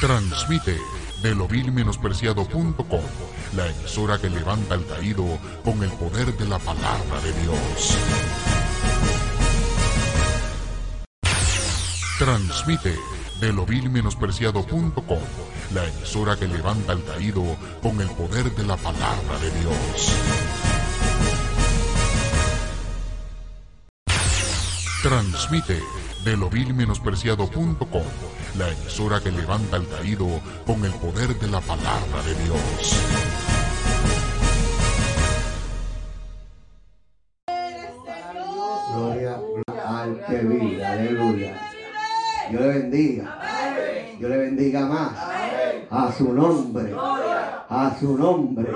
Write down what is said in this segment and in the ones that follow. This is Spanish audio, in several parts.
Transmite de la emisora que levanta al caído con el poder de la palabra de Dios. Transmite de la emisora que levanta al caído con el poder de la palabra de Dios. Transmite de lo vil menospreciado.com, la emisora que levanta al caído con el poder de la palabra de Dios. Gloria al que vive, aleluya. Dios le bendiga. Dios le bendiga más. A su nombre. A su nombre.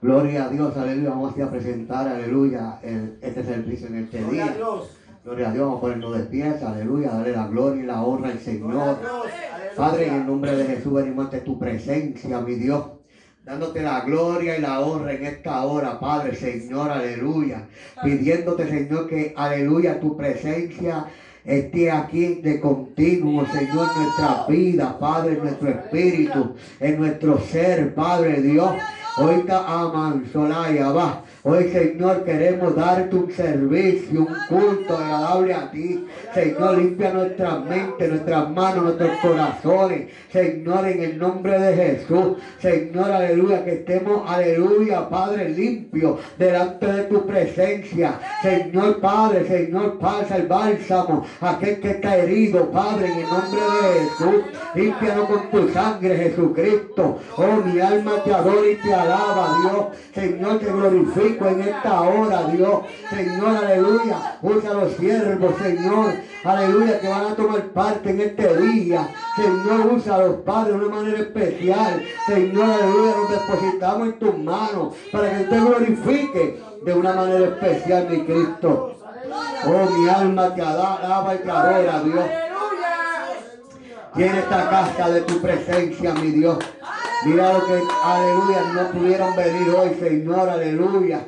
Gloria a Dios, aleluya. Vamos a presentar, aleluya, el- este servicio en este día. Gloria a Dios, vamos a ponernos de pies, aleluya, darle la gloria y la honra al Señor. Padre, en el nombre de Jesús venimos ante tu presencia, mi Dios. Dándote la gloria y la honra en esta hora, Padre, Señor, aleluya. Pidiéndote, Señor, que, aleluya, tu presencia esté aquí de continuo, Señor, en nuestra vida, Padre, en nuestro espíritu, en nuestro ser, Padre Dios. Hoy te aman, Solaya, va. Hoy, Señor, queremos darte un servicio, un culto agradable a ti. Señor, limpia nuestras mentes, nuestras manos, nuestros corazones. Señor, en el nombre de Jesús. Señor, aleluya, que estemos, aleluya, Padre, limpio delante de tu presencia. Señor, Padre, Señor, pasa el bálsamo. Aquel que está herido, Padre, en el nombre de Jesús. Límpianos con tu sangre, Jesucristo. Oh, mi alma te adora y te alaba, Dios. Señor, te en esta hora, Dios. Señor, aleluya. Usa a los siervos, Señor. Aleluya, que van a tomar parte en este día. Señor, usa a los padres de una manera especial. Señor, aleluya, nos depositamos en tus manos para que te glorifique de una manera especial, mi Cristo. Oh, mi alma te alaba y te adora, Dios. Llena esta casa de tu presencia, mi Dios. Mira lo que, aleluya, no pudieron venir hoy, Señor, aleluya.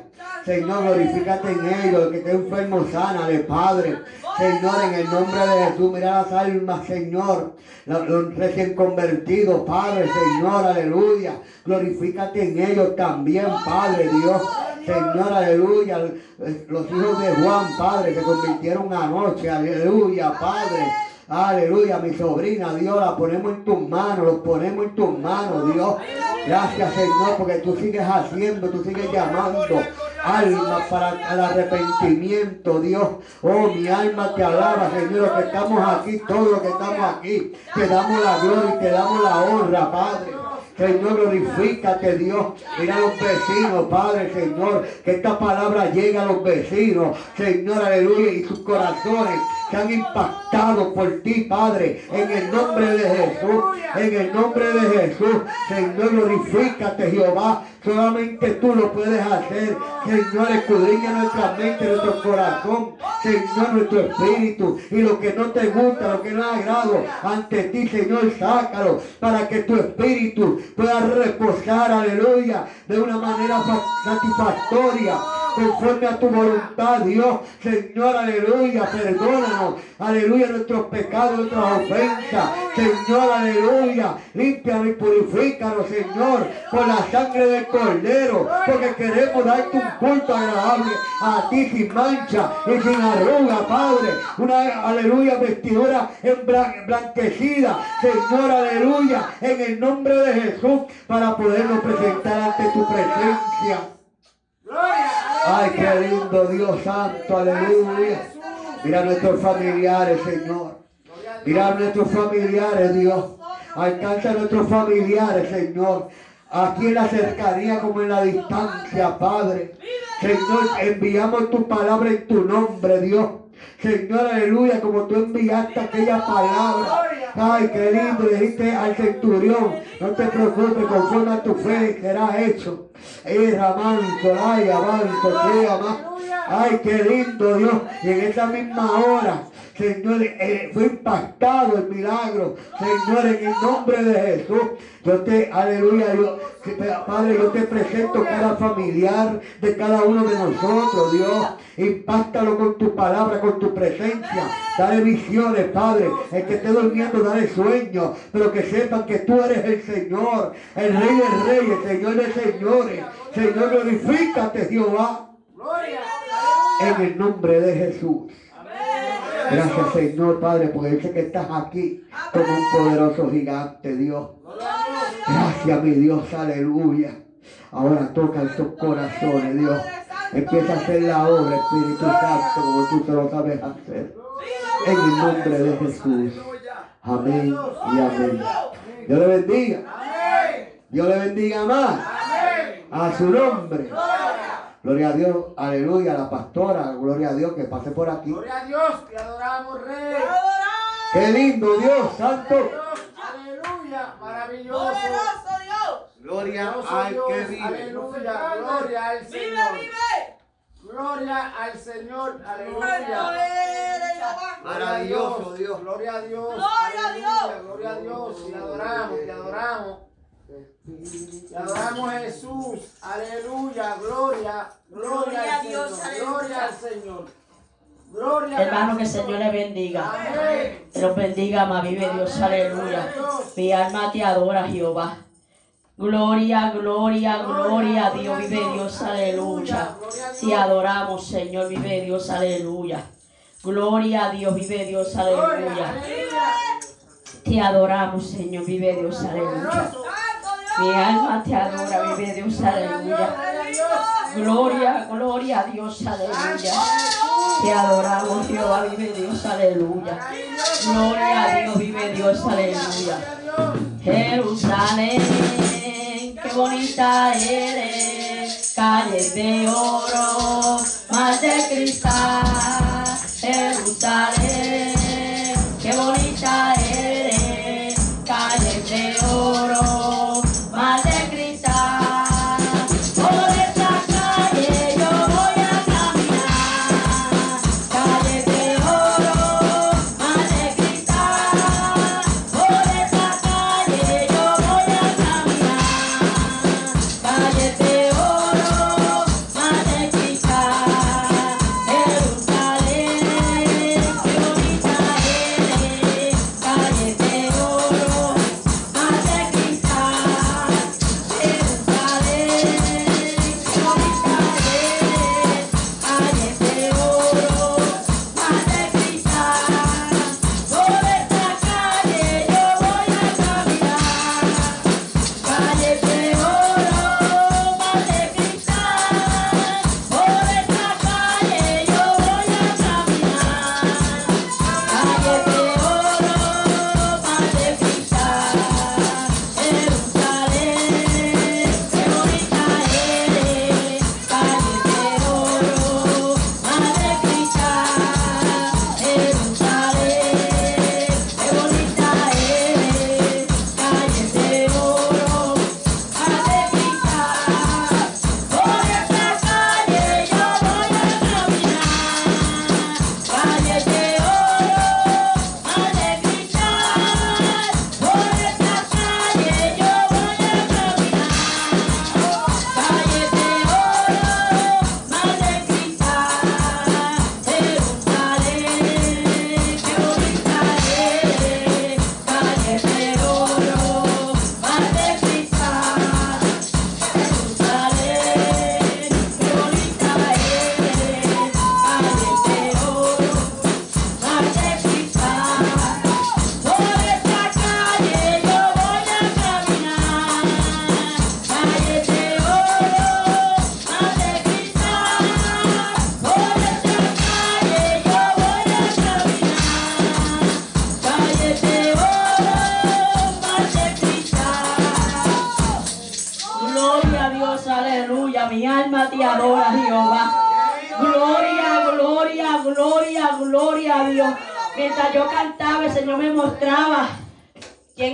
Señor, glorifícate en ellos, el que esté enfermo, sánale, Padre. Señor, en el nombre de Jesús, mira las almas, Señor, los, los recién convertidos, Padre, Señor, aleluya. Glorifícate en ellos también, Padre Dios. Señor, aleluya. Los hijos de Juan, Padre, se convirtieron anoche, aleluya, Padre. Aleluya, mi sobrina, Dios, la ponemos en tus manos, los ponemos en tus manos, Dios. Gracias, Señor, porque tú sigues haciendo, tú sigues llamando almas para el arrepentimiento, Dios. Oh, mi alma te alaba, Señor, que estamos aquí, todos los que estamos aquí, te damos la gloria y te damos la honra, Padre. Señor, glorifícate, Dios. Mira a los vecinos, Padre, Señor, que esta palabra llegue a los vecinos, Señor, aleluya, y sus corazones se han impactado por ti, Padre, en el nombre de Jesús, en el nombre de Jesús, Señor, glorifícate, Jehová. Solamente tú lo puedes hacer, Señor, escudriña nuestra mente, nuestro corazón, Señor, nuestro espíritu, y lo que no te gusta, lo que no es agrado ante ti, Señor, sácalo, para que tu espíritu pueda reposar, aleluya, de una manera fa- satisfactoria conforme a tu voluntad, Dios. Señor, aleluya, perdónanos, aleluya, nuestros pecados, nuestras ofensas. Señor, aleluya, límpianos y purifícanos, Señor, por la sangre del Cordero, porque queremos darte un culto agradable a ti sin mancha y sin arruga, Padre. Una, aleluya, vestidura emblanquecida, Señor, aleluya, en el nombre de Jesús, para podernos presentar ante tu presencia. Ay, qué lindo Dios santo, aleluya. Mira a nuestros familiares, Señor. Mira a nuestros familiares, Dios. Alcanza a nuestros familiares, Señor. Aquí en la cercanía como en la distancia, Padre. Señor, enviamos tu palabra en tu nombre, Dios. Señor, aleluya, como tú enviaste aquella palabra. Ay, qué lindo, dijiste al centurión, no te preocupes, conforme a tu fe será hecho. Ramán, Solaya, Avanzo, Crea más. Ay, qué lindo Dios. Y en esa misma hora Señor, eh, fue impactado el milagro. Señor, en el nombre de Jesús. Yo te, aleluya, yo, Padre, yo te presento cada familiar de cada uno de nosotros, Dios. Impáctalo con tu palabra, con tu presencia. Dale visiones, Padre. El que esté durmiendo, dale sueño. Pero que sepan que tú eres el Señor, el Rey de Reyes, Señor de Señores. Señor, glorifícate, Jehová. En el nombre de Jesús. Gracias Señor Padre, porque sé que estás aquí como un poderoso gigante, Dios. Gracias mi Dios, aleluya. Ahora toca estos corazones, Dios. Empieza a hacer la obra, Espíritu Santo, como tú te lo sabes hacer. En el nombre de Jesús. Amén y amén. Dios le bendiga. Dios le bendiga más. A su nombre. Gloria a Dios, aleluya, la pastora, gloria a Dios que pase por aquí. Gloria a Dios, te adoramos, Rey. Qué lindo Dios, santo. aleluya, maravilloso. Poderoso Dios. Gloria al que vive. Aleluya, gloria al Señor. Vive, vive. Gloria al Señor, aleluya. Maravilloso Dios. Gloria a Dios. Gloria a Dios. Gloria a Dios. Te adoramos, te adoramos. Te adoramos Jesús. Aleluya. Gloria. Gloria, al Dios. Señor. Gloria al Señor. Gloria Hermano, que el Señor le bendiga. Que los bendiga, más vive Dios, aleluya. Mi alma te adora, Jehová. Gloria, gloria, gloria a Dios, vive Dios, aleluya. Si adoramos, Señor, vive Dios, aleluya. Gloria a Dios, vive Dios, aleluya. Te adoramos, Señor, vive Dios, aleluya. Mi alma te adora, vive Dios, aleluya. Gloria, gloria a Dios, aleluya. Te adoramos, Jehová, vive Dios, aleluya. Gloria a Dios, vive Dios, aleluya. Jerusalén, qué bonita eres, calles de oro, más de cristal. Jerusalén,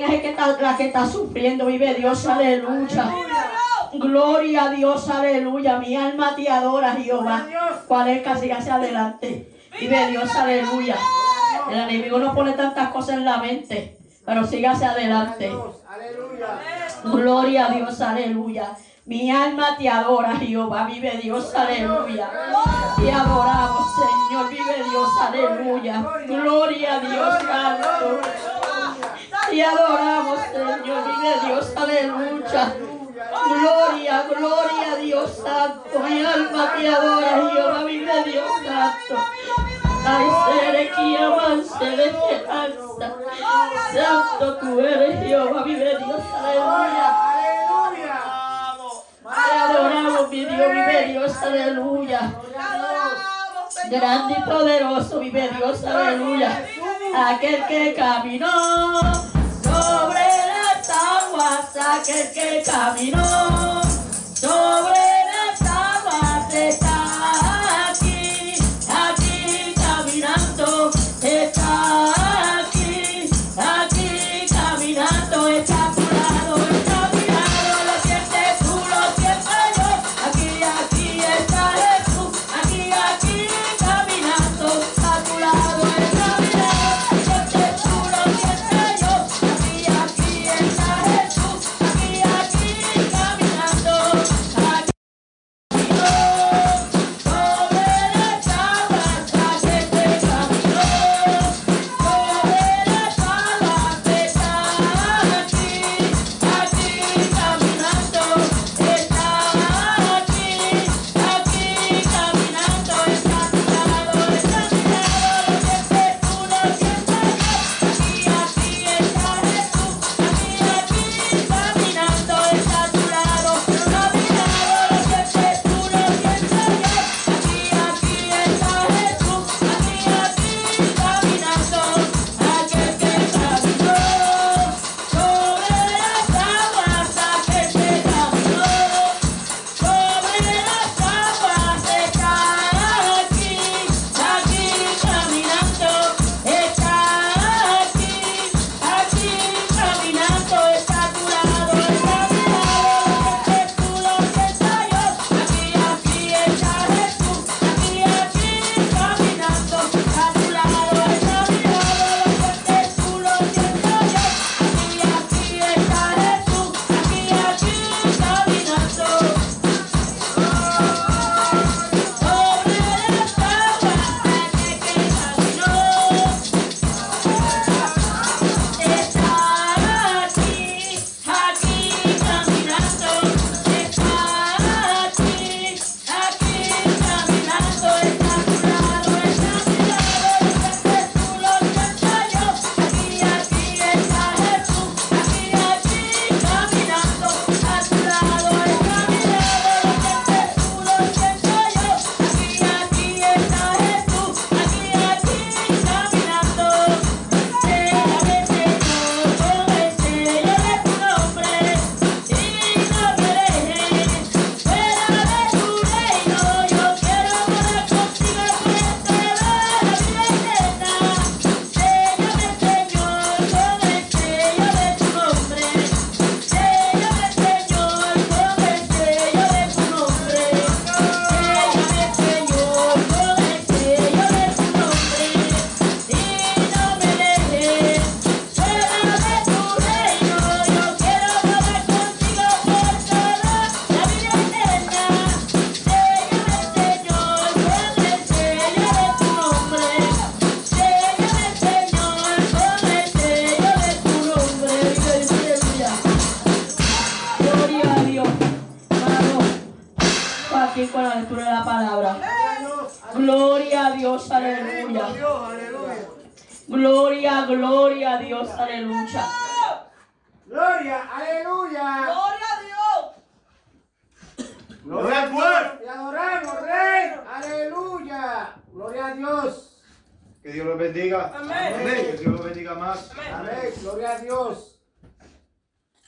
es el que está, la que está sufriendo. Vive Dios, aleluya. Gloria a Dios, aleluya. Mi alma te adora, Jehová. Cuál es casi hacia adelante. Vive Dios, aleluya. El enemigo no pone tantas cosas en la mente, pero sigue hacia adelante. Gloria a Dios, aleluya. Mi alma te adora, Jehová. Vive Dios, aleluya. Te adoramos, Señor. Vive Dios, aleluya. Gloria a Dios, santo. Te adoramos, Señor. Vive Dios, aleluya. Gloria, gloria a Dios santo. Mi alma te adora, Jehová. Vive Dios santo. Ay, seré que avance de esperanza. Santo tú eres, Jehová. Vive Dios, aleluya. Te adoramos, mi Dios, vive Dios, aleluya. Grande y poderoso, vive Dios, aleluya. Aquel que caminó sobre las aguas, aquel que caminó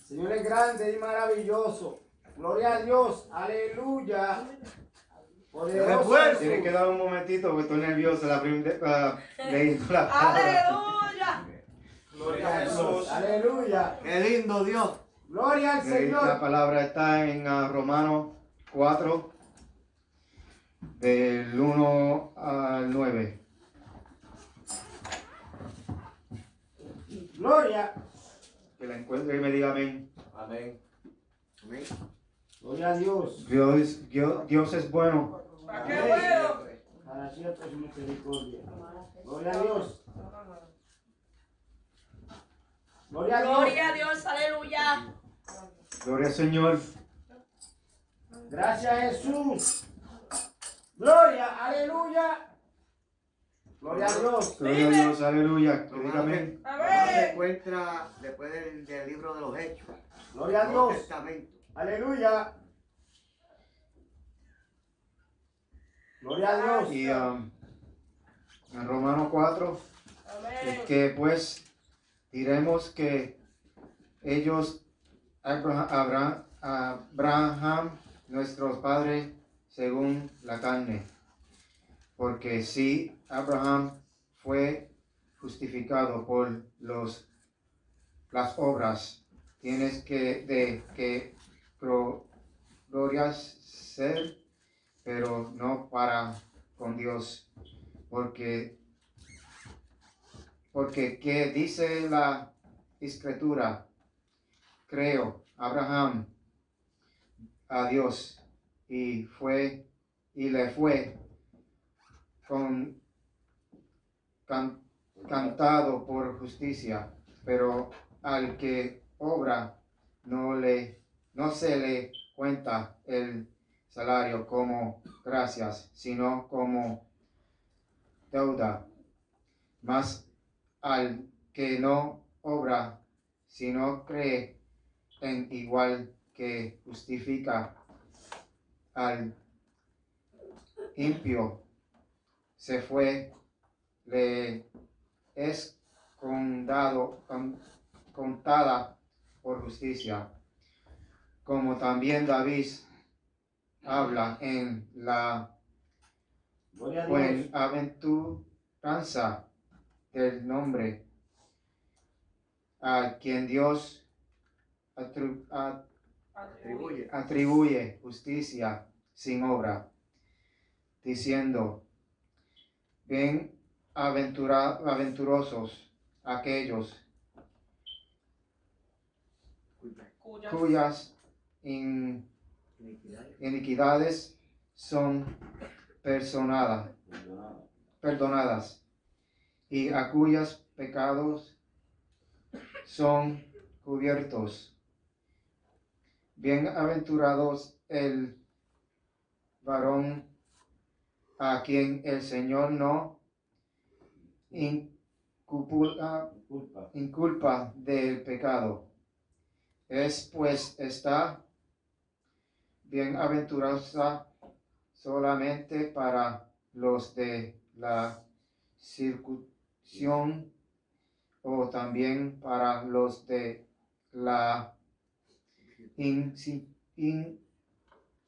Señor es grande y maravilloso. Gloria a Dios. Aleluya. Poderoso. Tienen que dar un momentito porque estoy nervioso la primera leyendo la palabra. Aleluya. Gloria a Jesús. Aleluya. Qué lindo Dios. Gloria al Eh, La Señor. palabra está en ah, Romanos 4, del 1 al 9. Gloria. Que la encuentre y me diga amén. Amén. Gloria a Dios. Dios, Dios, Dios es bueno. ¿Para qué bueno? Para siempre su misericordia. Gloria a Dios. Gloria a Dios. Gloria a Dios, aleluya. Gloria al Señor. Gracias Jesús. Gloria, aleluya. Gloria a Dios. Gloria a Dios, aleluya. Que diga amén. Se Amén. encuentra después del, del libro de los Hechos. Gloria a Dios. Testamento. Aleluya. Gloria a Dios. Y um, en Romanos 4, es Amén. que pues diremos que ellos, Abraham, Abraham, Abraham, nuestros padres, según la carne. Porque si Abraham fue justificado por los, las obras, tienes que de que glo- glorias ser, pero no para con Dios, porque porque que dice la escritura, creo Abraham a Dios y fue y le fue con can- cantado por justicia, pero al que obra no le no se le cuenta el salario como gracias, sino como deuda. Mas al que no obra, sino cree en igual que justifica al impio, se fue, le es condado, con- contada por justicia, como también David habla en la Gloria a Dios. buenaventuranza del nombre a quien Dios atru- a- Atribuye. atribuye justicia sin obra, diciendo, bien aventurosos aquellos Cuya. cuyas in- Iniquidades. son personadas, perdonadas y a cuyos pecados son cubiertos. Bienaventurados el varón a quien el Señor no inculpa, Culpa. inculpa del pecado. Es pues está bienaventurosa solamente para los de la circuncisión o también para los de la inci-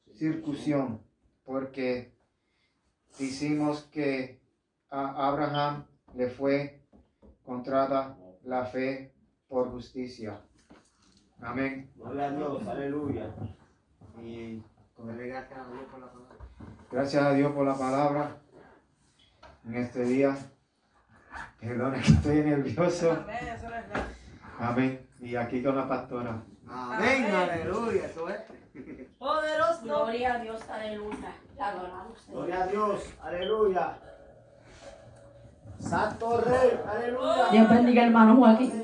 incircuncisión, porque decimos que a Abraham le fue contrada la fe por justicia. Amén. Gloria a Dios. Aleluya. Y gracias a Dios por la palabra. Gracias a Dios por la palabra en este día. Perdona que estoy nervioso. Amén. Eso no es nada. Amén. Y aquí con la pastora. Amén, Amén. aleluya, eso es. Poderoso. Gloria a Dios, aleluya. Te adoramos, Señor. Gloria a Dios. Aleluya. Santo Rey. Aleluya. Dios bendiga, hermano Joaquín.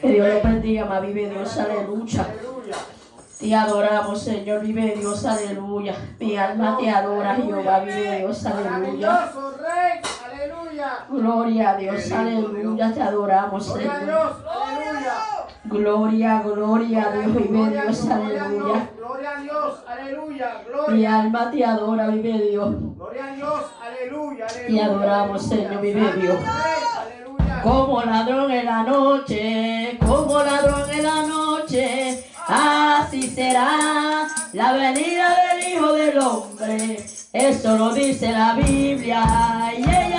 Que Dios lo bendiga, más vive Dios, aleluya. Aleluya. Te adoramos, Señor, vive Dios, aleluya. Mi alma te adora, Jehová, vive Dios, aleluya. Rey. Aleluya. Gloria a Dios, aleluya, te adoramos, Gloria a Señor. Dios. Aleluya. Gloria, gloria a Dios, vive Dios, aleluya. Gloria a Dios. Aleluya. Mi Gloria. alma te adora, vive Dios. Gloria a Dios. Aleluya. Aleluya. Te adoramos. Señor, vive Dios. Como ladrón en la noche, como ladrón en la noche, así será la venida del Hijo del Hombre. Eso lo dice la Biblia y ella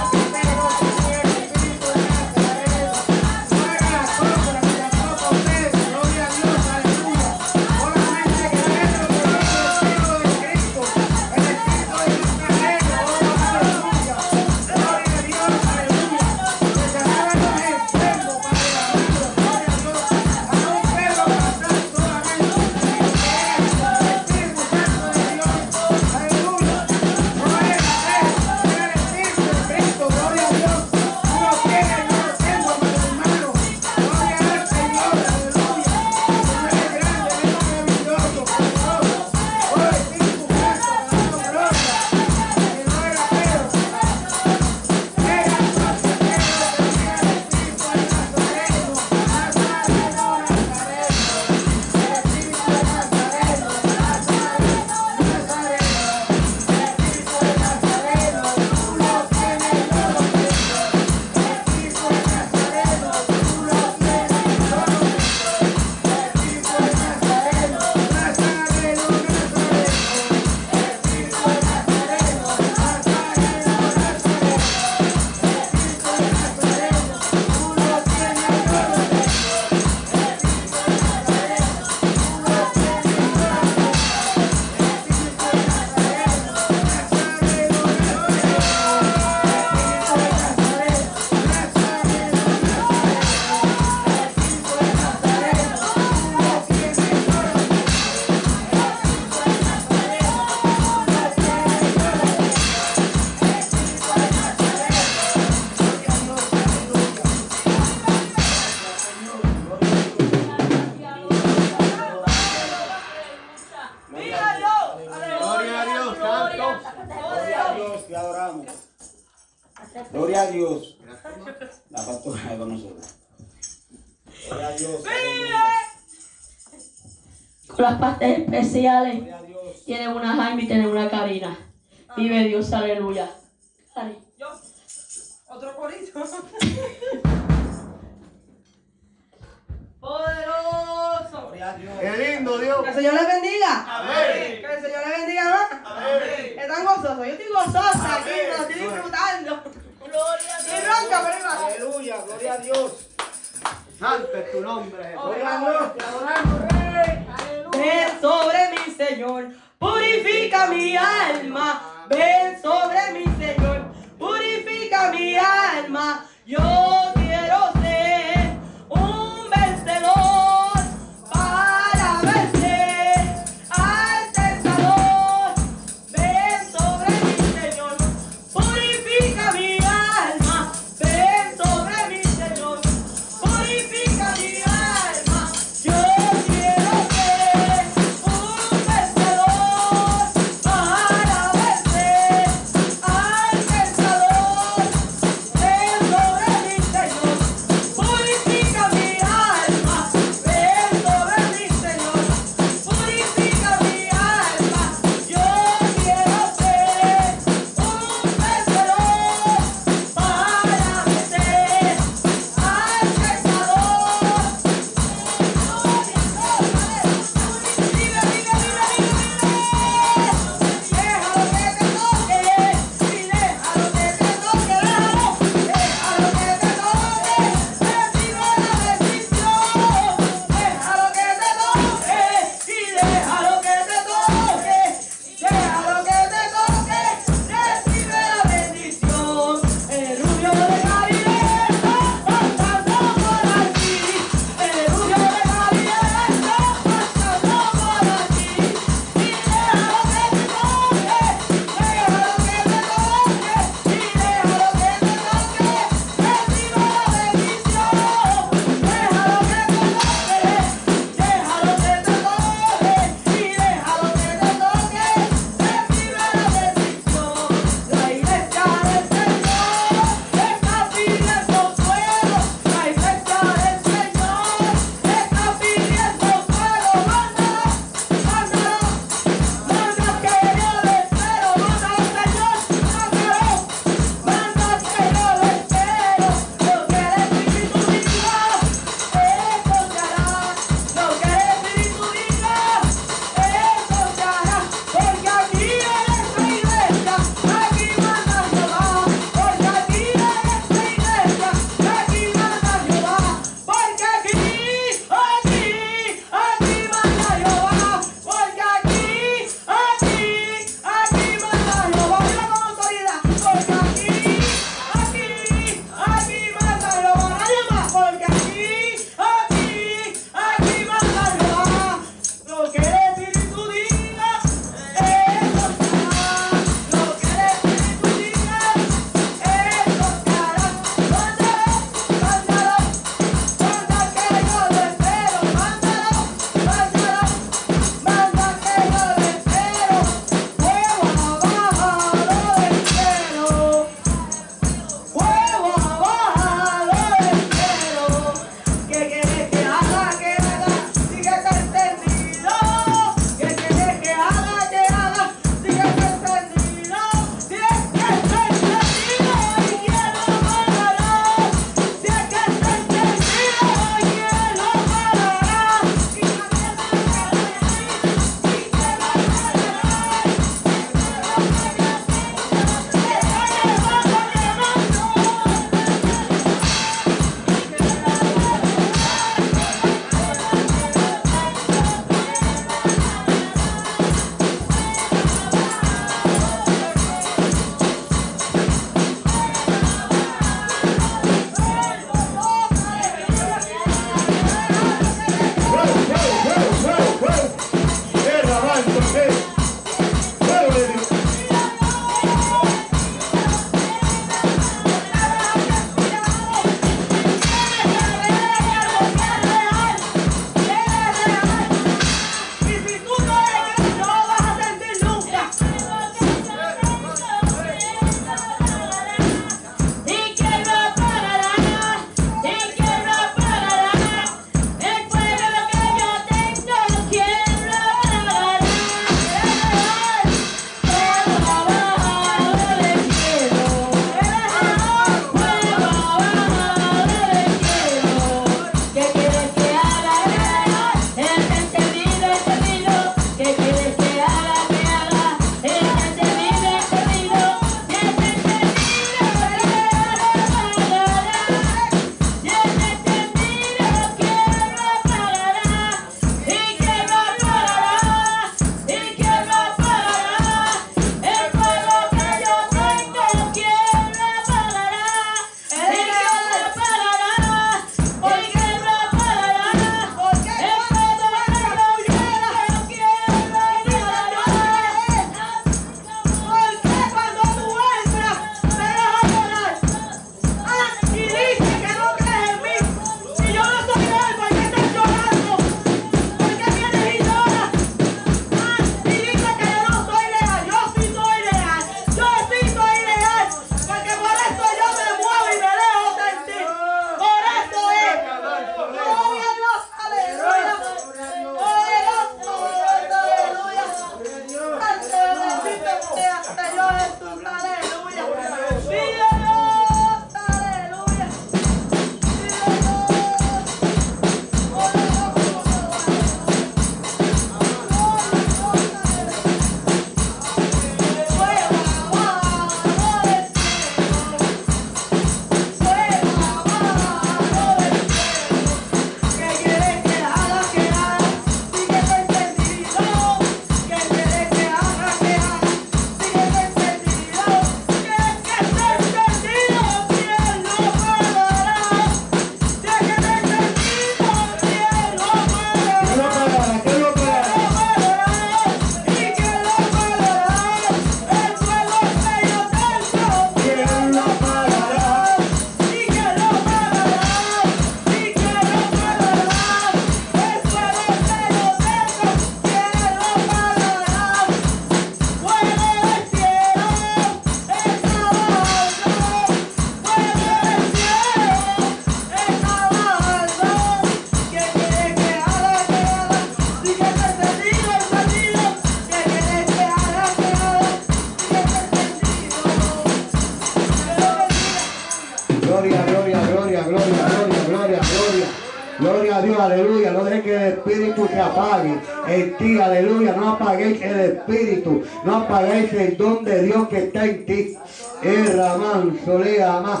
a Dios, aleluya. No deje que el espíritu se apague en ti, aleluya. No apaguéis el espíritu, no apaguéis el don de Dios que está en ti. El Ramán, solea más.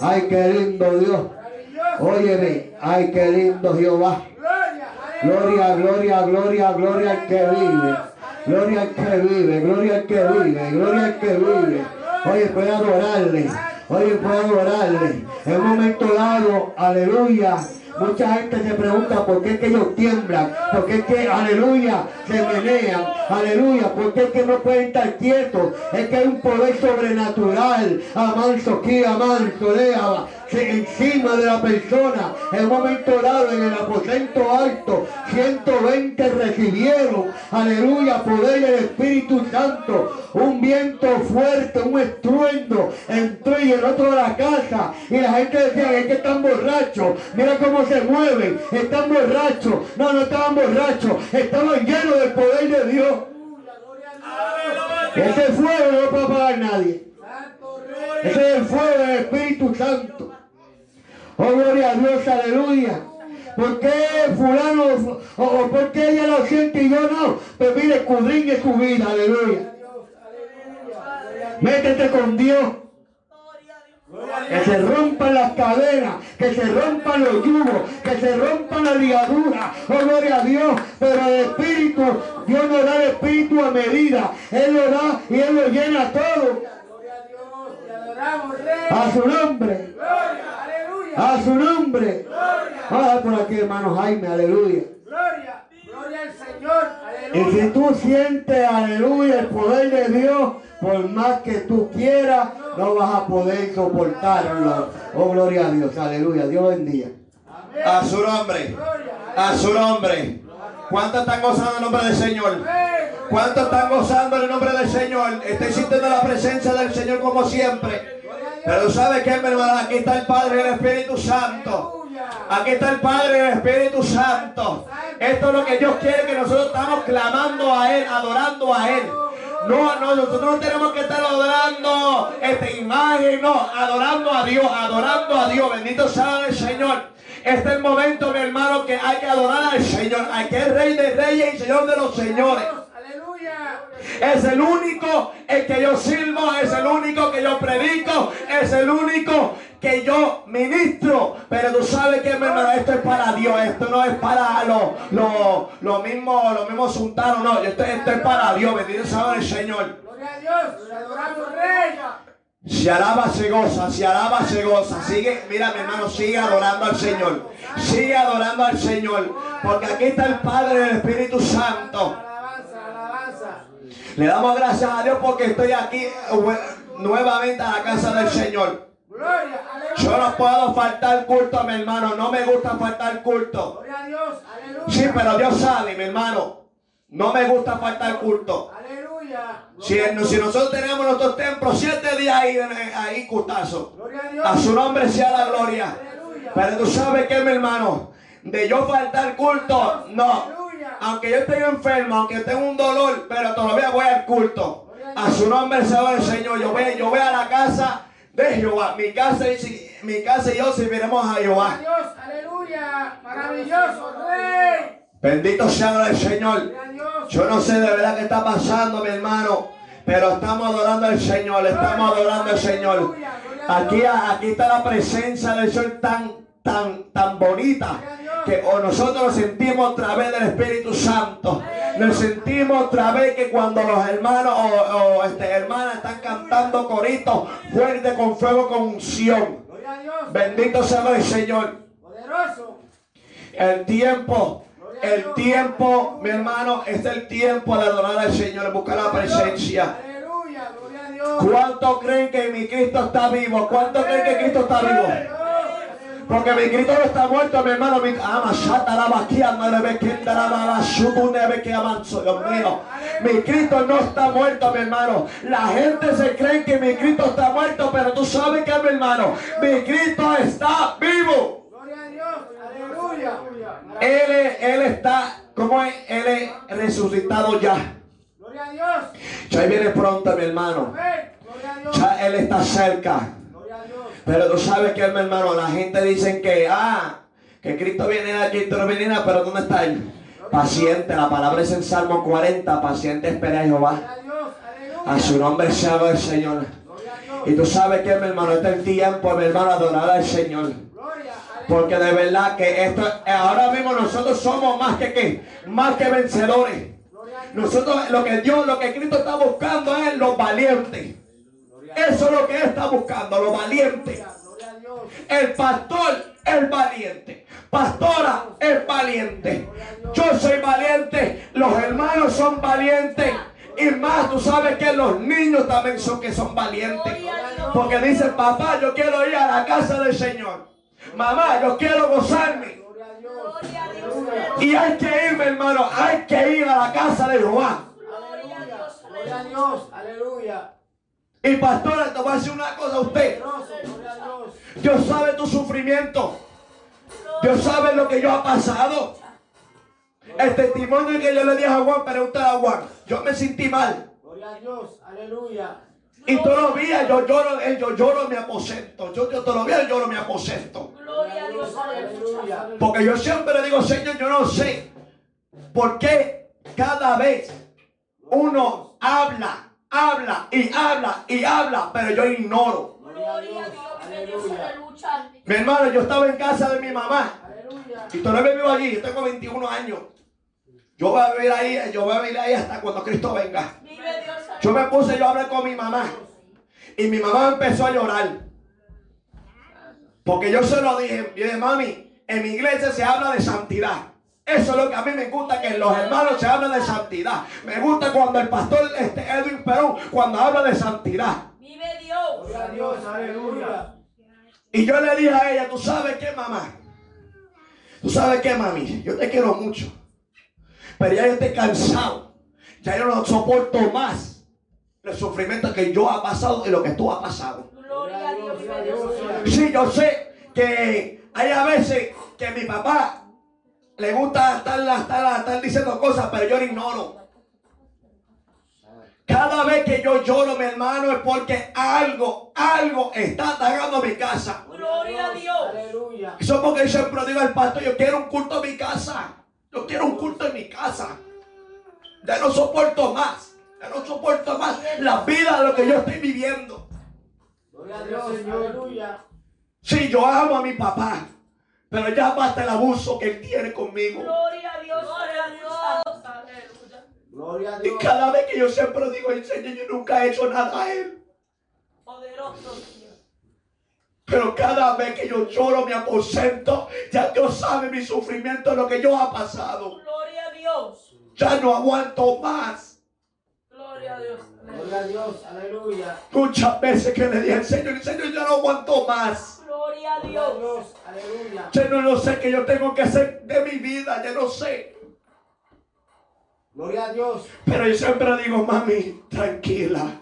Ay, qué lindo Dios. Óyeme, ay, qué lindo Jehová. Gloria, gloria, gloria, gloria al que vive. Gloria al que vive, gloria al que vive, gloria al que vive. Oye, puede adorarle. Oye, puede adorarle. En un momento dado, aleluya. Mucha gente se pregunta por qué es que ellos tiemblan, por qué es que, aleluya, se menean, aleluya, por qué es que no pueden estar quietos, es que hay un poder sobrenatural, amanso, aquí, amanso, déjala, encima de la persona, en un momento dado en el aposento alto, 120 recibieron, aleluya, poder del Espíritu Santo, un viento fuerte, un estruendo, entró y el otro de la casa, y la gente decía, es que están borrachos, mira cómo se mueven, están borrachos, no, no estaban borrachos, estaban llenos del poder de Dios. Ese fuego no lo puede apagar nadie. Ese es el fuego del Espíritu Santo. Oh, gloria a Dios, aleluya. ¿Por qué fulano o, o por qué ella lo siente y yo no? Pues mire, escudriñe su vida, aleluya. Métete con Dios. Que se rompan las cadenas, que se rompan los yugos, que se rompan las ligaduras. Oh, gloria a Dios. Pero el Espíritu, Dios nos da el Espíritu a medida. Él lo da y Él lo llena todo. A su nombre. A su nombre. Vamos a por aquí, hermano Jaime, aleluya. Gloria, gloria al Señor, Y aleluya. si tú sientes, aleluya, el poder de Dios, por más que tú quieras, no vas a poder soportarlo. Oh, gloria a Dios, aleluya. Dios bendiga. A su nombre. A su nombre. ¿Cuántos están gozando el nombre del Señor? ¿Cuántos están gozando el nombre del Señor? Estoy sintiendo la presencia del Señor como siempre. Pero ¿sabe qué, mi hermano? Aquí está el Padre y el Espíritu Santo. Aquí está el Padre y el Espíritu Santo. Esto es lo que Dios quiere que nosotros estamos clamando a Él, adorando a Él. No, no, nosotros no tenemos que estar adorando esta imagen, no, adorando a Dios, adorando a Dios. Bendito sea el Señor. Este es el momento, mi hermano, que hay que adorar al Señor, a que es Rey de Reyes y Señor de los Señores. Es el único el que yo sirvo, es el único que yo predico, es el único que yo ministro. Pero tú sabes que, mi hermano, esto es para Dios, esto no es para los lo, lo mismos los mismos sultanos, no, esto, esto es para Dios, bendito sea el Señor. Gloria a Dios. Adoramos, Rey. Se alaba, se goza, se alaba, se goza. Sigue, mira mi hermano, sigue adorando al Señor. Sigue adorando al Señor. Porque aquí está el Padre y el Espíritu Santo. Le damos gracias a Dios porque estoy aquí eh, nuevamente a la casa del Señor. Yo no puedo faltar culto, mi hermano. No me gusta faltar culto. Sí, pero Dios sabe, mi hermano. No me gusta faltar culto. Si, si nosotros tenemos nuestros templos siete días ahí, ahí cultazo. A su nombre sea la gloria. Pero tú sabes que, mi hermano, de yo faltar culto, no. Aunque yo esté enfermo, aunque tenga un dolor, pero todavía voy al culto. A su nombre sea el Señor. Yo voy, yo voy a la casa de Jehová. Mi casa y, mi casa y yo serviremos a Jehová. Dios, aleluya. Maravilloso, Rey. Bendito sea el Señor. Yo no sé de verdad qué está pasando, mi hermano. Pero estamos adorando al Señor, estamos adorando al Señor. Aquí, aquí está la presencia del Señor tan, tan, tan bonita. Que o nosotros lo sentimos a través del Espíritu Santo. Lo sentimos a través que cuando los hermanos o, o, este, hermanas están cantando coritos fuerte con fuego con unción. Bendito sea el Señor. El tiempo, el tiempo, mi hermano, es el tiempo de adorar al Señor, buscar la presencia. ¿Cuántos creen que mi Cristo está vivo? ¿Cuántos creen que Cristo está vivo? Porque mi Cristo no está muerto, mi hermano. Mi ama avanzo, Dios mío. Mi Cristo no está muerto, mi hermano. La gente se cree que mi Cristo está muerto, pero tú sabes que, mi hermano, mi Cristo está vivo. Gloria a Dios. Aleluya. Él, él está, ¿cómo es? Él es resucitado ya. Gloria a Dios. Ya viene pronto, mi hermano. Ya Él está cerca. Pero tú sabes que, mi hermano, la gente dice que, ah, Que Cristo viene aquí, Cristo viene aquí, pero ¿dónde está Él? Paciente, la palabra es en Salmo 40, paciente espera a Jehová. A su nombre sea el Señor. Y tú sabes que mi hermano, este es el tiempo, mi hermano, adorar al Señor. Porque de verdad que esto, ahora mismo nosotros somos más que qué, más que vencedores. Nosotros, lo que Dios, lo que Cristo está buscando es los valientes. Eso es lo que Él está buscando, los valientes. Gloria a Dios. El pastor es valiente. Pastora es valiente. Yo soy valiente. Los hermanos son valientes. Y más, tú sabes que los niños también son que son valientes. Porque dicen, papá, yo quiero ir a la casa del Señor. Mamá, yo quiero gozarme. Gloria a Dios. Gloria a Dios. Y hay que ir, mi hermano, hay que ir a la casa de Jehová. Gloria a Dios. Gloria a Dios. Aleluya. Y pastora, te voy a decir una cosa a usted. Dios. Sabe tu sufrimiento. Dios sabe lo que yo ha pasado. El testimonio que yo le dije a Juan, pregúntale a Juan. Yo me sentí mal. Gloria a Dios. Aleluya. Y todos los días yo lloro, eh, yo lloro mi aposento. Yo, yo todos los días lloro mi aposento. Gloria a Dios. Aleluya. Porque yo siempre digo, Señor, yo no sé por qué cada vez uno habla, habla y habla y habla, pero yo ignoro. Gloria a Dios. Aleluya. Mi hermano, yo estaba en casa de mi mamá. Aleluya. Y todavía vivo allí, yo tengo 21 años. Yo voy a vivir ahí, yo voy a vivir ahí hasta cuando Cristo venga. Yo me puse, yo hablé con mi mamá. Y mi mamá empezó a llorar. Porque yo se lo dije, yo dije, mami, en mi iglesia se habla de santidad. Eso es lo que a mí me gusta, que en los hermanos se habla de santidad. Me gusta cuando el pastor este, Edwin Perón, cuando habla de santidad. Vive Dios. Gloria a Dios. Aleluya. Y yo le dije a ella, tú sabes qué, mamá. Tú sabes qué, mami. Yo te quiero mucho. Pero ya yo estoy cansado. Ya yo no soporto más el sufrimiento que yo ha pasado y lo que tú has pasado. Gloria a Dios. Vive Dios. Sí, yo sé que hay a veces que mi papá le gusta estar, estar, estar diciendo cosas, pero yo lo ignoro. Cada vez que yo lloro, mi hermano, es porque algo, algo está atacando mi casa. Gloria a Dios. Aleluya. Eso es porque yo siempre digo al pastor, yo quiero un culto en mi casa. Yo quiero un culto en mi casa. Ya no soporto más. Ya no soporto más la vida de lo que yo estoy viviendo. Gloria a Dios. Aleluya. Sí, yo amo a mi papá. Pero ya basta el abuso que él tiene conmigo. Gloria a Dios. Gloria a Dios. Aleluya. Gloria a Y cada vez que yo siempre digo, el Señor, yo nunca he hecho nada a él. Poderoso Dios. Pero cada vez que yo lloro mi aposento, ya Dios sabe mi sufrimiento, lo que yo ha pasado. Gloria a Dios. Ya no aguanto más. Gloria a Dios. Gloria a Dios. Aleluya. Muchas veces que le dije al Señor, Señor, yo no aguanto más. Gloria a Dios. Aleluya. Señor, no sé qué yo tengo que hacer de mi vida, ya no sé. Gloria a Dios. Pero yo siempre digo, mami, tranquila.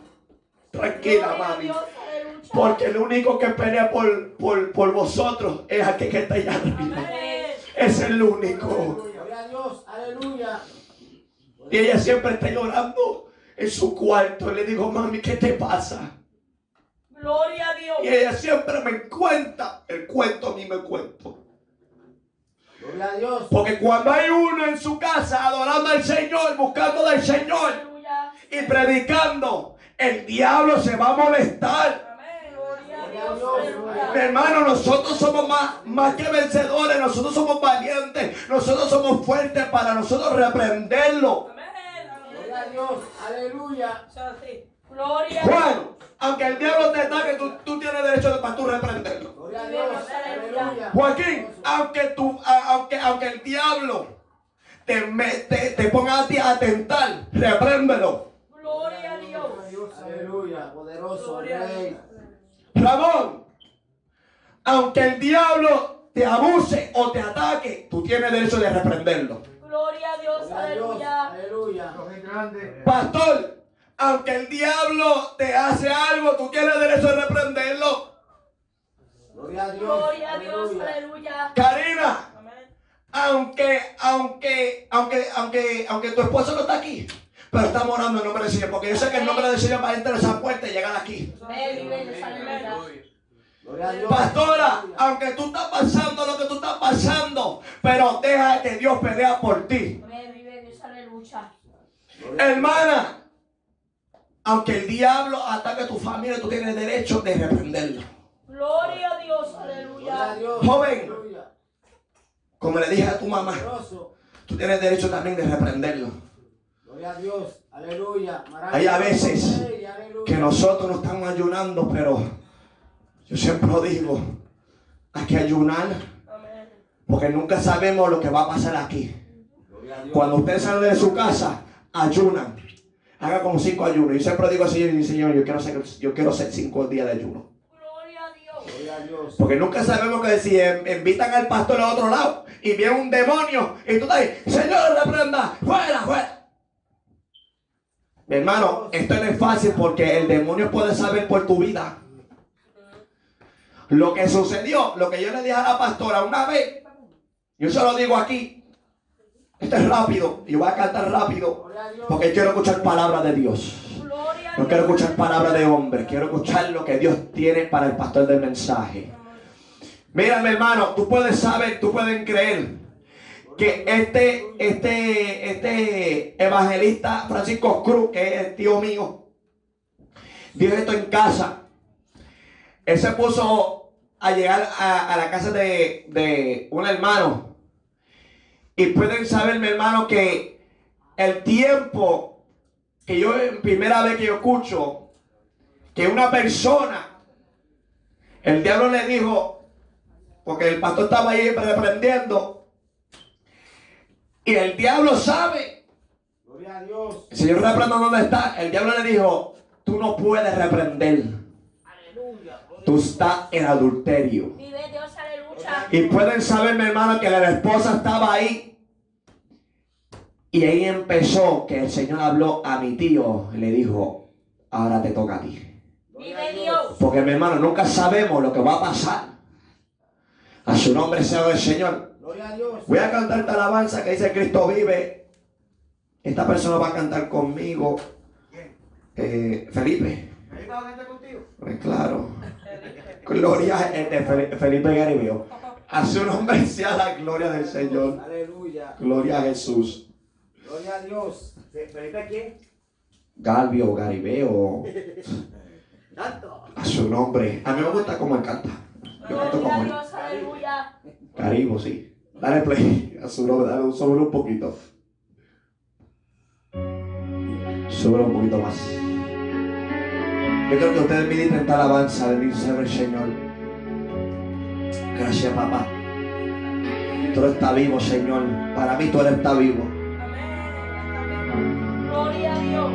Tranquila, Gloria a mami. Dios. Aleluya. Porque el único que pelea por, por, por vosotros es aquel que está allá arriba. Amén. Es el único. Gloria a Dios. Aleluya. Y ella siempre está llorando en su cuarto. Y le digo, mami, ¿qué te pasa? Gloria a Dios. Y ella siempre me cuenta el cuento, a mí me cuento. Gloria a Dios. Porque cuando hay uno en su casa adorando al Señor, buscando del Señor Aleluya. y predicando, el diablo se va a molestar. Amén. Gloria a Gloria Dios. a Dios. Mi hermano, nosotros somos más, más que vencedores, nosotros somos valientes, nosotros somos fuertes para nosotros reprenderlo. Amén. Gloria a Dios. Aleluya. Gloria a Juan, aunque el diablo te ataque, tú, tú tienes derecho de, para tú reprenderlo. Gloria a Dios. Aleluya. Joaquín, aunque, tú, aunque, aunque el diablo te, mete, te ponga a ti a tentar, repréndelo. Gloria a Dios. Aleluya. Poderoso Gloria a Rey. Dios. Ramón, aunque el diablo te abuse o te ataque, tú tienes derecho de reprenderlo. Gloria a Dios. A. Aleluya. Aleluya. Pastor, aunque el diablo te hace algo, tú tienes derecho de reprenderlo. Gloria a Dios. Gloria a Dios. Aleluya. Karina, aunque, aunque, aunque, aunque, aunque tu esposo no está aquí, pero estamos orando en nombre del Señor, porque yo sé que el nombre del Señor va a entrar a esa puerta y llegar aquí. Amén. Pastora, aunque tú estás pasando lo que tú estás pasando, pero deja que Dios pelea por ti. Amén, vive Dios, aleluya. Hermana, aunque el diablo ataque a tu familia, tú tienes derecho de reprenderlo. Gloria a Dios, aleluya. Joven. Aleluya. Como le dije a tu mamá, tú tienes derecho también de reprenderlo. Gloria a Dios. Aleluya. Hay a veces que nosotros no estamos ayunando, pero yo siempre lo digo, hay que ayunar porque nunca sabemos lo que va a pasar aquí. A. Cuando usted sale de su casa, ayunan. Haga como cinco ayunos. Yo siempre digo al Señor, Señor, yo quiero hacer, yo quiero hacer cinco días de ayuno. A a. Porque nunca sabemos que si invitan al pastor al otro lado y viene un demonio y tú estás Señor, reprenda, fuera, fuera. Mi hermano, esto no es fácil porque el demonio puede saber por tu vida. Lo que sucedió, lo que yo le dije a la pastora una vez, yo se lo digo aquí. Esto es rápido, y voy a cantar rápido porque quiero escuchar palabras de Dios. No quiero escuchar palabras de hombre, quiero escuchar lo que Dios tiene para el pastor del mensaje. Mira, mi hermano, tú puedes saber, tú puedes creer que este, este, este evangelista Francisco Cruz, que es el tío mío, dijo esto en casa. Él se puso a llegar a, a la casa de, de un hermano. Y pueden saber, mi hermano, que el tiempo que yo, primera vez que yo escucho, que una persona, el diablo le dijo, porque el pastor estaba ahí reprendiendo, y el diablo sabe, Gloria a Dios. el Señor reprenda dónde está, el diablo le dijo, tú no puedes reprender. Tú estás en adulterio. Vive Dios, aleluya. Y pueden saber, mi hermano, que la esposa estaba ahí. Y ahí empezó que el Señor habló a mi tío. y Le dijo, ahora te toca a ti. Vive Dios. Porque mi hermano, nunca sabemos lo que va a pasar. A su nombre sea el Señor. Gloria a Dios. Voy a cantar esta alabanza que dice Cristo vive. Esta persona va a cantar conmigo. Eh, Felipe. Pues claro. Gloria a este, Fel- Felipe Garibio. A su nombre sea la gloria del Señor. Aleluya. Gloria a Jesús. Gloria a Dios. ¿Felipe quién? Galvio, Garibeo. A su nombre. A mí me gusta cómo él canta. Yo canto Gloria a como él. Dios, aleluya. Caribo, sí. Dale play. A su nombre, dale, sube un poquito. Sube un poquito más. Yo creo que ustedes ministren esta alabanza. Bendito sea el Señor. Gracias, papá. Tú estás vivo, Señor. Para mí tú eres está vivo. Amén. Gloria a Dios.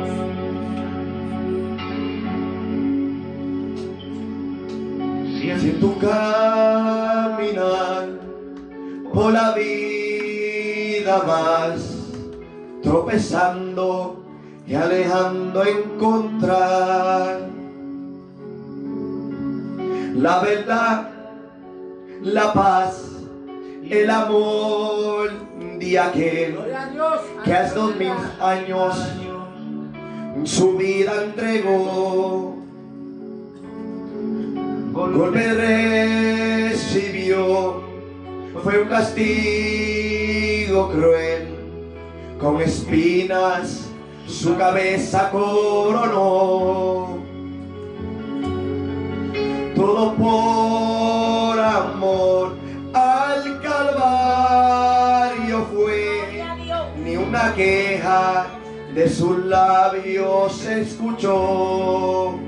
Si tu caminar por la vida vas tropezando y alejando encontrar la verdad, la paz, el amor de aquel que hace dos mil años su vida entregó. Golpe recibió, fue un castigo cruel, con espinas su cabeza coronó. Todo por amor al Calvario fue ni una queja de sus labios se escuchó.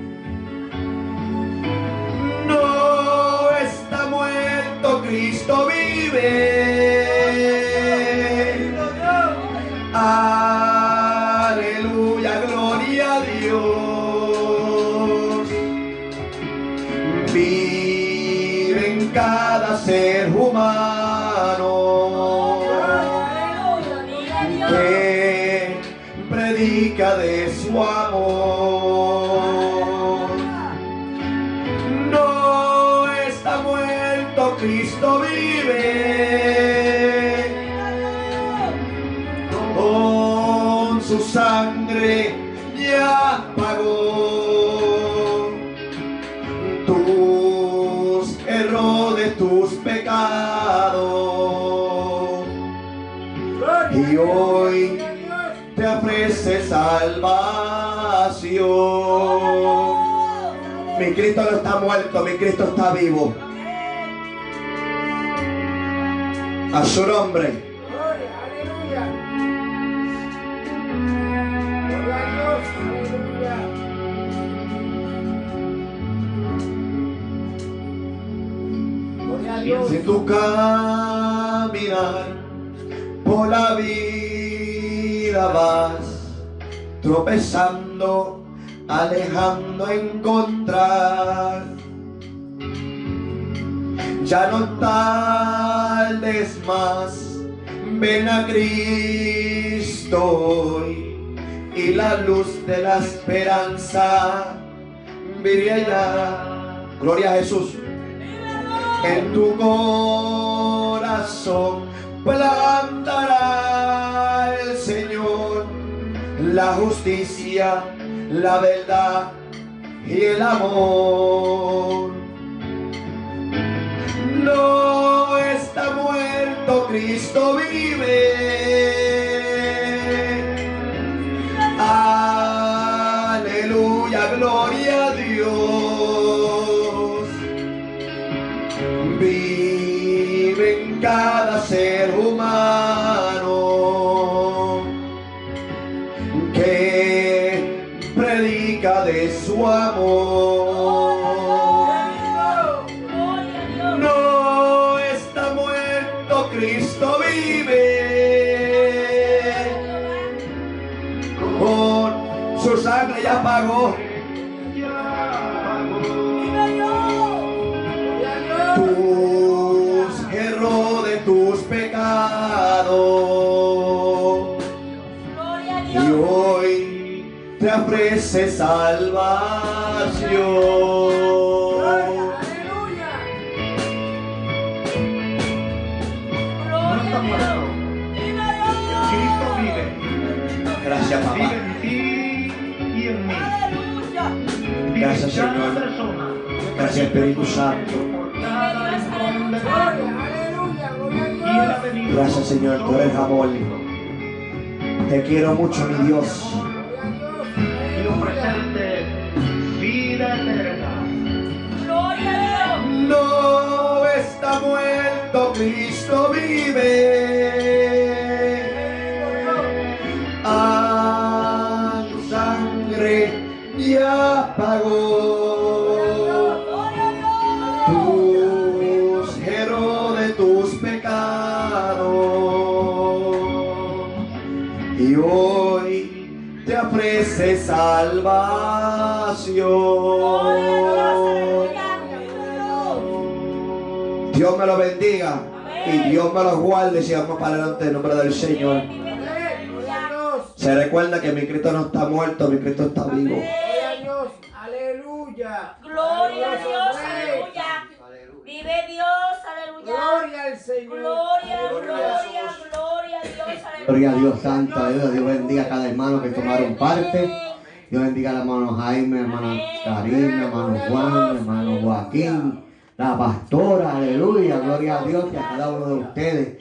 Salvación. Mi Cristo no está muerto, mi Cristo está vivo. A su nombre. Gloria, a Dios. Gloria a Dios. Si tu caminar por la vida vas tropezando, alejando encontrar. Ya no tardes más, ven a Cristo hoy, y la luz de la esperanza brillará. Gloria a Jesús en tu corazón plantará Señor la justicia, la verdad y el amor. No está muerto, Cristo vive. Aleluya, gloria a Dios vive en cada ser humano su amor. No está muerto, Cristo vive. Con su sangre ya pagó. Ofrece salvación. Gloria a Dios. Viva Dios. Cristo vive. Gracias, Vive papá. en ti y en mí. Aleluya. Vive Gracias, Señor. persona. Gracias, Espíritu Santo. Por Gloria, aleluya, gloria Gracias, Señor, tú eres amor. Te quiero mucho, mi Dios. Cristo vive. A su sangre ya pagó tus errores de tus pecados. Y hoy te ofrece salvación. Dios me lo bendiga y Dios me lo guarde si vamos para adelante en nombre del Señor. A Dios. Se recuerda que mi Cristo no está muerto, mi Cristo está vivo. Gloria a Dios. Aleluya. Gloria a Dios, aleluya. Vive Dios, aleluya. Gloria al Señor. Gloria, gloria, gloria a Dios, aleluya. Gloria a Dios Santo, aleluya. Dios bendiga a cada hermano que tomaron parte. Dios bendiga al hermano Jaime, hermana Karina, hermano Juan, hermano Joaquín, la pastora, aleluya, gloria a Dios y a cada uno de ustedes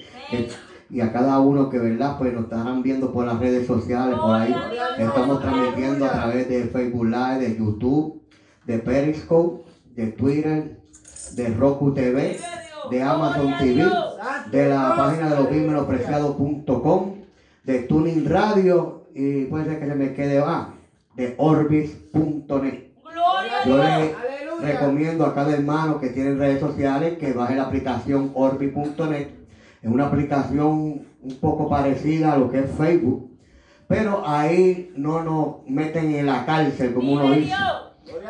y a cada uno que verdad pues nos estarán viendo por las redes sociales, por ahí. Estamos transmitiendo a través de Facebook Live, de YouTube, de Periscope, de Twitter, de Roku TV, de Amazon TV, de la página de losbimenospreciados.com, de Tuning Radio y puede ser que se me quede más, de Orbis.net. Gloria a Yo Dios. les. Recomiendo a cada hermano que tiene redes sociales que baje la aplicación Orbi.net. Es una aplicación un poco parecida a lo que es Facebook, pero ahí no nos meten en la cárcel, como uno dice.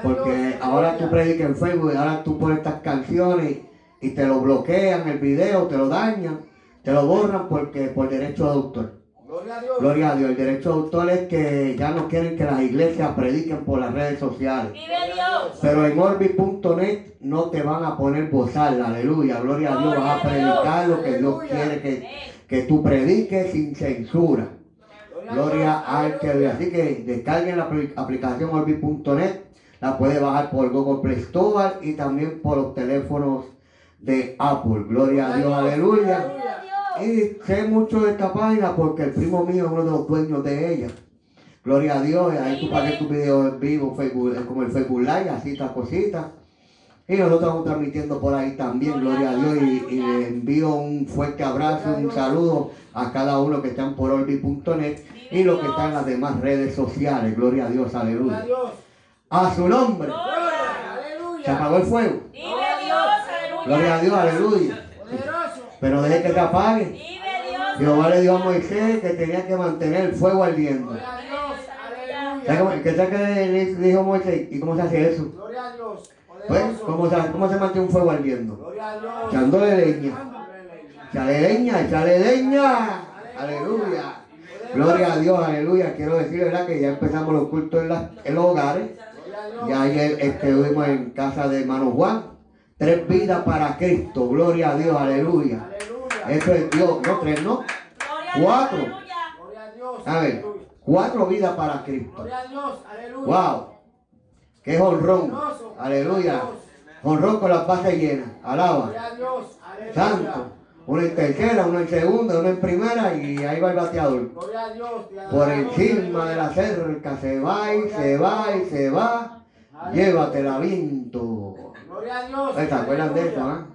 Porque ahora tú predicas en Facebook y ahora tú pones estas canciones y te lo bloquean el video, te lo dañan, te lo borran porque por derecho de autor. Gloria a Dios. Gloria a Dios, el derecho de autor es que ya no quieren que las iglesias prediquen por las redes sociales. Vive Dios. Pero en Orbi.net no te van a poner bozal, aleluya, gloria a Dios, vas a predicar lo que Dios quiere que, que tú prediques sin censura. Gloria al que. Así que descarguen la apli- aplicación Orbi.net, la puede bajar por Google Play Store y también por los teléfonos de Apple. Gloria a Dios, aleluya. Y sé mucho de esta página porque el primo mío es uno de los dueños de ella. Gloria a Dios, ahí tú pagues tu video en vivo, Facebook, como el Facebook Live, así estas cositas. Y nosotros estamos transmitiendo por ahí también, gloria a Dios, y, y le envío un fuerte abrazo, un saludo a cada uno que están por Orbi.net y los que están en las demás redes sociales, gloria a Dios, aleluya. A su nombre, se apagó el fuego, gloria a Dios, aleluya. Pero deje que se apague. Jehová le dijo a Moisés que tenía que mantener el fuego ardiendo. Gloria a Dios. ¿Sabe Aleluya. cómo- ¿Qué tal que dijo Moisés? ¿Y cómo se hace eso? Gloria a Dios. Pues. ¿cómo se, cómo se mantiene un fuego ardiendo? Gloria a Dios. Echándole leña. Echale leña, echale leña. Aleluya. Gloria a Dios, aleluya. Quiero decir, ¿verdad? Que ya empezamos los cultos en, la- en los hogares. Ya ayer estuvimos en casa de hermano Juan. Tres vidas para Cristo. Gloria a Dios, aleluya. Aleluya. Eso es Dios. No, tres, no. Gloria a Dios, Cuatro. Gloria a Dios. A ver, cuatro vidas para Cristo. Gloria a Dios. Aleluya. Wow. Qué honrón. Aleluya. Honrón con las bases llenas. Alaba. Gloria a Dios. Aleluya. Santo. Uno en tercera, uno en segunda, uno en primera y ahí va el bateador. Gloria a Dios. Por encima de la cerca se va y se va y se va. Llévatela viento. Gloria a Dios. ¿Se acuerdan de eso? Aleluya. ah?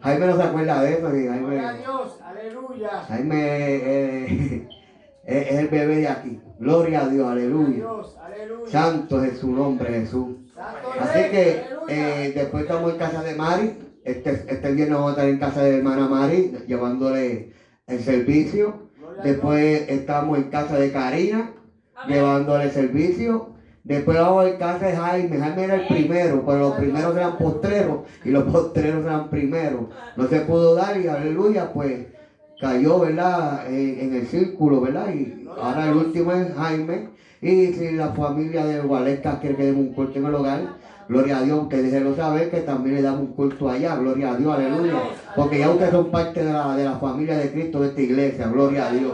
Jaime no se acuerda de eso. Gloria a Dios. Aleluya. Jaime eh, es el bebé de aquí. Gloria a Dios, Gloria a aleluya. Dios. Aleluya. Santo es su nombre, Jesús. Santo Así Rey, que eh, después estamos en casa de Mari. Este, este viernes vamos a estar en casa de hermana Mari, llevándole el servicio. Gloria a Después estamos en casa de Karina, llevándole el servicio. Después vamos en casa de Jaime. Jaime era el primero, pero los primeros eran postreros y los postreros eran primeros. No se pudo dar y aleluya, pues cayó, ¿verdad? En, en el círculo, ¿verdad? Y ahora el último es Jaime. Y si la familia de Gualesca quiere que demos un culto en el hogar, gloria a Dios, que déjenlo saber que también le damos un culto allá, gloria a Dios, aleluya. Porque ya ustedes son parte de la, de la familia de Cristo de esta iglesia, gloria a Dios.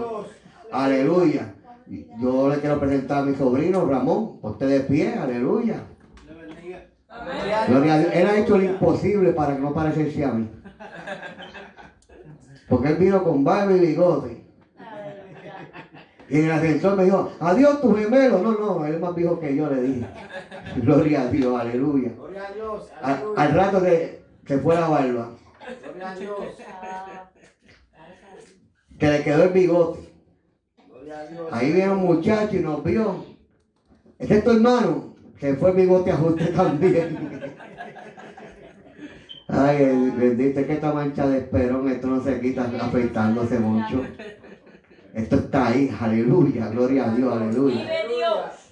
Aleluya. Yo le quiero presentar a mi sobrino Ramón, usted de pie, aleluya. Gloria a Dios. Él ha hecho lo imposible para que no parezca a mí. Porque él vino con barba y bigote. Y en el ascensor me dijo, adiós tu gemelo. No, no, él es más viejo que yo, le dije. Gloria a Dios, aleluya. Gloria a Dios. A- Aleluya. al rato se, se fue la barba. Gloria a Dios. Que le quedó el bigote. Ahí vino un muchacho y nos vio. Ese es tu hermano. Se fue el bigote a usted también. Ay, bendito, es que esta mancha de esperón, esto no se quita afeitándose mucho. Esto está ahí, aleluya, gloria a Dios, aleluya.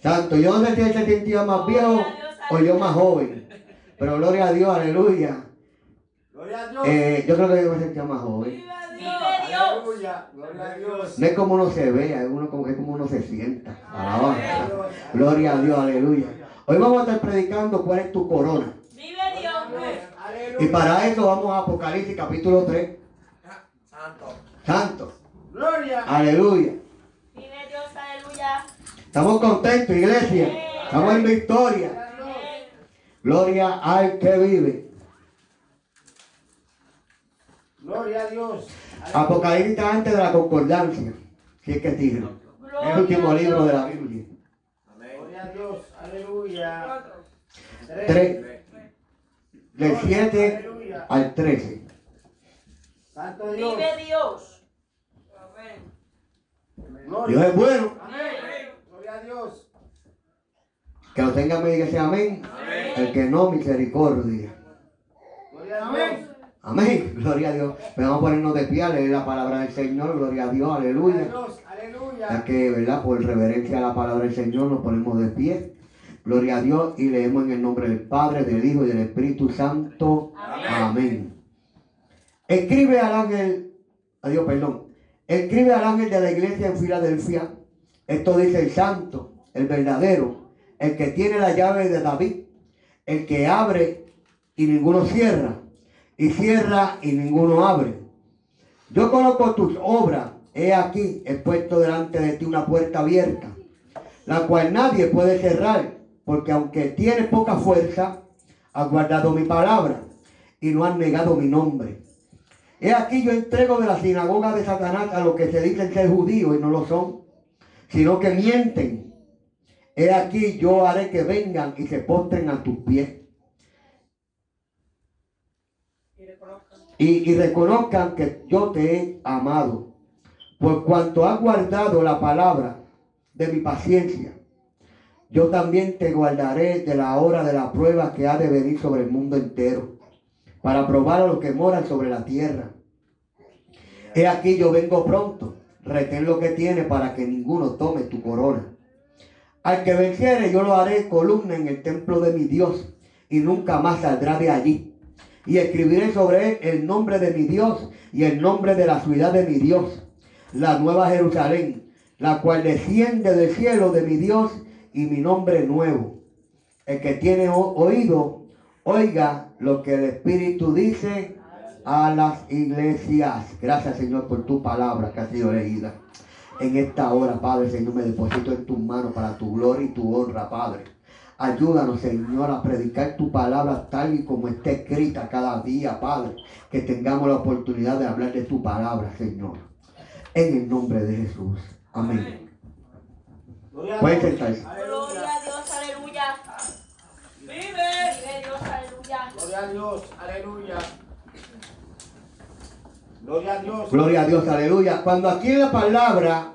Santo, yo no sé si él se sentía más viejo o yo más joven. Pero gloria a Dios, aleluya. Eh, yo creo que yo me sentía más joven. Aleluya. Gloria a Dios. No es como uno se ve, es, uno como, es como uno se sienta. Gloria a Dios, aleluya. Hoy vamos a estar predicando cuál es tu corona. Vive Dios. Aleluya. Y para eso vamos a Apocalipsis capítulo 3. Santo. Gloria. Aleluya. Vive Dios, aleluya. Estamos contentos, iglesia. Estamos en victoria. Gloria al que vive. Gloria a Dios. Apocalipsis antes de la concordancia. Si es que tiene. Es el último libro de la Biblia. Gloria a Dios. Aleluya. 3. Del 7 al 13. Santo Dios. Vive Dios. Dios Gloria. es bueno. Amén. Gloria a Dios. Que lo tenga me diga ese amén. El que no, misericordia. Gloria a Dios. Amén. Gloria a Dios. Pero vamos a ponernos de pie a leer la palabra del Señor. Gloria a Dios. Aleluya. Dios. Ya Aleluya. que, ¿verdad? Por reverencia a la palabra del Señor nos ponemos de pie. Gloria a Dios y leemos en el nombre del Padre, del Hijo y del Espíritu Santo. Amén. Escribe al ángel, adiós, perdón. Escribe al ángel de la iglesia en Filadelfia. Esto dice el santo, el verdadero, el que tiene la llave de David, el que abre y ninguno cierra, y cierra y ninguno abre. Yo conozco tus obras. He aquí, he puesto delante de ti una puerta abierta, la cual nadie puede cerrar, porque aunque tiene poca fuerza, has guardado mi palabra y no han negado mi nombre. He aquí yo entrego de la sinagoga de Satanás a los que se dicen ser judíos y no lo son, sino que mienten. He aquí yo haré que vengan y se postren a tus pies. Y, reconozcan que yo te he amado, por cuanto has guardado la palabra de mi paciencia. Yo también te guardaré de la hora de la prueba que ha de venir sobre el mundo entero, para probar a los que moran sobre la tierra. He aquí yo vengo pronto, retén lo que tiene para que ninguno tome tu corona. Al que venciere yo lo haré columna en el templo de mi Dios y nunca más saldrá de allí. Y escribiré sobre él el nombre de mi Dios y el nombre de la ciudad de mi Dios, la nueva Jerusalén, la cual desciende del cielo de mi Dios y mi nombre nuevo. El que tiene oído, oiga lo que el Espíritu dice a las iglesias. Gracias Señor por tu palabra que ha sido leída. En esta hora, Padre, Señor, me deposito en tus manos para tu gloria y tu honra, Padre. Ayúdanos, Señor, a predicar tu palabra tal y como está escrita cada día, Padre. Que tengamos la oportunidad de hablar de tu palabra, Señor. En el nombre de Jesús. Amén. Gloria a Pueden Dios. sentarse. Gloria a Dios, aleluya. Vive, vive Dios, aleluya. Gloria a Dios, aleluya. Gloria a Dios. Gloria a Dios, aleluya. Cuando aquí en la palabra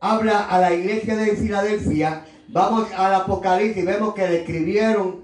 habla a la iglesia de Filadelfia, vamos al Apocalipsis vemos que le escribieron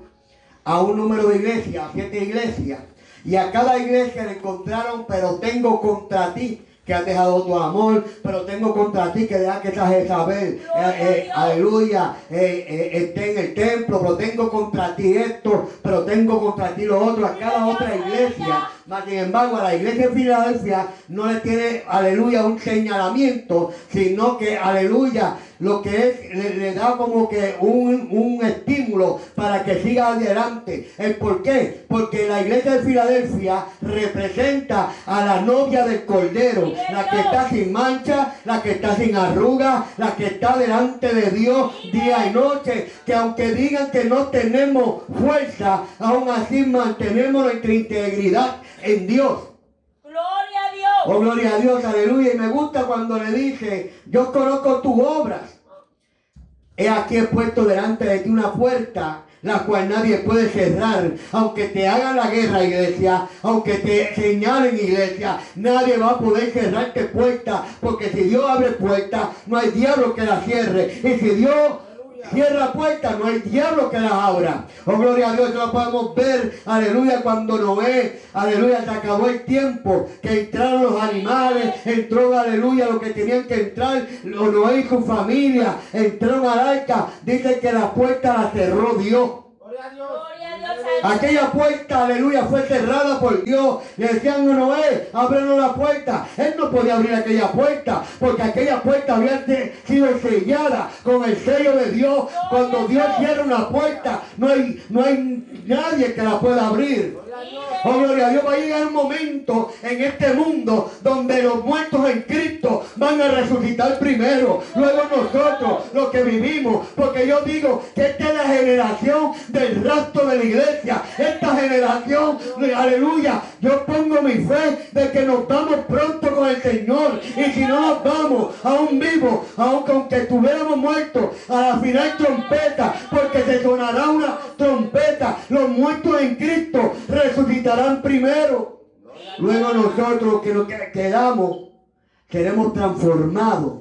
a un número de iglesias, a siete iglesias. Y a cada iglesia le encontraron, pero tengo contra ti que has dejado tu amor, pero tengo contra ti que dejas que esa Jezabel, eh, eh, aleluya, eh, eh, esté en el templo, pero tengo contra ti esto, pero tengo contra ti lo otro, a cada otra iglesia. Mas, sin embargo, a la iglesia de Filadelfia no le tiene, aleluya, un señalamiento, sino que, aleluya, lo que le da como que un, un estímulo para que siga adelante. ¿El por qué? Porque la iglesia de Filadelfia representa a la novia del Cordero, la que está sin mancha, la que está sin arruga, la que está delante de Dios día y noche, que aunque digan que no tenemos fuerza, aún así mantenemos nuestra integridad en Dios. Gloria a Dios. Oh, gloria a Dios, aleluya. Y me gusta cuando le dice, yo conozco tus obras. He aquí he puesto delante de ti una puerta, la cual nadie puede cerrar. Aunque te hagan la guerra, iglesia, aunque te señalen, iglesia, nadie va a poder cerrarte puerta. Porque si Dios abre puerta, no hay diablo que la cierre. Y si Dios Cierra puertas, no hay diablo que las abra. Oh, gloria a Dios, lo podemos ver, aleluya, cuando Noé, aleluya, se acabó el tiempo, que entraron los animales, entró, aleluya, lo que tenían que entrar, lo- Noé y su familia, entraron al arca, dice que la puerta la cerró Dios. Gloria a Dios. Aquella puerta, aleluya, fue cerrada por Dios. Le decían a Noé, ábrenos la puerta. Él no podía abrir aquella puerta, porque aquella puerta había sido sellada con el sello de Dios. Cuando Dios cierra una puerta, no hay, no hay nadie que la pueda abrir. Oh, gloria a Dios, va a llegar un momento en este mundo donde los muertos en Cristo van a resucitar primero. Luego nosotros, los que vivimos. Porque yo digo que esta es la generación del rapto de la iglesia. Esta generación, aleluya, yo pongo mi fe de que nos vamos pronto con el Señor. Y si no nos vamos, aún vivos, aunque aunque estuviéramos muertos, a la final trompeta, porque se sonará una trompeta. Los muertos en Cristo resucitarán primero. Luego nosotros que nos que- quedamos, seremos transformados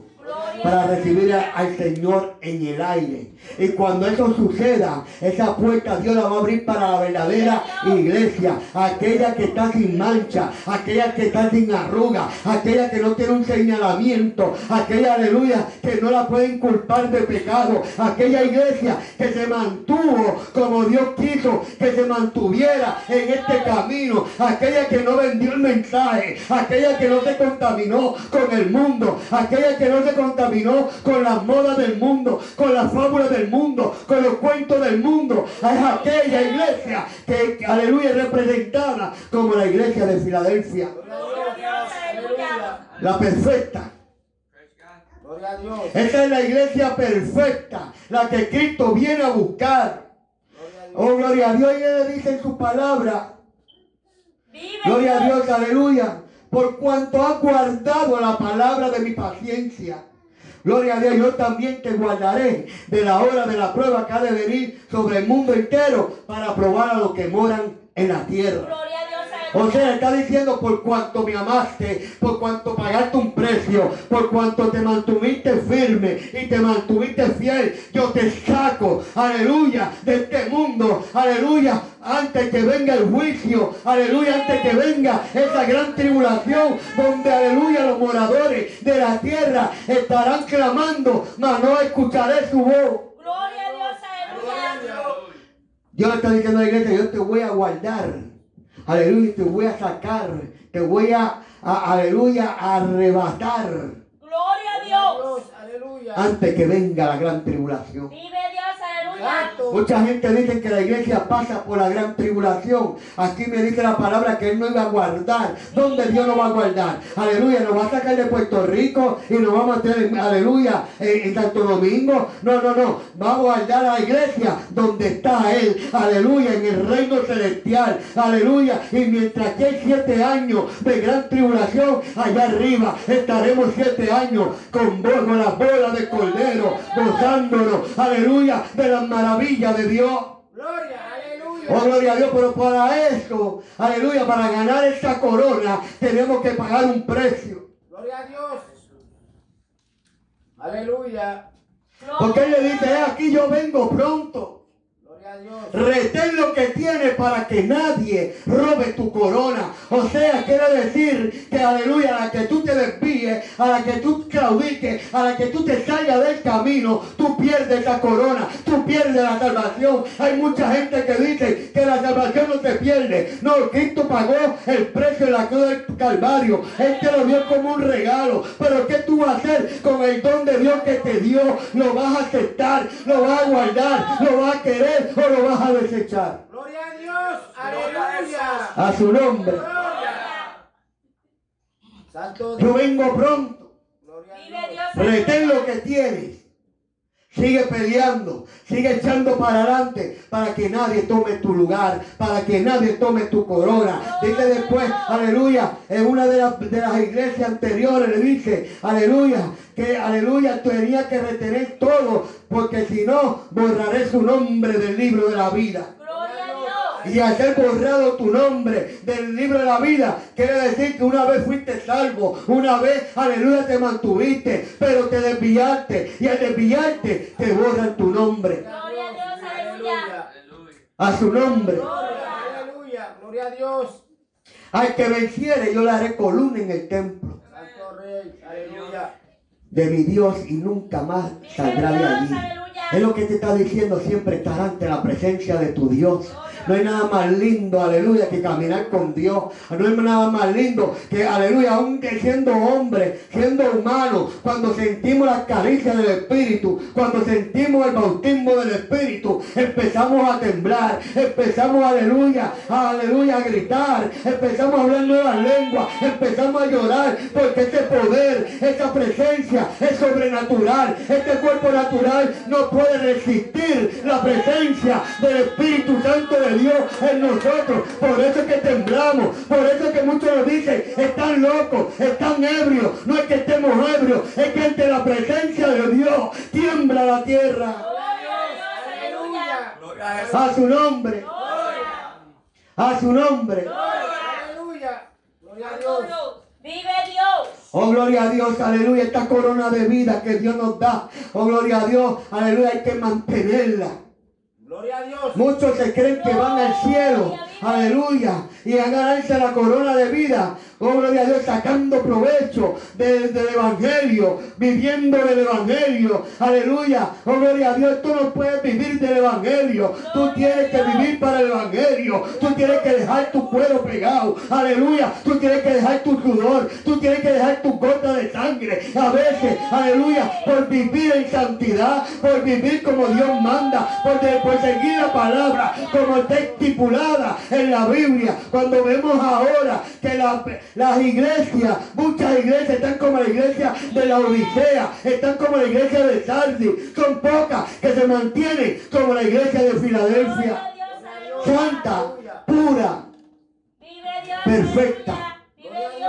para recibir al Señor en el aire. Y cuando eso suceda, esa puerta Dios la va a abrir para la verdadera iglesia, aquella que está sin mancha, aquella que está sin arruga, aquella que no tiene un señalamiento, aquella aleluya que no la pueden culpar de pecado, aquella iglesia que se mantuvo como Dios quiso que se mantuviera en este camino, aquella que no vendió el mensaje, aquella que no se contaminó con el mundo, aquella que no se contaminó con las modas del mundo, con las fábulas del mundo, con los cuentos del mundo. Es aquella iglesia que, aleluya, es representada como la iglesia de Filadelfia, Gloria a Dios, aleluya. la perfecta. Gloria a Dios. Esa es la iglesia perfecta, la que Cristo viene a buscar. Oh, gloria a Dios, y Él le dice en su palabra Gloria a Dios, aleluya. Por cuanto has guardado la palabra de mi paciencia. Gloria a Dios, yo también te guardaré de la hora de la prueba que ha de venir sobre el mundo entero para probar a los que moran en la tierra. O sea, está diciendo por cuanto me amaste, por cuanto pagaste un precio, por cuanto te mantuviste firme y te mantuviste fiel, yo te saco, aleluya, de este mundo, aleluya, antes que venga el juicio, aleluya, antes que venga esa gran tribulación, donde, aleluya, los moradores de la tierra estarán clamando, mas no escucharé su voz. Gloria a Dios. Aleluya. Dios le está diciendo a la iglesia, yo te voy a guardar. Aleluya, te voy a sacar. Te voy a, a- aleluya, a arrebatar Gloria a Dios. Aleluya. antes que venga la gran tribulación. Vive Dios. Mucha gente dice que la iglesia pasa por la gran tribulación. Aquí me dice la palabra que Él no iba a guardar. ¿Dónde Dios nos va a guardar? Aleluya, nos va a sacar de Puerto Rico y nos va a aleluya, en, Santo Domingo. No, no, no. Va a guardar a la iglesia donde está Él. Aleluya, en el reino celestial. Aleluya. Y mientras que hay siete años de gran tribulación, allá arriba estaremos siete años con, con las bolas de cordero, gozándonos. Aleluya, de las maravillas de Dios. Gloria, aleluya. Oh, gloria a Dios, pero para eso, aleluya, para ganar esta corona, tenemos que pagar un precio. Gloria a Dios. Aleluya. Porque Él le dice, "He aquí yo vengo pronto. Retén lo que tienes para que nadie robe tu corona. O sea, quiere decir que, aleluya, a la que tú te desvíes, a la que tú claudiques, a la que tú te salgas del camino, tú pierdes esa corona, tú pierdes la salvación. Hay mucha gente que dice que la salvación no se pierde. No, Cristo pagó el precio de la cruz del Calvario. Él te lo dio como un regalo. Pero ¿qué tú vas a hacer con el don de Dios que te dio? ¿Lo vas a aceptar? ¿Lo vas a guardar? ¿Lo vas a querer o lo vas a desechar? Gloria a Dios. Aleluya. A su nombre. Gloria. Santo Yo vengo pronto. Gloria a Vive Dios. Dios. Retén lo que tienes. Sigue peleando, sigue echando para adelante para que nadie tome tu lugar, para que nadie tome tu corona. Dice después, aleluya, en una de, las- de las iglesias anteriores le dice, aleluya, que aleluya tenía que retener todo, porque si no, borraré su nombre del libro de la vida. Y al ser borrado tu nombre del libro de la vida, quiere decir que una vez fuiste salvo, una vez, aleluya, te mantuviste, pero te desviaste. Y al desviarte, te borran tu nombre. Gloria a Dios. Aleluya. A su nombre. Gloria, aleluya. Gloria a Dios. Al que venciere, yo le haré columna en el templo Santo Rey. Aleluya. de mi Dios y nunca más saldrá de allí. Es lo que te está diciendo, siempre estar ante la presencia de tu Dios. No hay nada más lindo, aleluya, que caminar con Dios. No hay nada más lindo que, aleluya, aunque siendo hombre, siendo humano, cuando sentimos la caricia del Espíritu, cuando sentimos el bautismo del Espíritu, empezamos a temblar, empezamos, aleluya, aleluya, a gritar, empezamos a hablar nuevas lenguas, empezamos a llorar, porque ese poder, esa presencia es sobrenatural. Este cuerpo natural no puede resistir la presencia del Espíritu Santo de Dios en nosotros. Por eso es que temblamos, por eso es que muchos nos dicen, están locos, están ebrios. No es que estemos ebrios, es que ante la presencia de Dios tiembla la tierra. Aleluya. A su nombre, a su nombre. Aleluya. Gloria a Dios. Vive Dios. Oh, gloria a Dios, aleluya, esta corona de vida que Dios nos da. Oh, gloria a Dios, aleluya, hay que mantenerla. Gloria a Dios. Muchos se creen que van al cielo, aleluya, y a ganarse la corona de vida. Oh, gloria a Dios, sacando provecho de- del Evangelio, viviendo del Evangelio, aleluya. Oh, gloria a Dios, tú no puedes vivir del Evangelio, tú tienes que vivir para el Evangelio, tú tienes que dejar tu cuero pegado, aleluya, tú tienes que dejar tu sudor, tú tienes que dejar tu gota de sangre. A veces, aleluya, por vivir en santidad, por vivir como Dios manda, por, de- por seguir la palabra como está estipulada en la Biblia. Cuando vemos ahora que la- las iglesias, muchas iglesias están como la iglesia de la Odisea, están como la iglesia de Sardis, son pocas que se mantienen como la iglesia de Filadelfia, santa, pura, perfecta.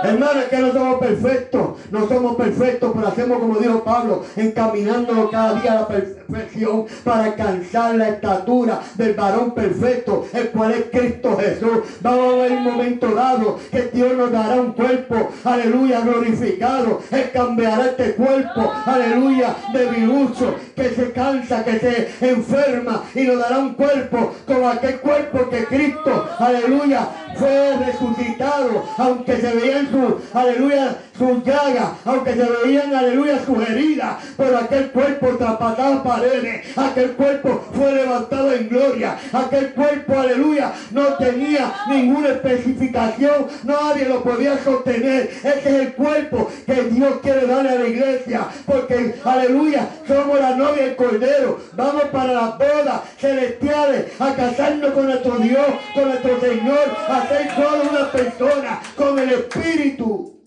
Hermano, es que no somos perfectos, no somos perfectos, pero hacemos como dijo Pablo, encaminándonos cada día a la perfección para alcanzar la estatura del varón perfecto, el cual es Cristo Jesús. Vamos a ver un momento dado que Dios nos dará un cuerpo, aleluya, glorificado. Él cambiará este cuerpo, aleluya, de virucho, que se cansa, que se enferma y nos dará un cuerpo como aquel cuerpo que Cristo, aleluya, fue resucitado, aunque se veían sus, aleluya, sus llagas, aunque se veían, aleluya, sus heridas, pero aquel cuerpo traspasaba paredes, aquel cuerpo fue levantado en gloria, aquel cuerpo, aleluya, no tenía ninguna especificación, nadie lo podía sostener, ese es el cuerpo que Dios quiere darle a la iglesia, porque, aleluya, somos la novia del Cordero, vamos para las bodas celestiales, a casarnos con nuestro Dios, con nuestro Señor, a ser solo una persona, con el Espíritu.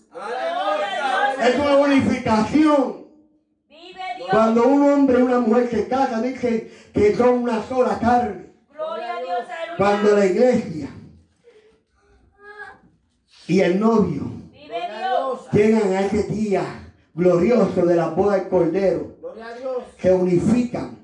Es una unificación. Vive Dios. Cuando un hombre y una mujer se casan, dicen que son una sola carne. Gloria a Dios. Aleluya. Cuando la iglesia y el novio llegan a ese día glorioso de la boda del Cordero, Gloria a Dios. se unifican.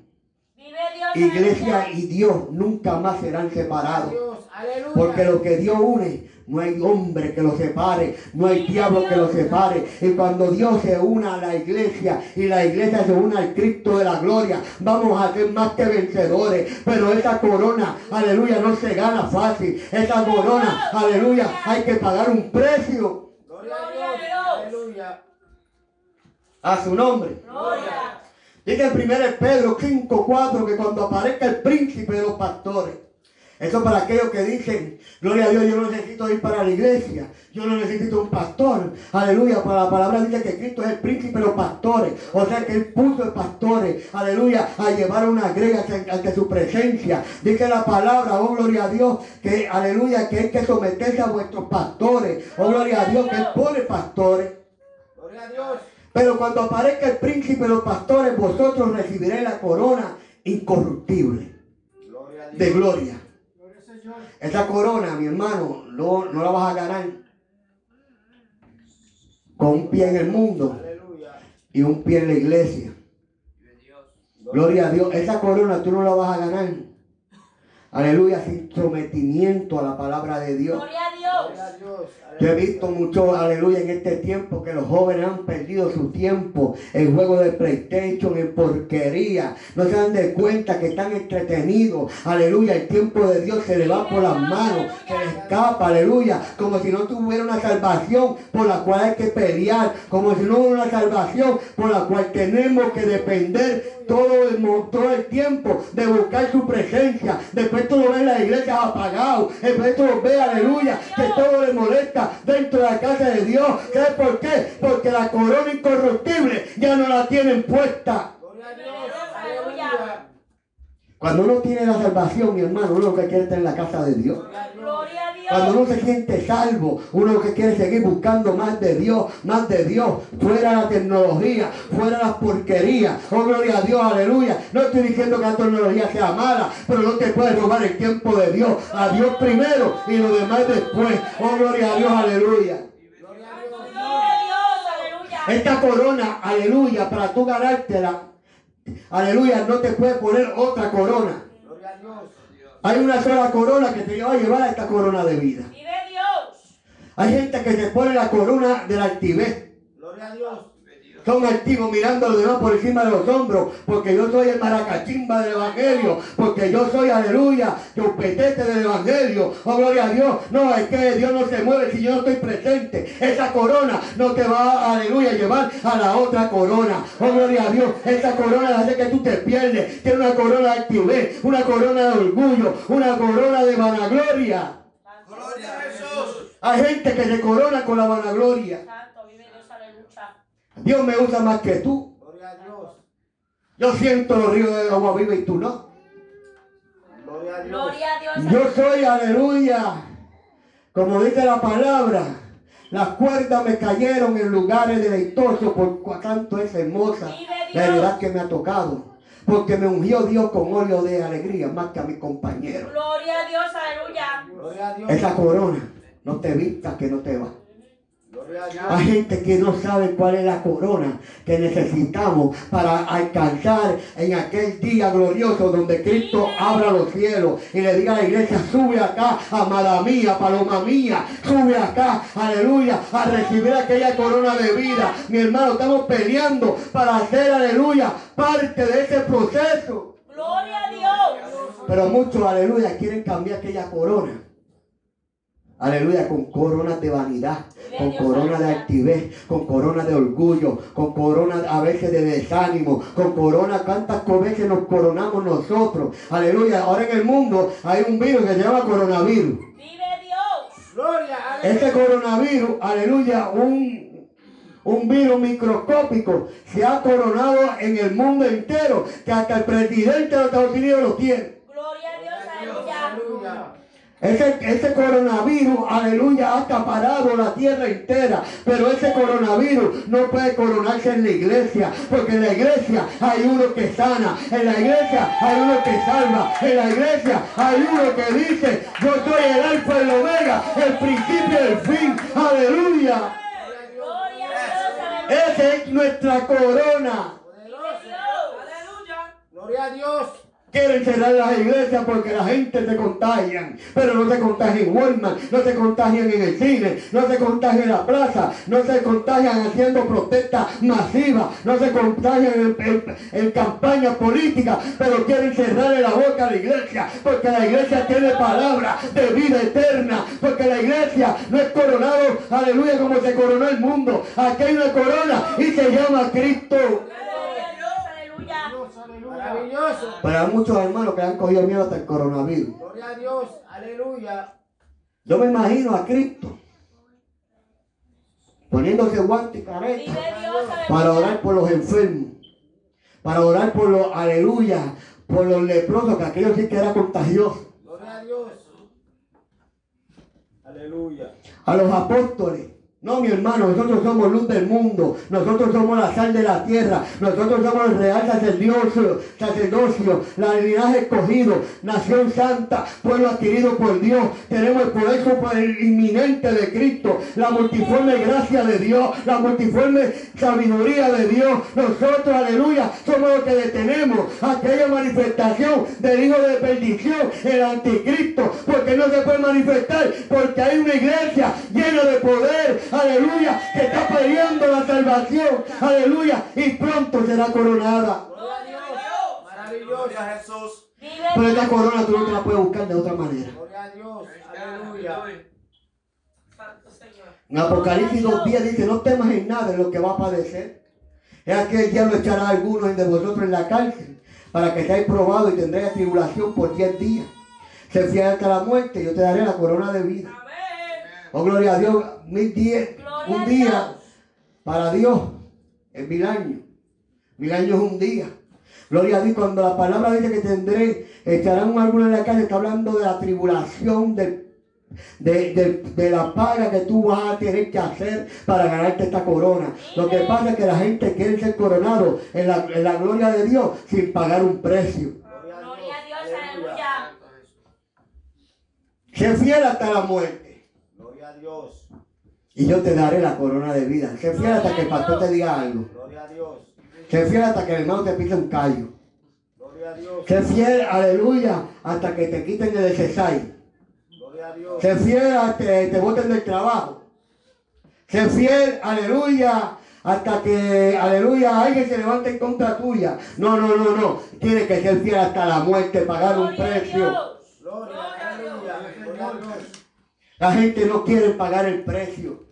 Vive Dios. Iglesia y Dios nunca más serán separados. Aleluya. Porque lo que Dios une, no hay hombre que lo separe, no hay diablo que lo separe. Y cuando Dios se una a la iglesia y la iglesia se une al Cristo de la gloria, vamos a ser más que vencedores. Pero esa corona, aleluya, no se gana fácil. Esa corona, aleluya, hay que pagar un precio Gloria a Dios. Aleluya. a su nombre. Gloria. Dice en 1 Pedro 5, 4 que cuando aparezca el príncipe de los pastores, eso para aquellos que dicen, gloria a Dios, yo no necesito ir para la iglesia, yo no necesito un pastor, aleluya, para la palabra dice que Cristo es el príncipe de los pastores, o sea que Él puso de pastores, aleluya, a llevar una grega ante- su presencia, dice la palabra, oh gloria a Dios, que aleluya, que hay que someterse a vuestros pastores, oh gloria a Dios, que Él pone pastores. Gloria a Dios. Pero cuando aparezca el príncipe de los pastores, vosotros recibiréis la corona incorruptible Gloria a Dios. de gloria. Esa corona, mi hermano, no, no la vas a ganar con un pie en el mundo y un pie en la iglesia. Gloria a Dios. Esa corona tú no la vas a ganar. Aleluya, sin sometimiento a la palabra de Dios. Gloria a Dios. Yo he visto mucho, aleluya, en este tiempo que los jóvenes han perdido su tiempo en juegos de PlayStation, en porquería. No se dan de cuenta que están entretenidos. Aleluya, el tiempo de Dios se le va por las manos, se le escapa, aleluya. Como si no tuviera una salvación por la cual hay que pelear. Como si no hubiera una salvación por la cual tenemos que depender todo el, todo el tiempo de buscar su presencia. Tú lo en la iglesia apagado. Tú lo ves, aleluya, que todo le molesta dentro de la casa de Dios. ¿Sabes por qué? Porque la corona incorruptible ya no la tienen puesta. Gloria a Dios. Aleluya. Cuando uno tiene la salvación, mi hermano, uno lo que quiere estar en la casa de Dios. Cuando uno se siente salvo, uno lo que quiere es seguir buscando más de Dios, más de Dios, fuera la tecnología, fuera las porquerías. Oh, gloria a Dios, aleluya. No estoy diciendo que la tecnología sea mala, pero no te puedes robar el tiempo de Dios. A Dios primero y lo demás después. Oh, gloria a Dios, aleluya. Gloria a Dios. Vive Dios. Aleluya. Esta corona, aleluya, para tú ganártela, aleluya, no te puedes poner otra corona. Gloria a Dios. Hay una sola corona que te va a llevar a esta corona de vida. Vive Dios. Hay gente que se pone la corona del altivez. Gloria a Dios. Son altivos mirando a los demás por encima de los hombros, porque yo soy el maracachimba del evangelio, porque yo soy, aleluya, chupetete del evangelio. Oh, gloria a Dios. No, es que Dios no se mueve si yo no estoy presente. Esa corona no te va, aleluya, a llevar a la otra corona. Oh, gloria a Dios. Esa corona hace que tú te pierdes. Tiene una corona de altivez, una corona de orgullo, una corona de vanagloria. Gloria a Jesús. Hay gente que se corona con la vanagloria. Santo, vive Dios. Aleluya. Dios me usa más que tú. Gloria a Dios. Yo siento los ríos de agua viva y tú no. Gloria a Dios. Gloria a Dios. Yo soy, aleluya, como dice la palabra, las cuerdas me cayeron en lugares deleitosos por cuanto es hermosa la heredad que me ha tocado. Porque me ungió Dios con óleo de alegría más que a mi compañero. Gloria a Dios. Aleluya. Gloria a Dios. Esa corona No te vistas que no te va. Hay gente que no sabe cuál es la corona que necesitamos para alcanzar en aquel día glorioso donde Cristo abra los cielos y le diga a la iglesia, sube acá, amada mía, paloma mía, sube acá, aleluya, a recibir aquella corona de vida. Mi hermano, estamos peleando para hacer, aleluya, parte de ese proceso. Gloria a Dios. Pero muchos, aleluya, quieren cambiar aquella corona. Aleluya, con coronas de vanidad, con corona de altivez, con corona de orgullo, con corona a veces de desánimo, con corona, cuántas veces nos coronamos nosotros. Aleluya, ahora en el mundo hay un virus que se llama coronavirus. Vive Dios. Gloria a Dios. Este coronavirus, aleluya, un, un virus microscópico se ha coronado en el mundo entero, que hasta el presidente de los Estados Unidos lo tiene. Gloria a Dios. Aleluya. Aleluya. Ese, ese coronavirus, aleluya, ha acaparado la tierra entera. Pero ese coronavirus no puede coronarse en la iglesia. Porque en la iglesia hay uno que sana. En la iglesia hay uno que salva. En la iglesia hay uno que dice, yo soy el alfa y el omega, el principio y el fin. Aleluya. Gloria a Dios. Aleluya. Esa es nuestra corona. Aleluya. Gloria a Dios. Quieren cerrar las iglesias porque la gente se contagian, pero no se contagian en Walmart, no se contagian en el cine, no se contagian en la plaza, no se contagian haciendo protestas masivas, no se contagian en, en- en campañas políticas, pero quieren cerrarle la boca a la iglesia, porque la iglesia tiene palabra de vida eterna, porque la iglesia no es coronado, aleluya, como se coronó el mundo. Aquí hay una corona y se llama Cristo. Maravilloso. Pero hay muchos hermanos que han cogido miedo hasta el coronavirus. Gloria a Dios. Aleluya. Yo me imagino a Cristo poniéndose guante y careta para orar por los enfermos, para orar por los, aleluya, por los leprosos, que aquellos sí que era contagioso, Gloria a Dios. Aleluya. a los apóstoles. No, mi hermano, nosotros somos luz del mundo, nosotros somos la sal de la tierra, nosotros somos el real sacerdocio, sacerdocio, la linaje escogido, nación santa, pueblo adquirido por Dios. Tenemos el poder inminente de Cristo, la multiforme gracia de Dios, la multiforme sabiduría de Dios. Nosotros, aleluya, somos los que detenemos aquella manifestación del hijo de perdición, el anticristo, porque no se puede manifestar, porque hay una iglesia llena de poder, aleluya, que está peleando la salvación, aleluya, y pronto será coronada. Gloria a Dios. Maravilloso. Jesús. Vive Pero esta corona tú no te la puedes buscar de otra manera. Gloria a Dios. Aleluya. En Apocalipsis 2.10 dice, no temas en nada de lo que va a padecer. Es aquel diablo echará a algunos de vosotros en la cárcel para que seáis probados y tendréis tribulación por 10 días. Se fiel hasta la muerte, yo te daré la corona de vida. Oh, gloria a Dios, mil Gloria un día para Dios es mil años. Mil años es un día. Gloria a Dios, cuando la palabra dice que tendré, echarán algunos en la calle, está hablando de la tribulación, del de, de- de la paga que tú vas a tener que hacer para ganarte esta corona. Lo que pasa es que la gente quiere ser coronado en la, en la gloria de Dios sin pagar un precio. Gloria a Dios. Aleluya. Sé fiel hasta la muerte Dios. y yo te daré la corona de vida. Sé fiel hasta que el pastor te diga algo. Gloria a Dios. Sé fiel hasta que el hermano te pise un callo. Gloria a Dios. Sé fiel, aleluya, hasta que te quiten el SSI. Gloria a Dios. Sé fiel hasta que te boten del trabajo. Sé fiel, aleluya, hasta que, aleluya, alguien se levante en contra tuya. No, no, no, no. Tienes que ser fiel hasta la muerte, pagar un Gloria a precio. Dios. Gloria. Aleluya. Gloria a Dios. La gente no quiere pagar el precio.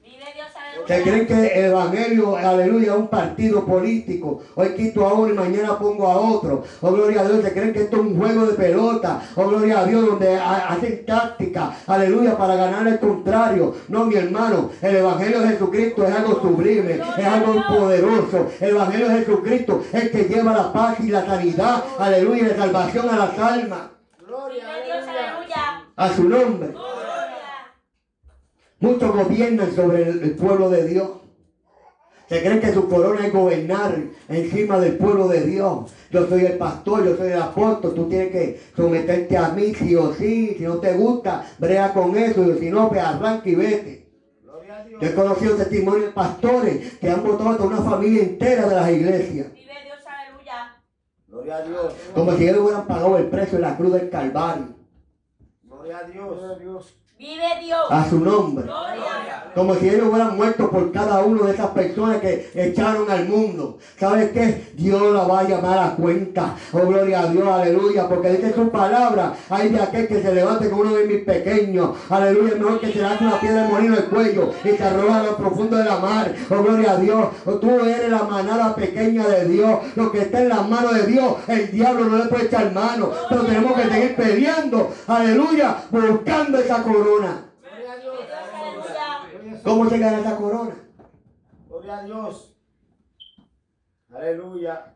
Se creen que el evangelio, aleluya, es un partido político. Hoy quito a uno y mañana pongo a otro. Oh, gloria a Dios. Se creen que esto es un juego de pelota. Oh, gloria a Dios, donde ha- hacen táctica, aleluya, para ganar el contrario. No, mi hermano, el evangelio de Jesucristo es algo sublime, es algo poderoso. El evangelio de Jesucristo es el que lleva la paz y la sanidad, aleluya, y la salvación a las almas. Gloria. Vive Dios. Aleluya. Aleluya. A su nombre. Gloria. Muchos gobiernan sobre el, el pueblo de Dios. Se creen que su corona es gobernar encima del pueblo de Dios. Yo soy el pastor, yo soy el apóstol, tú tienes que someterte a mí sí o sí. Si no te gusta, brea con eso. Y si no, pues arranca y vete. Gloria a Dios. Yo he conocido testimonios de pastores que han votado a toda una familia entera de las iglesias. Vive Dios, aleluya. Gloria a Dios. Como si ellos hubieran pagado el precio de la cruz del Calvario. Gloria a Dios. Vive Dios. A su nombre. Gloria. Como si ellos hubieran muerto por cada uno de esas personas que echaron al mundo. ¿Sabes qué? Dios la va a llamar a cuenta. Oh, gloria a Dios, aleluya. Porque dice su palabra. Hay de aquel que se levante con uno de mis pequeños. Aleluya. Es mejor que se lance una piedra de molino el cuello y se arroja a lo profundo de la mar. Oh, gloria a Dios. Oh, tú eres la manada pequeña de Dios. Lo que está en las manos de Dios, el diablo no le puede echar mano. Pero tenemos que seguir peleando. Aleluya. Buscando esa corona. Gloria a Vive Dios. Dios, aleluya. ¿Cómo se gana esa corona? Gloria a Dios. Aleluya.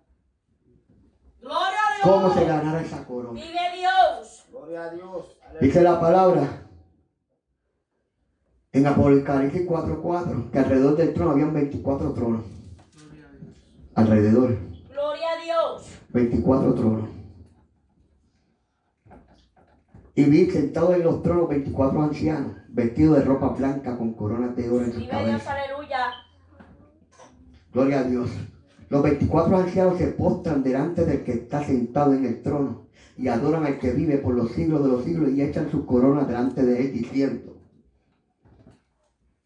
Gloria a Dios. ¿Cómo se ganará esa corona? Vive Dios. Gloria a Dios. Aleluya. Dice la palabra en Apocalipsis 4.4 que alrededor del trono habían 24 tronos. Alrededor, Gloria a Dios. 24 tronos. Y vi sentados en los tronos 24 ancianos, vestidos de ropa blanca con coronas de oro en sus Dios, cabezas. aleluya. Gloria a Dios. Los 24 ancianos se postran delante del que está sentado en el trono y adoran al que vive por los siglos de los siglos y echan sus coronas delante de él diciendo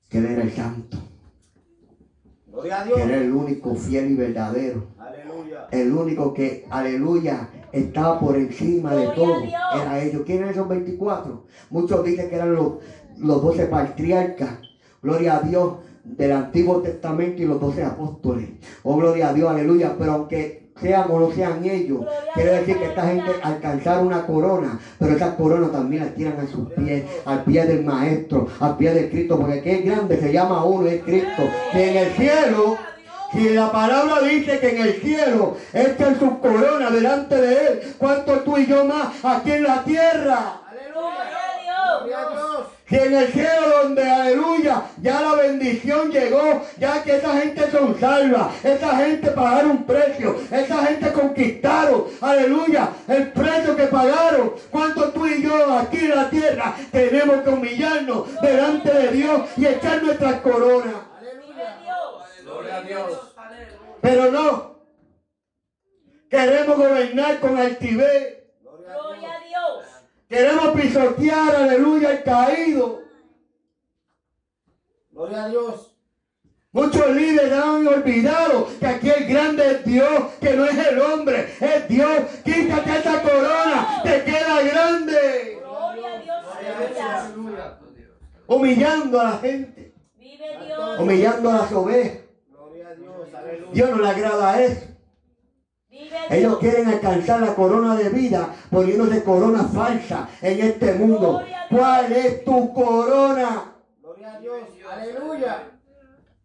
que él era el santo, Gloria a que era Dios. el único fiel y verdadero, Aleluya. el único que, aleluya, estaba por encima de todo. Era ellos. ¿Quiénes eran esos 24? Muchos dicen que eran los, los 12 patriarcas. Gloria a Dios del Antiguo Testamento y los 12 apóstoles. Oh, gloria a Dios, aleluya. Pero aunque sean o no sean ellos, quiere decir que esta gente alcanzaron una corona, pero esa corona también la tiran a sus pies, al pie del Maestro, al pie de Cristo, porque que es grande se llama uno, es Cristo. Que en el cielo si la palabra dice que en el cielo echan su corona delante de él, ¿cuánto tú y yo más aquí en la tierra? Gloria a Dios. Gloria a Dios. Si en el cielo donde, aleluya, ya la bendición llegó, ya que esa gente son salvas, esa gente pagaron un precio, esa gente conquistaron, aleluya, el precio que pagaron. ¿Cuánto tú y yo aquí en la tierra tenemos que humillarnos delante de Dios y echar nuestras coronas? Dios. Gloria a Dios. Pero no. Queremos gobernar con altivez. Gloria a Gloria Dios. a Dios. Queremos pisotear, aleluya, el caído. Gloria a Dios. Muchos líderes han olvidado que aquí el grande es Dios, que no es el hombre, es Dios. Quítate esa corona, te queda grande. Gloria a Dios, aleluya. Humillando a la gente, Vive Dios. humillando a las ovejas. Gloria Dios. No le agrada a eso. Ellos quieren alcanzar la corona de vida poniéndose corona falsa en este mundo. ¿Cuál es tu corona? Gloria a Dios. Aleluya.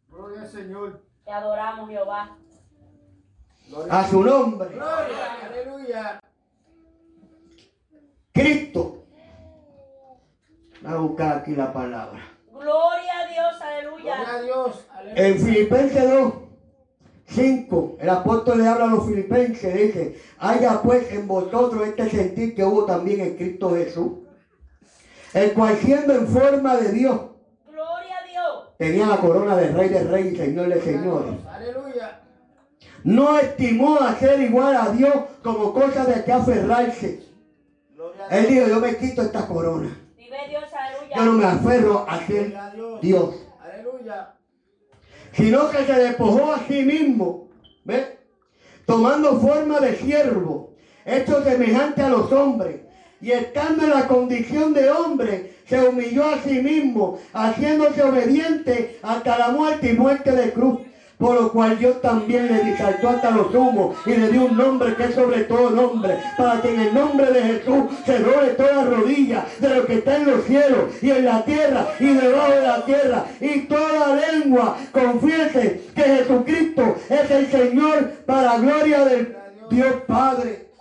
Gloria al Señor. Te adoramos, Jehová. Gloria A su nombre. Gloria. Aleluya. Cristo. Voy a buscar aquí la palabra. Gloria a Dios, Gloria aleluya. a Dios. Aleluya. En Filipenses 2, 5, el apóstol le habla a los filipenses, dice, haya pues en vosotros este sentir que hubo también en Cristo Jesús, el cual siendo en forma de Dios, Gloria a Dios. tenía la corona de rey de rey y señor de señores. Aleluya. No estimó a ser igual a Dios como cosa de que aferrarse. Él dijo, yo me quito esta corona. Vive Dios, Yo no me aleluya. aferro a ser. Dios. Aleluya. Sino que se despojó a sí mismo, ¿ves? Tomando forma de siervo, hecho semejante a los hombres, y estando en la condición de hombre, se humilló a sí mismo, haciéndose obediente hasta la muerte y muerte de cruz. Por lo cual Dios también le disaltó hasta los humos y le dio un nombre que es sobre todo nombre, para que en el nombre de Jesús se doble toda rodilla de lo que está en los cielos y en la tierra y debajo de la tierra, y toda lengua confiese que Jesucristo es el Señor para gloria del Dios Padre.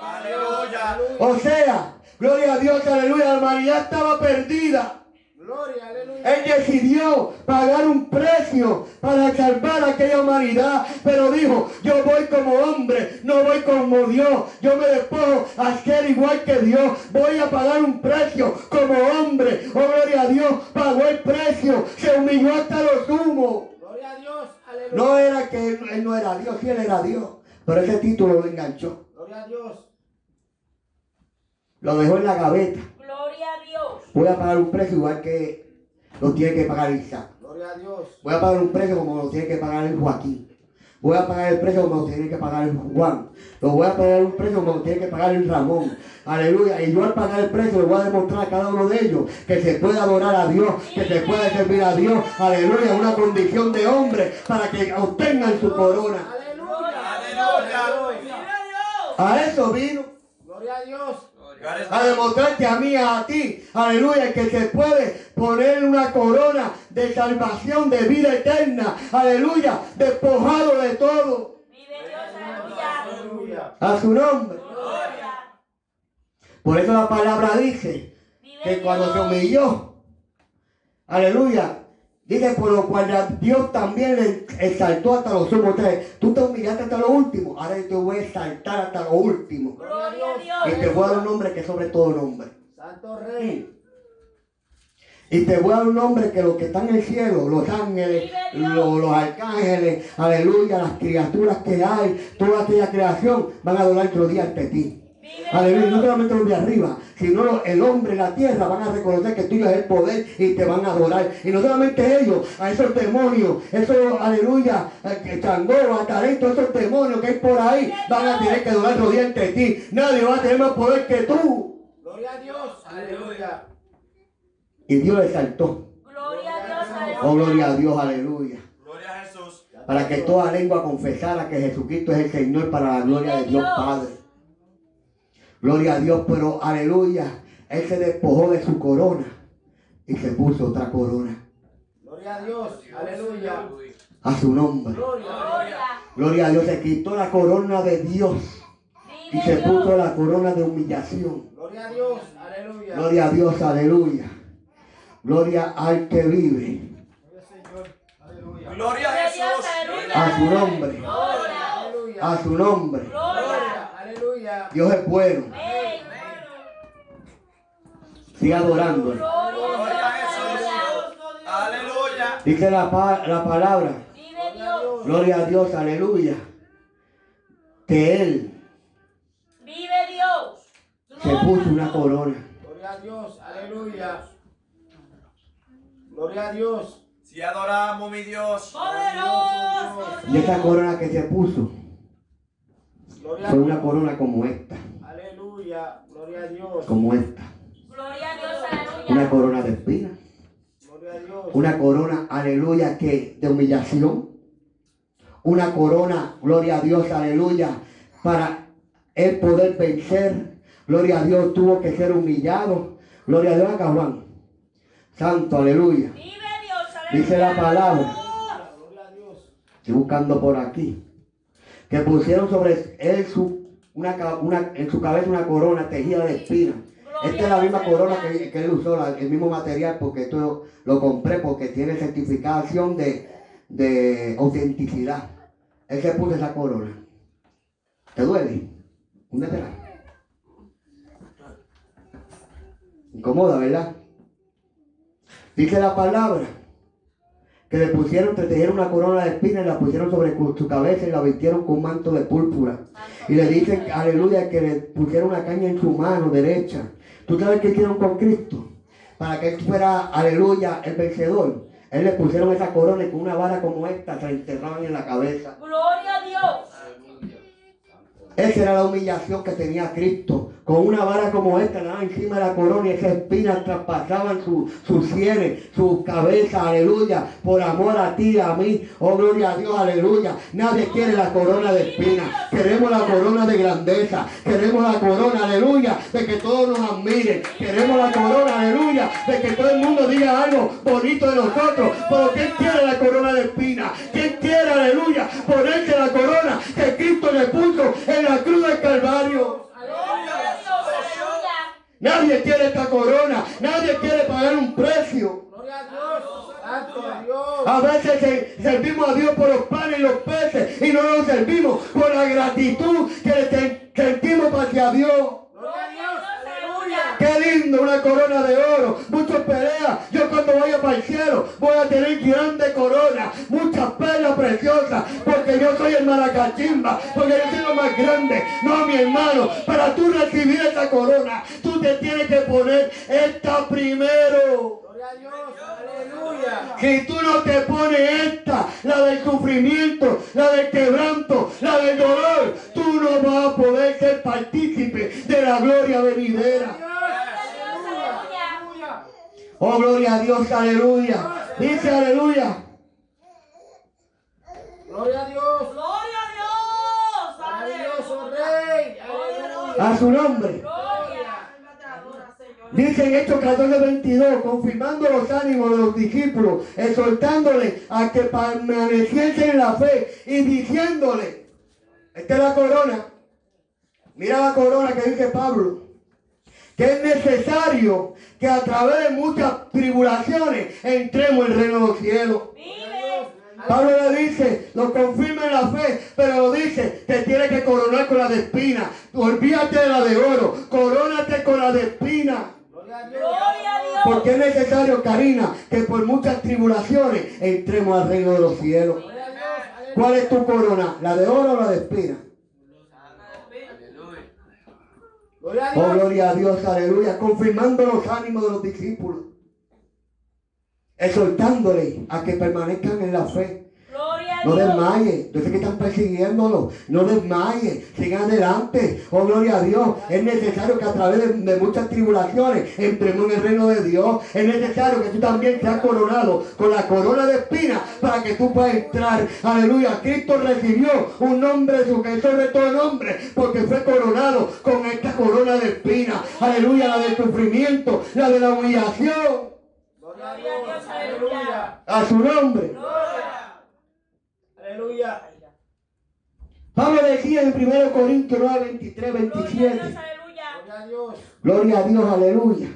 Aleluya. O sea, gloria a Dios, aleluya, la humanidad estaba perdida. Gloria, aleluya. Él decidió pagar un precio para salvar a aquella humanidad, pero dijo, yo voy como hombre, no voy como Dios, yo me despojo a ser igual que Dios, voy a pagar un precio como hombre, oh gloria a Dios, pagó el precio, se humilló hasta lo sumo. Gloria a Dios. Aleluya. No era que él, él no era Dios, sí él era Dios, pero ese título lo enganchó, Gloria a Dios. lo dejó en la gaveta, Gloria a Dios. voy a pagar un precio igual que lo tiene que pagar Isaac. Gloria a Dios. Voy a pagar un precio como lo tiene que pagar el Joaquín. Voy a pagar el precio como lo tiene que pagar el Juan. Lo voy a pagar un precio como lo tiene que pagar el Ramón. Aleluya. Y yo al pagar el precio le voy a demostrar a cada uno de ellos que se puede adorar a Dios, que se puede servir a Dios. Aleluya. Una condición de hombre para que obtengan su corona. Aleluya. Dios. A eso vino. Gloria a Dios. A demostrarte a mí, a ti, aleluya, que se puede poner una corona de salvación, de vida eterna, aleluya, despojado de todo, Vive Dios. Aleluya. Aleluya. a su nombre. Gloria. Por eso la palabra dice que cuando se humilló, aleluya, dice por lo cual Dios también le exaltó hasta lo sumo. O sea, tú te humillaste hasta lo último, ahora yo te voy a exaltar hasta lo último. Gloria a Y te Dios. voy a dar un nombre que es sobre todo nombre. Santo Rey. Y te voy a dar un nombre que los que están en el cielo, los ángeles, los, los arcángeles, aleluya, las criaturas que hay, toda aquella creación, van a adorar otro día ante ti. Aleluya, no solamente los de arriba, sino el hombre y la tierra van a reconocer que tuyo es el poder y te van a adorar. Y no solamente ellos, a esos demonios, esos, aleluya, eh, que changoa, talento, esos demonios que hay por ahí, van a tener que adorar día ante ti. Nadie va a tener más poder que tú. Gloria a Dios. Aleluya. Y Dios le exaltó. Gloria a Dios. Aleluya. Oh, gloria a Dios, aleluya. Gloria a Jesús. para que toda lengua confesara que Jesucristo es el Señor para la gloria de Dios Padre. Gloria a Dios, pero aleluya, Él se despojó de su corona y se puso otra corona Gloria a Dios. Aleluya. a su nombre. Gloria. Gloria. Gloria a Dios, se quitó la corona de Dios y se puso la corona de humillación. Gloria a Dios. Aleluya. Gloria a Dios, aleluya. Gloria al que vive Gloria a. Jesús. Aleluya. a su nombre, Gloria. Aleluya. a su nombre. Dios es bueno, sigue adorando. Aleluya. Dice la, la palabra. Gloria a Dios, aleluya. Que Él Vive Dios. se puso una corona. Gloria a Dios. Aleluya. Gloria a Dios. Si adoramos, mi Dios. Poderoso. Y esa corona que se puso Gloria una corona como esta, Aleluya. Gloria a Dios. como esta. Gloria a Dios. Una corona de espinas. Gloria a Dios. Una corona, aleluya, que de humillación. Una corona, gloria a Dios, aleluya, para él poder vencer. Gloria a Dios, tuvo que ser humillado. Gloria a Dios acá, Juan. Santo, aleluya. Vive Dios. Aleluya. Dice la palabra. Gloria a Dios. Estoy buscando por aquí. Que pusieron sobre él su, una, una- en su cabeza una corona tejida de espinas. Esta es la misma corona que, que él usó, la- el mismo material, porque esto lo compré porque tiene certificación de, de autenticidad. Él se puso esa corona. ¿Te duele? Húndetela. Incomoda, ¿verdad? Dice la palabra que le pusieron, te tejieron una corona de espinas y la pusieron sobre su cabeza y la vistieron con un manto de púrpura. Y le dicen, aleluya, que le pusieron una caña en su mano derecha. ¿Tú sabes qué hicieron con Cristo? Para que él fuera, aleluya, el vencedor. Él le pusieron esa corona y con una vara como esta se la enterraban en la cabeza. Gloria a Dios. Esa era la humillación que tenía Cristo. Con una vara como esta, nada encima de la corona y esas espinas traspasaban su- sus sienes, sus cabezas, aleluya, por amor a ti, a mí. Oh, gloria a Dios, aleluya. Nadie quiere la corona de espinas. Queremos la corona de grandeza. Queremos la corona, aleluya, de que todos nos admiren. Queremos la corona, aleluya, de que todo el mundo diga algo bonito de nosotros. Pero ¿quién quiere la corona de espinas? ¿Quién quiere, aleluya, ponerse la corona que Cristo le puso en la cruz del Calvario? Gloria a Dios. Aleluya. Nadie quiere esta corona. Nadie quiere pagar un precio. Gloria a Dios. Santo Dios. A veces se- servimos a Dios por los panes y los peces y no nos servimos por la gratitud que sentimos hacia Dios. Gloria a Dios. Aleluya. Qué lindo, una corona de oro, muchos peleas. Yo cuando vaya para el cielo voy a tener grande corona, muchas perlas preciosas, porque yo soy el maracachimba, porque yo soy lo más grande. No, mi hermano, para tú recibir esta corona, tú te tienes que poner esta primero. Gloria a Dios. Si tú no te pones esta, la del sufrimiento, la del quebranto, la del dolor, tú no vas a poder ser partícipe de la gloria venidera. Oh, gloria a Dios, aleluya. Dice aleluya. Gloria a Dios. Gloria a Dios. Maravilloso Rey. Aleluya. A su nombre. Gloria. Te adora, Señor. Dice en Hechos 14, 22, confirmando los ánimos de los discípulos, exhortándole a que permaneciesen en la fe y diciéndole, esta es la corona, mira la corona que dice Pablo, que es necesario que a través de muchas tribulaciones entremos en el reino de los cielos. Pablo le dice, lo confirma en la fe, pero lo dice, te tiene que coronar con la de espina. Olvídate de la de oro, corónate con la de espina. Porque es necesario, Karina, que por muchas tribulaciones entremos al reino de los cielos. ¿Cuál es tu corona? ¿La de oro o la de espina? Oh, gloria a Dios, aleluya. Confirmando los ánimos de los discípulos. Exhortándole a que permanezcan en la fe. No Dios. desmaye. Yo sé que están persiguiéndolo. No desmaye. Sigan adelante. Oh, gloria a Dios. Es necesario que a través de, de muchas tribulaciones entremos en el reino de Dios. Es necesario que tú también seas coronado con la corona de espinas para que tú puedas entrar. Aleluya. Cristo recibió un nombre su que es sobre todo nombre porque fue coronado con esta corona de espinas. Aleluya. La del sufrimiento, la de la humillación. Gloria a Dios. Aleluya. A su nombre. Gloria. Aleluya. Pablo decía en 1 Corintios 9, 23, Gloria a Dios. 27. Aleluya. Gloria a Dios. Aleluya.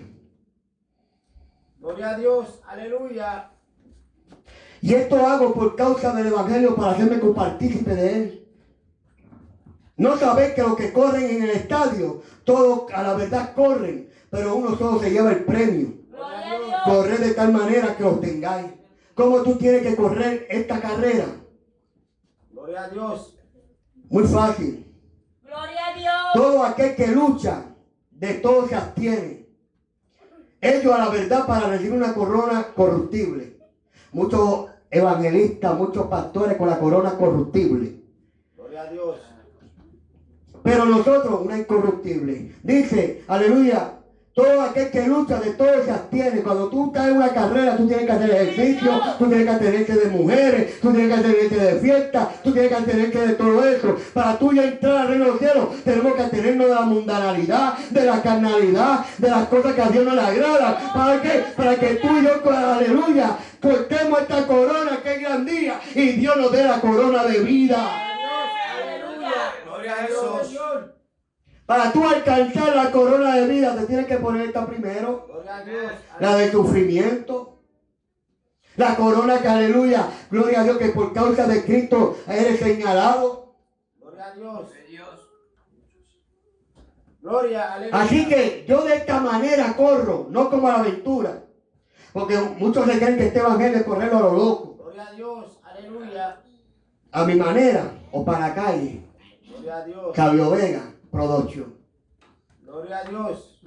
Gloria a Dios. Aleluya. Y esto hago por causa del Evangelio para hacerme compartícipe de él. No sabéis que los que corren en el estadio, todos a la verdad corren, pero uno solo se lleva el premio. Corred de tal manera que os tengáis. ¿Cómo tú tienes que correr esta carrera? Gloria a Dios. Muy fácil. Gloria a Dios. Todo aquel que lucha, de todo se abstiene. Ellos a la verdad para recibir una corona corruptible. Muchos evangelistas, muchos pastores con la corona corruptible. Gloria a Dios. Pero nosotros una incorruptible. Dice, aleluya, todo aquel que lucha de todo se abstiene. Cuando tú estás en una carrera, tú tienes que hacer ejercicio, tú tienes que abstenerte de mujeres, tú tienes que abstenerte de fiesta, tú tienes que abstenerte de todo eso. Para tú ya entrar al reino de los cielos, tenemos que abstenernos de la mundanalidad, de la carnalidad, de las cosas que a Dios no le agradan. ¿Para qué? Para que tú y yo, con aleluya, cortemos esta corona que es gran día y Dios nos dé la corona de vida. Aleluya. Gloria a Jesús. Para tú alcanzar la corona de vida, te tienes que poner esta primero. La de sufrimiento. La corona que, aleluya, gloria a Dios, que por causa de Cristo eres señalado. Gloria a Dios. Gloria, aleluya. Así que yo de esta manera corro, no como a la aventura. Porque muchos se creen que este evangelio es correrlo a lo loco. Gloria a Dios. Aleluya. A mi manera o para la calle. Gloria a Dios. Cabio Vega, Production. Gloria a Dios.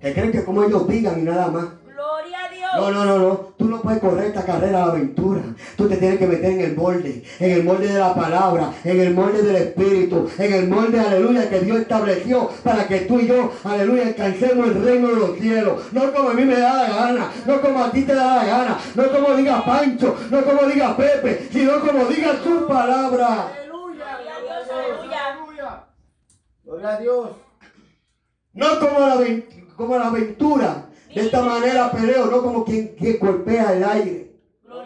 Que creen que como ellos digan y nada más. Gloria a Dios. No, no, no, no. Tú no puedes correr esta carrera a la aventura. Tú te tienes que meter en el molde, en el molde de la palabra, en el molde del Espíritu, en el molde, aleluya, que Dios estableció para que tú y yo, aleluya, alcancemos el reino de los cielos. No como a mí me da la gana, no como a ti te da la gana, no como diga Pancho, no como diga Pepe, sino como diga su palabra. Aleluya. Gloria a Gloria Dios, a Dios. aleluya. Aleluya. Gloria a Dios. No como la, como la aventura. De esta manera peleo, no como quien, quien golpea el aire.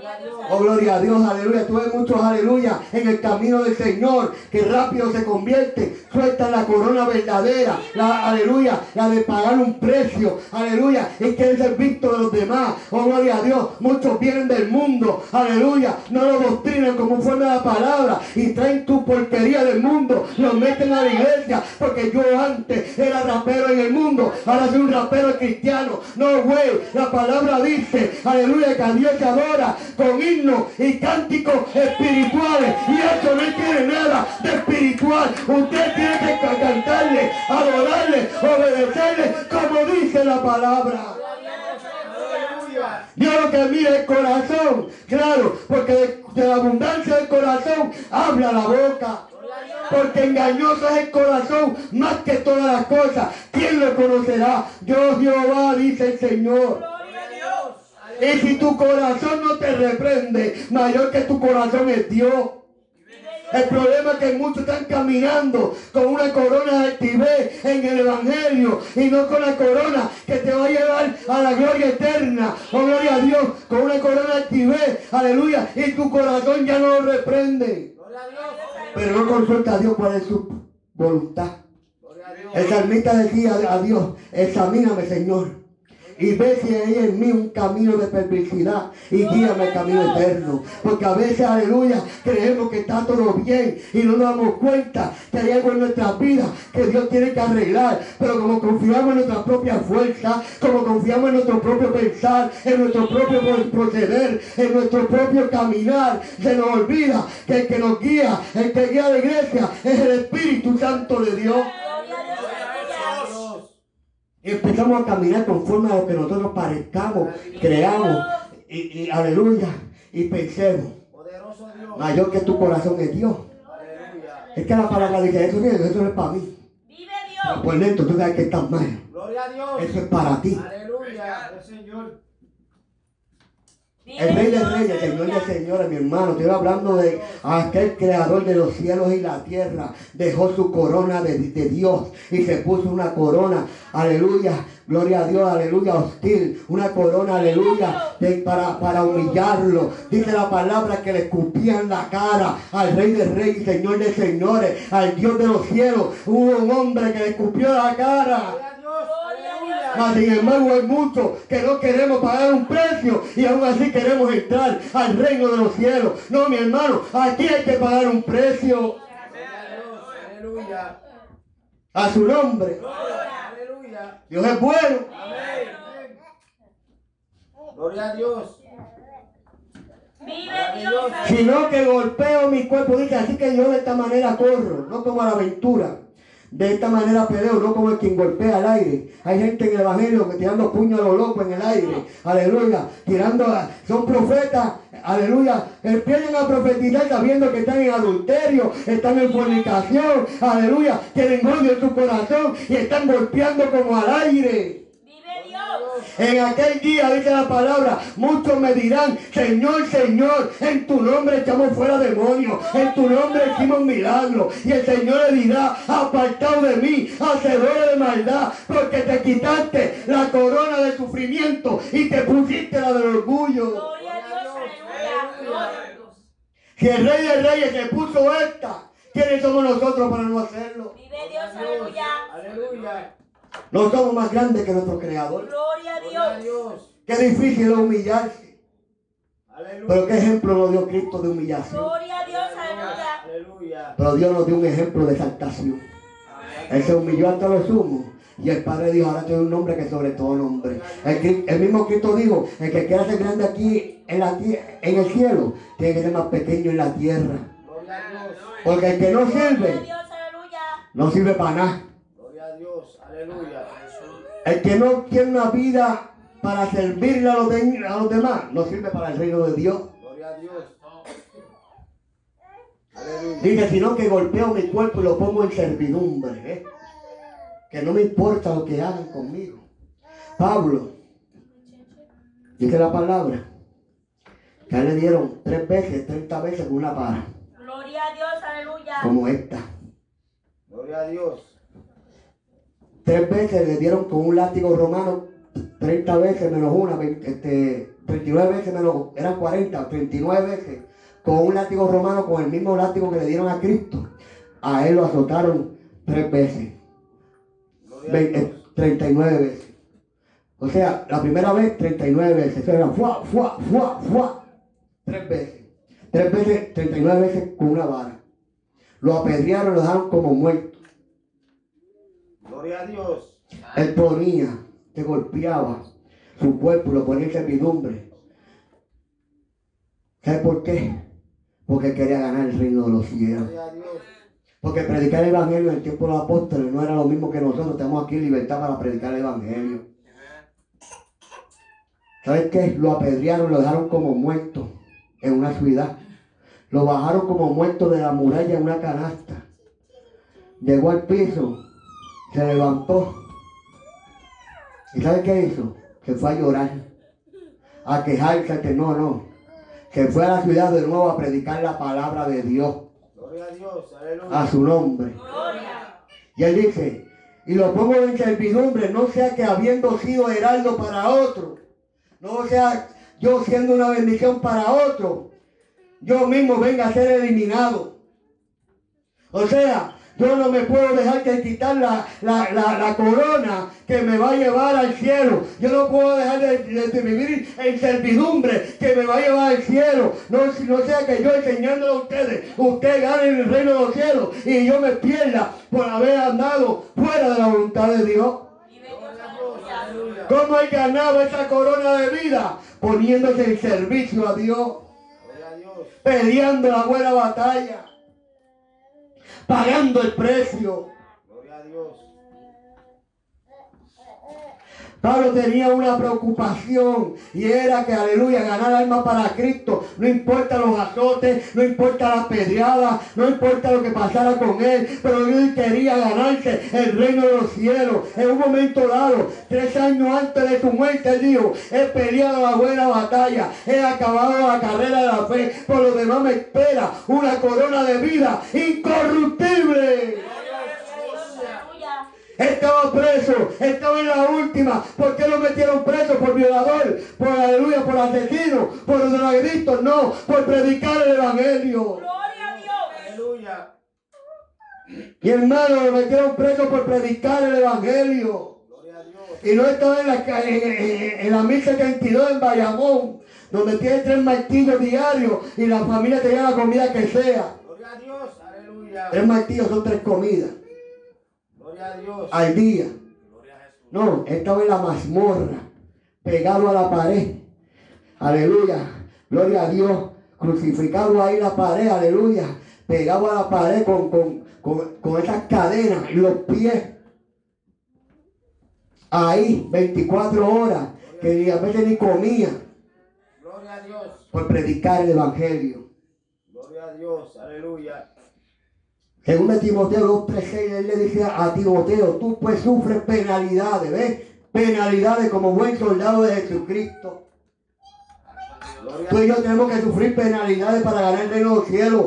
A Oh, gloria a Dios, aleluya. Tuve muchos, aleluya, en el camino del Señor, que rápido se convierte, suelta la corona verdadera, la, aleluya, la de pagar un precio, aleluya, y quieren ser visto de los demás. Oh, gloria a Dios. Muchos vienen del mundo, aleluya, no lo doctrinan como forma de la palabra y traen tu porquería del mundo, lo meten a la iglesia, porque yo antes era rapero en el mundo, ahora soy un rapero cristiano. No, güey, la palabra dice, aleluya, que a Dios se adora con himnos y cánticos espirituales. Y eso no tiene nada de espiritual. Usted tiene que ca- cantarle, adorarle, obedecerle, como dice la palabra. Dios lo que mira el corazón, claro, porque de, de la abundancia del corazón habla la boca. Porque engañoso es el corazón más que todas las cosas. ¿Quién lo conocerá? Yo Jehová, dice el Señor. Y si tu corazón no te reprende, mayor que tu corazón es Dios. El problema es que muchos están caminando con una corona de altivez en el Evangelio y no con la corona que te va a llevar a la gloria eterna. Oh, gloria a Dios, con una corona de altivez, aleluya, y tu corazón ya no lo reprende. Pero no consulta a Dios cuál es su voluntad. El salmista decía a Dios, examíname Señor. Y ve si hay en mí un camino de perversidad y guíame al camino eterno. Porque a veces, aleluya, creemos que está todo bien y no nos damos cuenta que hay algo en nuestras vidas que Dios tiene que arreglar. Pero como confiamos en nuestra propia fuerza, como confiamos en nuestro propio pensar, en nuestro propio proceder, en nuestro propio caminar, se nos olvida que el que nos guía, el que guía a la iglesia es el Espíritu Santo de Dios. Empezamos a caminar conforme a lo que nosotros parezcamos, creamos, y, y aleluya, y pensemos, mayor que tu corazón es Dios. Es que la palabra dice, eso, eso no es para mí. Vive Dios. Por dentro tú sabes que estás mal. Gloria a Dios. Eso es para ti. Aleluya. El Señor. El rey de reyes, señor de señores, mi hermano. Estoy hablando de aquel creador de los cielos y la tierra. Dejó su corona de, de Dios y se puso una corona. Aleluya. Gloria a Dios, aleluya, hostil. Una corona, aleluya, de- para, para humillarlo. Dice la palabra que le escupían la cara al rey de reyes, señor de señores, al Dios de los cielos. Hubo un hombre que le escupió la cara. Gloria a Dios. Aleluya. Mas sin embargo hay muchos que no queremos pagar un precio y aún así queremos entrar al reino de los cielos. No, mi hermano, aquí hay que pagar un precio. Aleluya. a su nombre. Aleluya. Dios es bueno. Amén. Gloria a Dios. Sino que golpeo mi cuerpo. Dice, así que yo de esta manera corro, no como a la aventura. De esta manera peleo, no como el quien golpea al aire. Hay gente en el evangelio que tirando puños a lo loco en el aire. Aleluya. Tirando, a- son profetas. Aleluya. Empiezan a profetizar sabiendo que están en adulterio, están en fornicación. Aleluya. Tienen odio en su corazón y están golpeando como al aire. En aquel día, dice la palabra, muchos me dirán, Señor, Señor, en tu nombre echamos fuera demonios, en tu nombre hicimos milagros. Y el Señor le dirá, apartado de mí, hacedores de maldad, porque te quitaste la corona de sufrimiento y te pusiste la del orgullo. Gloria a Dios. Aleluya. Gloria a Dios. Si el Rey de Reyes se puso esta, ¿quiénes somos nosotros para no hacerlo? Vive Dios. Aleluya. Aleluya. No somos más grandes que nuestro Creador. Gloria a Gloria a Dios. Dios. Qué difícil es humillarse. Aleluya. Pero qué ejemplo nos dio Cristo de humillación. Gloria a Dios. Aleluya. Pero Dios nos dio un ejemplo de exaltación. Él se humilló hasta lo sumo. Y el Padre dijo, ahora doy un nombre que sobre todo nombre. El, mismo Cristo dijo, el que quiera ser grande aquí en, la, tie- en el cielo, tiene que ser más pequeño en la tierra. Dios. Porque el que no sirve, Dios. No sirve para nada. Aleluya. El que no tiene una vida para servirle a los, de- a los demás, no sirve para el reino de Dios. Gloria a Dios. Aleluya. Dice, sino que golpeo mi cuerpo y lo pongo en servidumbre. ¿eh? Que no me importa lo que hagan conmigo. Pablo, dice la palabra, que a él le dieron tres veces, treinta veces con una vara, Gloria a Dios. Aleluya. como esta. Gloria a Dios. Tres veces le dieron con un látigo romano, 30 veces menos una, 20, este, 39 veces, me lo, eran 40, 39 veces, con un látigo romano, con el mismo látigo que le dieron a Cristo. A él lo azotaron tres veces, Gloria a Ve- Dios. eh, 39 veces. O sea, la primera vez 39 veces, eso era fuá, fuá, fuá, fuá, tres veces. Tres veces, 39 veces con una vara. Lo apedrearon, lo dejaron como muerto. Gloria a Dios. Él ponía, te golpeaba su cuerpo, lo ponía en servidumbre. ¿Sabes por qué? Porque quería ganar el reino de los cielos. Porque predicar el evangelio en el tiempo de los apóstoles no era lo mismo que nosotros. Tenemos aquí libertad para predicar el evangelio. ¿Sabes qué? Lo apedrearon, lo dejaron como muerto en una ciudad. Lo bajaron como muerto de la muralla en una canasta. Llegó al piso, se levantó. ¿Y sabes qué hizo? Se fue a llorar, a quejarse, que no, no. Se fue a la ciudad de nuevo a predicar la palabra de Dios Gloria a Dios. Aleluya. a su nombre. Gloria. Y él dice, y lo pongo en servidumbre, no sea que habiendo sido heraldo para otro, no sea yo siendo una bendición para otro, yo mismo venga a ser eliminado. O sea, yo no me puedo dejar que quitar la, la- la- la corona que me va a llevar al cielo. Yo no puedo dejar de, de- de vivir en servidumbre que me va a llevar al cielo. No, no sea que yo enseñándole a ustedes, usted gane el reino de los cielos y yo me pierda por haber andado fuera de la voluntad de Dios. ¿Cómo él ganaba esa corona de vida? Poniéndose en servicio a Dios. peleando la buena batalla, pagando el precio. Gloria a Dios. Pablo tenía una preocupación y era que, aleluya, ganar alma para Cristo. No importa los azotes, no importa la pedrada, no importa lo que pasara con él, pero él quería ganarse el reino de los cielos. En un momento dado, tres años antes de su muerte, él dijo, he peleado la buena batalla, he acabado la carrera de la fe, por lo demás me espera una corona de vida incorruptible. Estaba preso, estaba en la última. ¿Por qué lo metieron preso? Por violador, por aleluya, por asesino, por drogadicto. No, por predicar el evangelio. Gloria a Dios. Aleluya. Mi hermano lo metieron preso por predicar el evangelio. Gloria a Dios. Y no estaba en la, en, en- en la 1072 en Bayamón, donde tiene tres martillos diarios y la familia tenía la comida que sea. Gloria a Dios. Aleluya. Tres martillos son tres comidas Gloria a Dios. al día. No, estaba en la mazmorra, pegado a la pared. Aleluya. Gloria a Dios. Crucificado ahí la pared, aleluya. Pegado a la pared con, con, con, con esas cadenas los pies. Ahí, 24 horas, que ni a veces ni comía Gloria a Dios. por predicar el evangelio. Gloria a Dios. Aleluya. Según de Timoteo 2.3.6, él le dice a Timoteo, tú pues sufres penalidades, ¿ves? Penalidades como buen soldado de Jesucristo. Tú y yo tenemos que sufrir penalidades para ganar el reino de los cielos.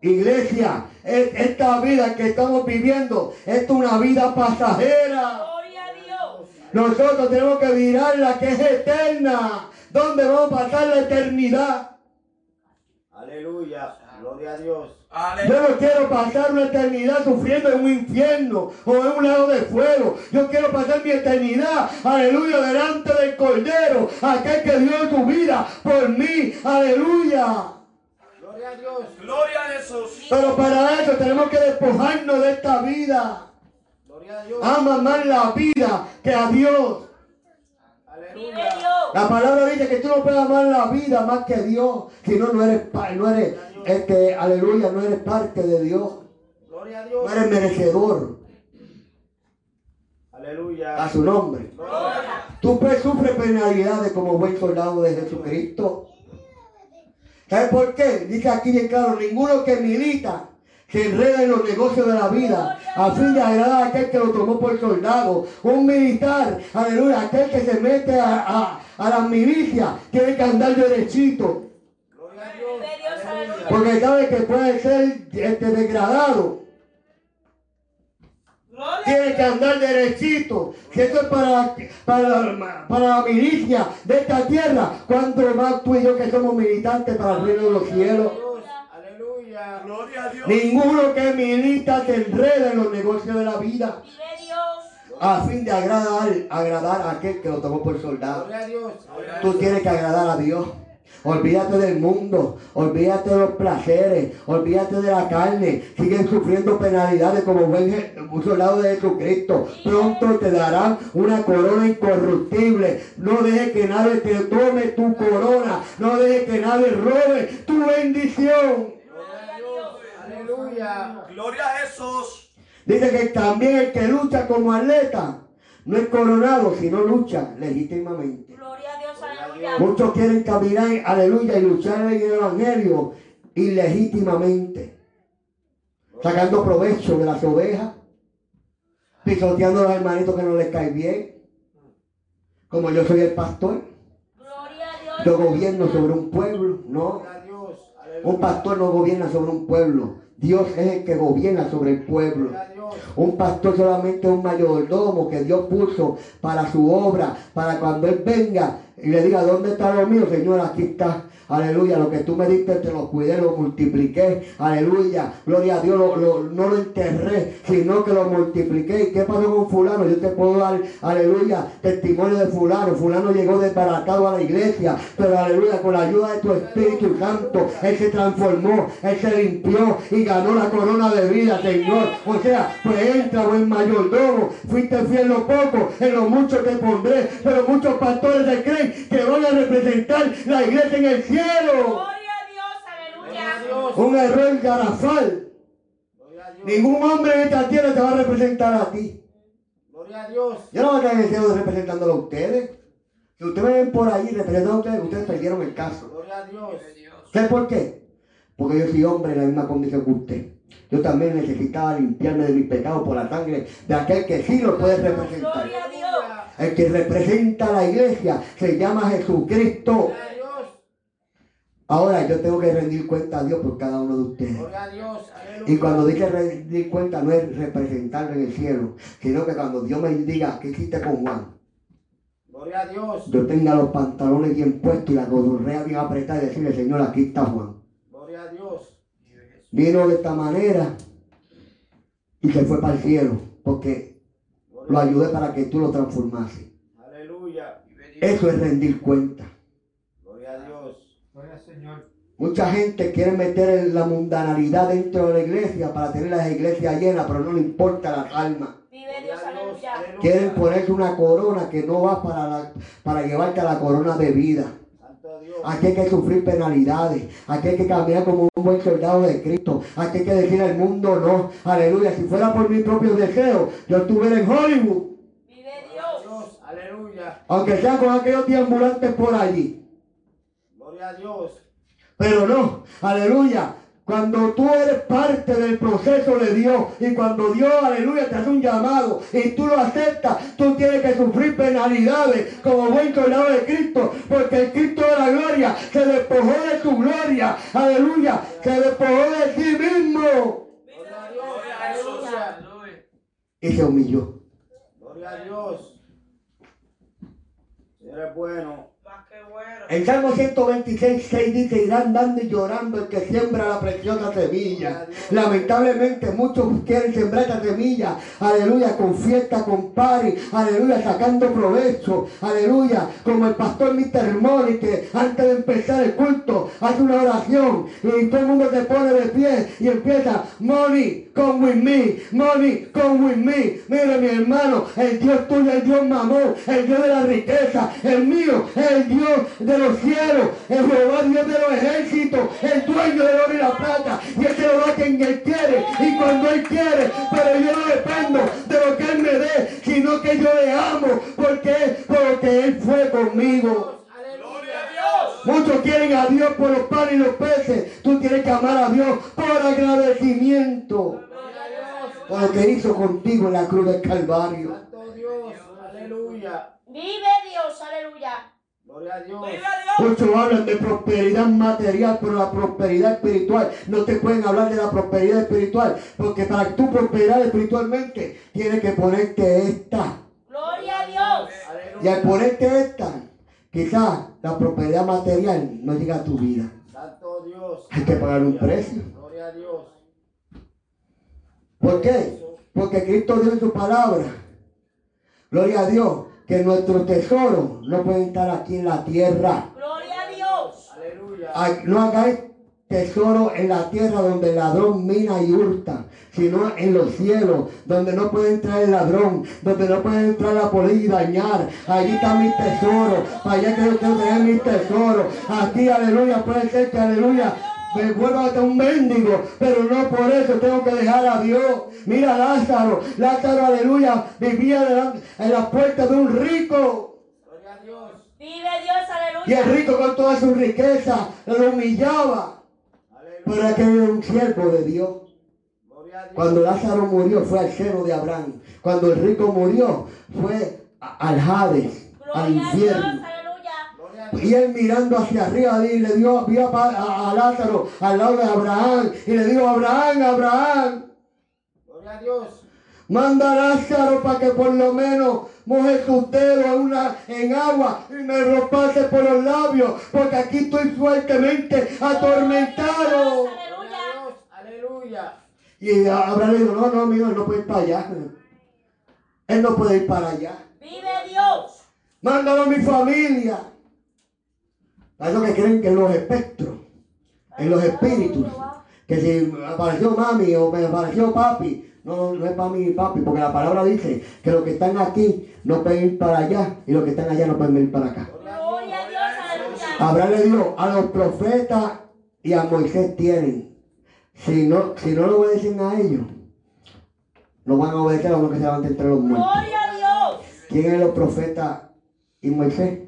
Iglesia, es- esta vida que estamos viviendo es una vida pasajera. Gloria a Dios. Nosotros tenemos que mirar la que es eterna. ¿Dónde vamos a pasar la eternidad? Aleluya. Gloria a Dios. Yo no quiero pasar una eternidad sufriendo en un infierno o en un lago de fuego. Yo quiero pasar mi eternidad, aleluya, delante del Cordero, aquel que dio su vida por mí, aleluya. Gloria a Dios. Gloria a Jesús. Pero para eso tenemos que despojarnos de esta vida. Gloria a Dios. Ama más la vida que a Dios. Aleluya. La palabra dice que tú no puedes amar la vida más que Dios. Si no, no eres, no eres, este, aleluya, no eres parte de Dios. Gloria a Dios. No eres merecedor Aleluya. a su nombre. Gloria. Tú pues sufres penalidades como buen soldado de Jesucristo. ¿Sabes por qué? Dice aquí bien claro, ninguno que milita se enreda en los negocios de la vida a fin de agradar a aquel que lo tomó por soldado. Un militar, aleluya, aquel que se mete a, a, a las milicias tiene que andar derechito. Gloria a Dios. Vive Dios, aleluya. Porque sabe que puede ser este, degradado. Tienes que andar derechito. Si eso es para, para, para la milicia de esta tierra, cuánto más tú y yo que somos militantes para el reino de los cielos. Aleluya. Gloria a Dios. Ninguno que milita se enreda en los negocios de la vida a fin de agradar, agradar a aquel que lo tomó por soldado. Gloria a Dios. Tú tienes que agradar a Dios. Olvídate del mundo, olvídate de los placeres, olvídate de la carne. Siguen sufriendo penalidades como buen soldado de Jesucristo. Pronto te darán una corona incorruptible. No dejes que nadie te tome tu corona. No dejes que nadie robe tu bendición. Gloria a Dios. Aleluya. Gloria a Jesús. Dice que también el que lucha como atleta no es coronado, sino lucha legítimamente. Gloria. Muchos quieren caminar, aleluya, y luchar en el Evangelio ilegítimamente. Sacando provecho de las ovejas, pisoteando a los hermanitos que no les cae bien. Como yo soy el pastor, Gloria a Dios. yo gobierno sobre un pueblo, no. Un pastor no gobierna sobre un pueblo. Dios es el que gobierna sobre el pueblo. Un pastor solamente es un mayordomo que Dios puso para su obra, para cuando Él venga y le diga, ¿dónde está lo mío? Señor, aquí está. Aleluya, lo que tú me diste te lo cuidé, lo multipliqué. Aleluya, gloria a Dios, no lo enterré, sino que lo multipliqué. ¿Y qué pasó con fulano? Yo te puedo dar, aleluya, testimonio de fulano. Fulano llegó desbaratado a la iglesia, pero aleluya, con la ayuda de tu Espíritu Santo, Él se transformó, Él se limpió y ganó la corona de vida, Señor. O sea, pues entra, buen mayordomo, fuiste fiel en lo poco, en lo mucho te pondré. Pero muchos pastores se creen que van a representar la iglesia en el cielo. Gloria a Dios, Gloria a aleluya. Dios. Un error garrafal. Ningún hombre en esta tierra te va a representar a ti. Gloria a Dios. Yo no voy a estar en el cielo representándolo a ustedes. Si ustedes ven por ahí representando a ustedes, ustedes perdieron el caso. Gloria a Dios. ¿Sabes por qué? Porque yo soy hombre en la misma condición que usted. Yo también necesitaba limpiarme de mis pecados por la sangre de aquel que sí lo puede representar. Gloria a Dios. El que representa a la iglesia se llama Jesucristo. Gloria. Ahora yo tengo que rendir cuenta a Dios por cada uno de ustedes. Gloria a Dios. Y cuando dice rendir cuenta no es representarlo en el cielo, sino que cuando Dios me diga, ¿qué hiciste con Juan? Gloria a Dios. Yo tenga los pantalones bien puestos y la codorrea bien apretada y decirle, Señor, aquí está Juan. Gloria a Dios. Vino de esta manera y se fue para el cielo, porque lo ayudé para que tú lo transformases. Aleluya. Eso es rendir cuenta. Gloria a Dios. Gloria al Señor. Mucha gente quiere meter la mundanalidad dentro de la iglesia para tener las iglesias llenas, pero no le importa las almas. Vive Dios, aleluya. Quieren ponerse una corona que no va para, la- para llevarte a la corona de vida. Santo Dios. Aquí hay que sufrir penalidades. Aquí hay que caminar como un buen soldado de Cristo. Aquí hay que decir al mundo no. Aleluya. Si fuera por mis propios deseos, yo estuviera en Hollywood. Vive. Dios. Aleluya. Aunque sea con aquellos deambulantes por allí. Gloria a Dios. Pero no. Aleluya. Cuando tú eres parte del proceso de Dios y cuando Dios, aleluya, te hace un llamado y tú lo aceptas, tú tienes que sufrir penalidades como buen soldado de Cristo, porque el Cristo de la gloria se despojó de su gloria, aleluya, se despojó de sí mismo Gloria a Dios. Aleluya. y se humilló. Gloria a Dios. Señor es bueno. El Salmo 126, 6 dice, irán dando y llorando el que siembra la preciosa semilla. Lamentablemente muchos quieren sembrar esta semilla, aleluya, con fiesta, con party, aleluya, sacando provecho, aleluya, como el pastor Mr. Mori que antes de empezar el culto hace una oración y todo el mundo se pone de pie y empieza, Money, come with me, money, come with me. Mira mi hermano, el Dios tuyo, el Dios mamón, el Dios de la riqueza, el mío, el Dios de los cielos, el Jehová Dios de los ejércitos, el dueño del oro y la plata, y Él se lo da a quien Él quiere y cuando Él quiere, pero yo no dependo de lo que Él me dé, sino que yo le amo, porque, porque Él fue conmigo. Muchos quieren a Dios por los panes y los peces. Tú tienes que amar a Dios por agradecimiento. Por lo que hizo contigo en la cruz del Calvario. Santo Dios. Aleluya. Vive Dios, aleluya. Gloria a Dios. Muchos hablan de prosperidad material, pero la prosperidad espiritual no te pueden hablar de la prosperidad espiritual, porque para que tú prosperar espiritualmente tienes que ponerte esta. Gloria a Dios. Y al ponerte esta, quizás la prosperidad material no llega a tu vida. Santo Dios. Hay que pagar un precio. Gloria a Dios. ¿Por qué? Porque Cristo dio en su palabra. Gloria a Dios. Que nuestros tesoros no pueden estar aquí en la tierra. Gloria a Dios. Aleluya. Ay, No hagáis tesoro en la tierra donde el ladrón mina y hurta, sino en los cielos, donde no puede entrar el ladrón, donde no puede entrar la polilla y dañar. Allí está mi tesoro, para allá que yo tener mi tesoro. Aquí, aleluya, puede ser que, aleluya, me vuelva hasta un mendigo, pero no por eso tengo que dejar a Dios. Mira Lázaro, Lázaro, aleluya, vivía delante- en la puerta de un rico. Gloria a Dios. Vive Dios, Y el aleluya. rico con toda su riqueza lo humillaba. Pero Aleluya. aquel era un siervo de Dios. Cuando Lázaro murió fue al seno de Abraham. Cuando el rico murió fue al Hades, al Gloria a Dios, infierno. aleluya. Gloria a Dios. Y él mirando hacia arriba y le dio vio a, Lázaro al lado de Abraham y le dijo, Abraham, Abraham, Gloria a Dios. manda a Lázaro para que por lo menos moje sus dedos en, una, en agua y me lo pase por los labios, porque aquí estoy fuertemente atormentado. Gloria a Dios. Aleluya. Y Abraham le dijo, no, no, amigo, él no puede ir para allá. Él no puede ir para allá. Vive Dios. Mándalo a mi familia. Hay los que creen que en los espectros, en los espíritus, que si apareció mami o me apareció papi, no, no es para mí papi, porque la palabra dice que los que están aquí no pueden ir para allá y los que están allá no pueden venir para acá. Gloria a Dios, a los profetas y a Moisés tienen. Si no, si no lo obedecen a ellos, no van a obedecer a uno que se levante entre los muertos. Gloria a Dios. ¿Quién es los profetas y Moisés?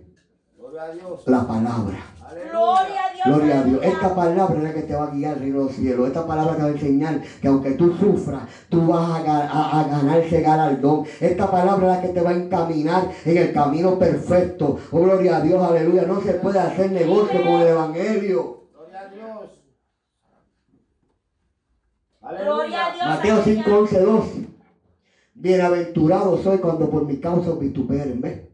La palabra. Aleluya. Gloria a Dios. Gloria a Dios. aleluya. Esta palabra es la que te va a guiar al reino de los cielos. Esta palabra te va a enseñar que aunque tú sufras, tú vas a, a- a ganar ese galardón. Esta palabra es la que te va a encaminar en el camino perfecto. Oh, gloria a Dios, aleluya. No se puede hacer negocio con el evangelio. Gloria a Dios. Gloria a Dios. Mateo 5, aleluya. 11, 12. Bienaventurado soy cuando por mi causa os vituperen. ¿Ves?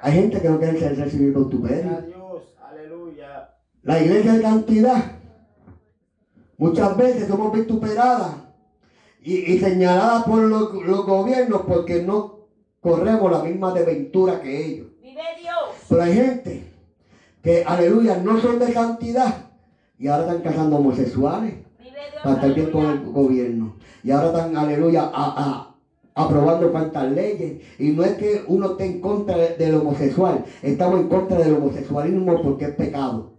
Hay gente que no quiere ser recibir Dios. Aleluya. La iglesia de cantidad. Muchas veces somos vituperadas y, y señaladas por los, los gobiernos porque no corremos la misma desventura que ellos. Vive Dios. Pero hay gente que, aleluya, no son de santidad y ahora están casando homosexuales Vive Dios. para estar bien con el gobierno. Y ahora están, aleluya, a- a- aprobando cuantas leyes. Y no es que uno esté en contra de- del homosexual, estamos en contra del homosexualismo porque es pecado.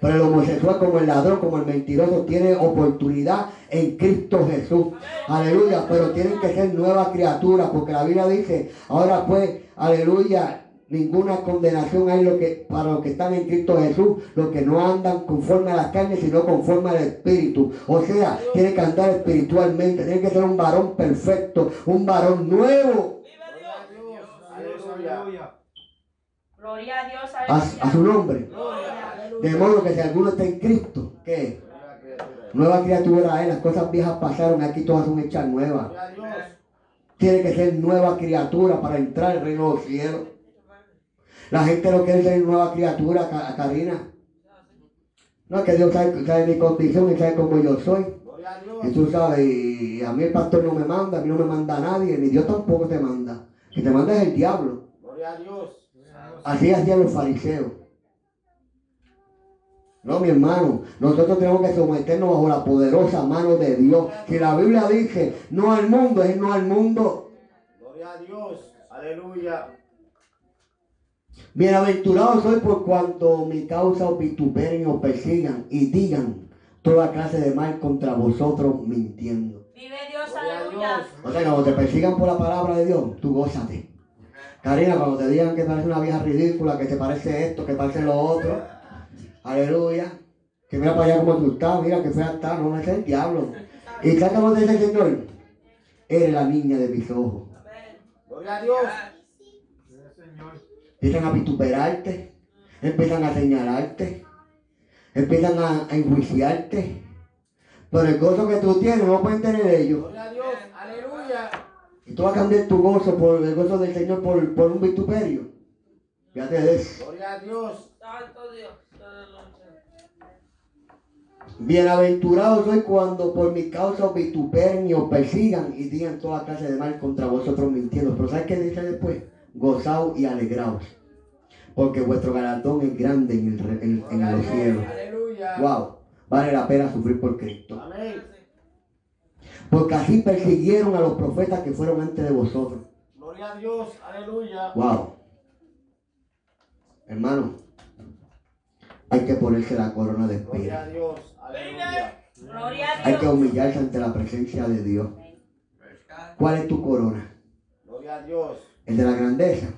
Pero el homosexual como el ladrón, como el mentiroso, tiene oportunidad en Cristo Jesús. Aleluya. Pero tienen que ser nuevas criaturas, porque la Biblia dice, ahora pues, aleluya, ninguna condenación hay lo que, para los que están en Cristo Jesús, los que no andan conforme a la carne, sino conforme al Espíritu. O sea, tiene que andar espiritualmente, tiene que ser un varón perfecto, un varón nuevo Gloria a Dios. Aleluya. Gloria a Dios. a, su nombre. De modo que si alguno está en Cristo, ¿qué? Nueva criatura. Es, las cosas viejas pasaron, aquí todas son hechas nuevas. Tiene que ser nueva criatura para entrar al reino de los cielos. La gente no quiere ser nueva criatura, Karina. No, es que Dios sabe, sabe mi condición y sabe cómo yo soy. Y tú sabes, y a mí el pastor no me manda, a mí no me manda nadie, ni Dios tampoco te manda. Que te manda es el diablo. Gloria a Dios. Así hacían los fariseos. No, mi hermano, nosotros tenemos que someternos bajo la poderosa mano de Dios. Si la Biblia dice no al mundo, es no al mundo. Gloria a Dios. Aleluya. Bienaventurado soy por cuanto mi causa os vituperen y os persigan y digan toda clase de mal contra vosotros mintiendo. Vive Dios. Aleluya. O sea, cuando te persigan por la palabra de Dios, tú gózate. Karina, cuando te digan que parece una vieja ridícula, que te parece esto, que parece lo otro, aleluya. Que mira para allá como tú estás, mira que fea está, no, es el diablo. ¿Y sabes cómo te dice el Señor? Eres la niña de mis ojos. Gloria a Dios. Empiezan a vituperarte, empiezan a señalarte, empiezan a, a enjuiciarte. Pero el gozo que tú tienes no pueden tener ellos. Gloria a Dios. Aleluya. Y tú vas a cambiar tu gozo por el gozo del Señor por, por un vituperio. Fíjate de eso. Gloria a Dios. Santo Dios. Bienaventurado soy cuando por mi causa os vituperen y os persigan y digan toda clase de mal contra vosotros mintiendo. Pero ¿sabes qué dice después? Gozaos y alegraos. Porque vuestro galardón es grande en, el re- en- en los Dios. cielos. Aleluya. Wow, vale la pena sufrir por Cristo. Porque así persiguieron a los profetas que fueron antes de vosotros. Gloria a Dios. Aleluya. Wow. Hermano, hay que ponerse la corona de Gloria a espina. Dios. Aleluya. Gloria a Hay que Dios. humillarse ante la presencia de Dios. ¿Cuál es tu corona? Gloria a Dios. ¿El de la grandeza?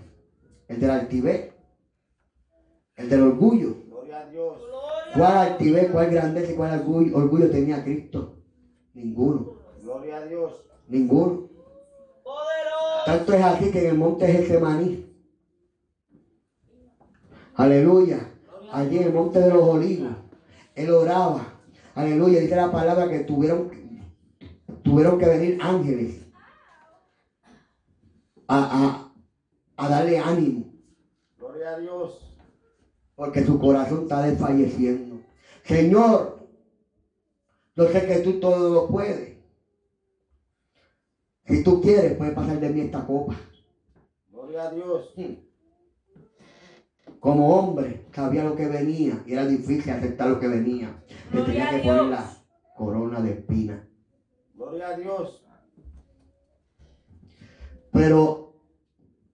¿El del altivez? ¿El del orgullo? Gloria a Dios. ¿Cuál altivez, cuál grandeza y cuál orgullo, orgullo tenía Cristo? Ninguno. Gloria a Dios. Ninguno. Poderoso. Tanto es así que en el monte Getsemaní. Aleluya. Allí en el monte de los olivos. Él oraba. Aleluya. Dice la palabra que tuvieron, tuvieron que venir ángeles a, a, darle ánimo. Gloria a Dios. Porque su corazón está desfalleciendo. Señor, yo sé que tú todo lo puedes. Si tú quieres, puedes pasar de mí esta copa. Gloria a Dios. Como hombre, sabía lo que venía y era difícil aceptar lo que venía. Le tenía que poner la corona de espinas. Gloria a Dios. Pero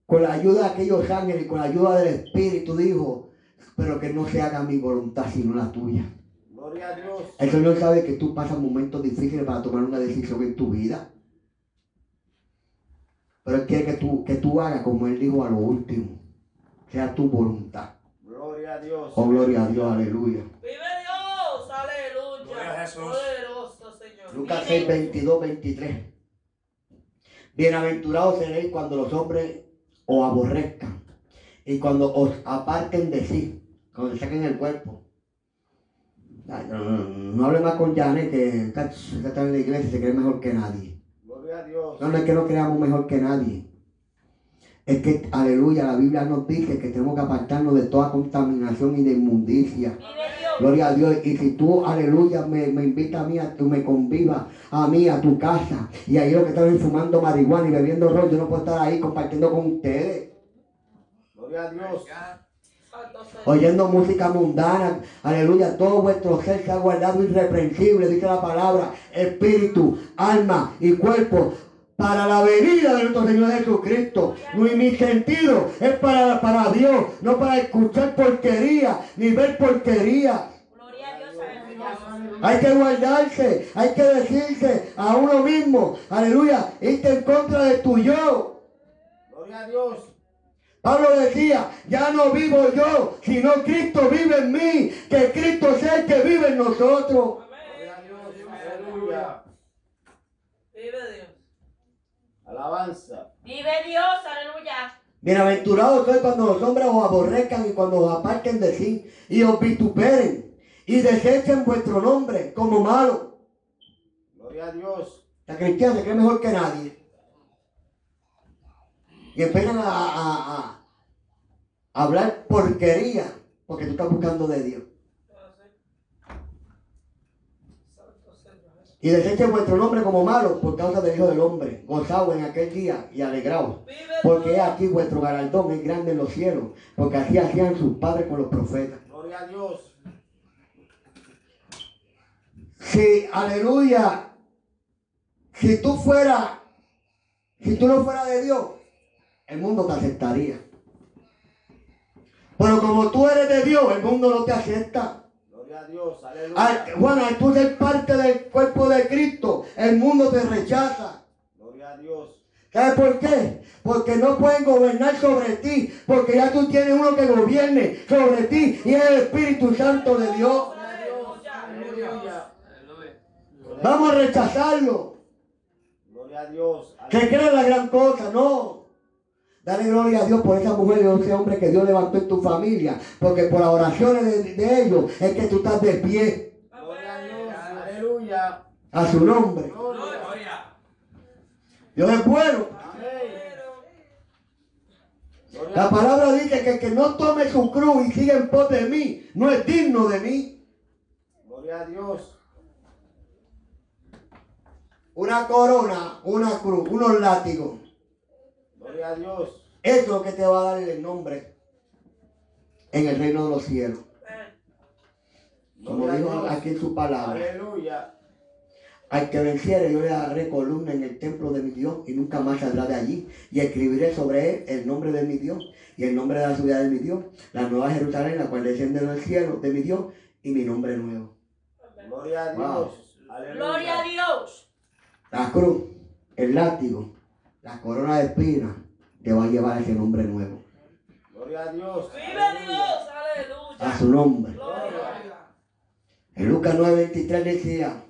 con la ayuda de aquellos ángeles y con la ayuda del Espíritu dijo, pero que no se haga mi voluntad sino la tuya. Gloria a Dios. El Señor sabe que tú pasas momentos difíciles para tomar una decisión en tu vida. Pero Él quiere que tú, que tú hagas como Él dijo a lo último. Sea tu voluntad. Gloria a Dios. Oh, gloria a Dios, aleluya. Vive Dios. Aleluya. Gloria a Jesús. Poderoso Señor. Lucas 6, 22, 23. Bienaventurados seréis cuando los hombres os aborrezcan y cuando os aparten de sí, cuando saquen el cuerpo. No, no, no, no hable más con Janet que está está en la iglesia y se cree mejor que nadie. Gloria a Dios. No, no es que no creamos mejor que nadie. Es que, aleluya, la Biblia nos dice que tenemos que apartarnos de toda contaminación y de inmundicia. Gloria a Dios. Y si tú, aleluya, me, me invitas a mí, a, tú me convivas a mí, a tu casa, y ahí lo que están fumando marihuana y bebiendo ron, yo no puedo estar ahí compartiendo con ustedes, Gloria a Dios. Oyendo música mundana. Aleluya, todo vuestro ser se ha guardado irreprensible, dice la palabra, espíritu, alma y cuerpo. Para la venida de nuestro Señor Jesucristo. Y mi sentido es para, para Dios, no para escuchar porquería ni ver porquería. Gloria a Dios. Aleluya. Hay que guardarse, hay que decirse a uno mismo, aleluya, irte en contra de tu yo. Gloria a Dios. Pablo decía, ya no vivo yo, sino Cristo vive en mí, que Cristo sea el que vive en nosotros. Gloria a Dios. Aleluya. Vive Dios. Alabanza. Vive Dios. Aleluya. Bienaventurados soy cuando los hombres os aborrezcan y cuando os aparten de sí y os vituperen y desechen vuestro nombre como malo. Gloria a Dios. La cristiana se cree mejor que nadie. Y empiezan a, a- a- a hablar porquería porque tú estás buscando de Dios. Santo Señor. Y desechen vuestro nombre como malo por causa del Hijo del Hombre. Gozaos en aquel día y alegraos. Porque aquí vuestro galardón es grande en los cielos. Porque así hacían sus padres con los profetas. Gloria a Dios. Si, aleluya, si tú fueras, si tú no fueras de Dios, el mundo te aceptaría. Pero como tú eres de Dios, el mundo no te acepta. Gloria a Dios. Al, Aleluya. bueno, al tú ser parte del cuerpo de Cristo, el mundo te rechaza. Gloria a Dios. ¿Sabes por qué? Porque no pueden gobernar sobre ti, porque ya tú tienes uno que gobierne sobre ti y es el Espíritu Santo de Dios. Aleluya. Aleluya. Vamos a rechazarlo. Gloria a Dios. Se cree la gran cosa, no. Dale gloria a Dios por esa mujer y ese hombre que Dios levantó en tu familia. Porque por las oraciones de, de ellos es que tú estás de pie Gloria a Dios. Aleluya. a su nombre. Dios es bueno. Amén. La palabra dice que el que no tome su cruz y siga en pos de mí, no es digno de mí. Gloria a Dios. Una corona, una cruz, unos látigos. Gloria a Dios. Eso es lo que te va a dar el nombre en el reino de los cielos. Como dijo aquí en su palabra. Aleluya. Al que venciere yo le daré columna en el templo de mi Dios y nunca más saldrá de allí. Y escribiré sobre él el nombre de mi Dios y el nombre de la ciudad de mi Dios, la nueva Jerusalén, la cual desciende del cielo de mi Dios y mi nombre nuevo. Gloria a. Dios. Gloria a Dios. La cruz, el látigo, la corona de espinas te va a llevar a ese nombre nuevo. Gloria a Dios. Vive Dios. Aleluya. A su nombre. Gloria. En Lucas 9:23 decía,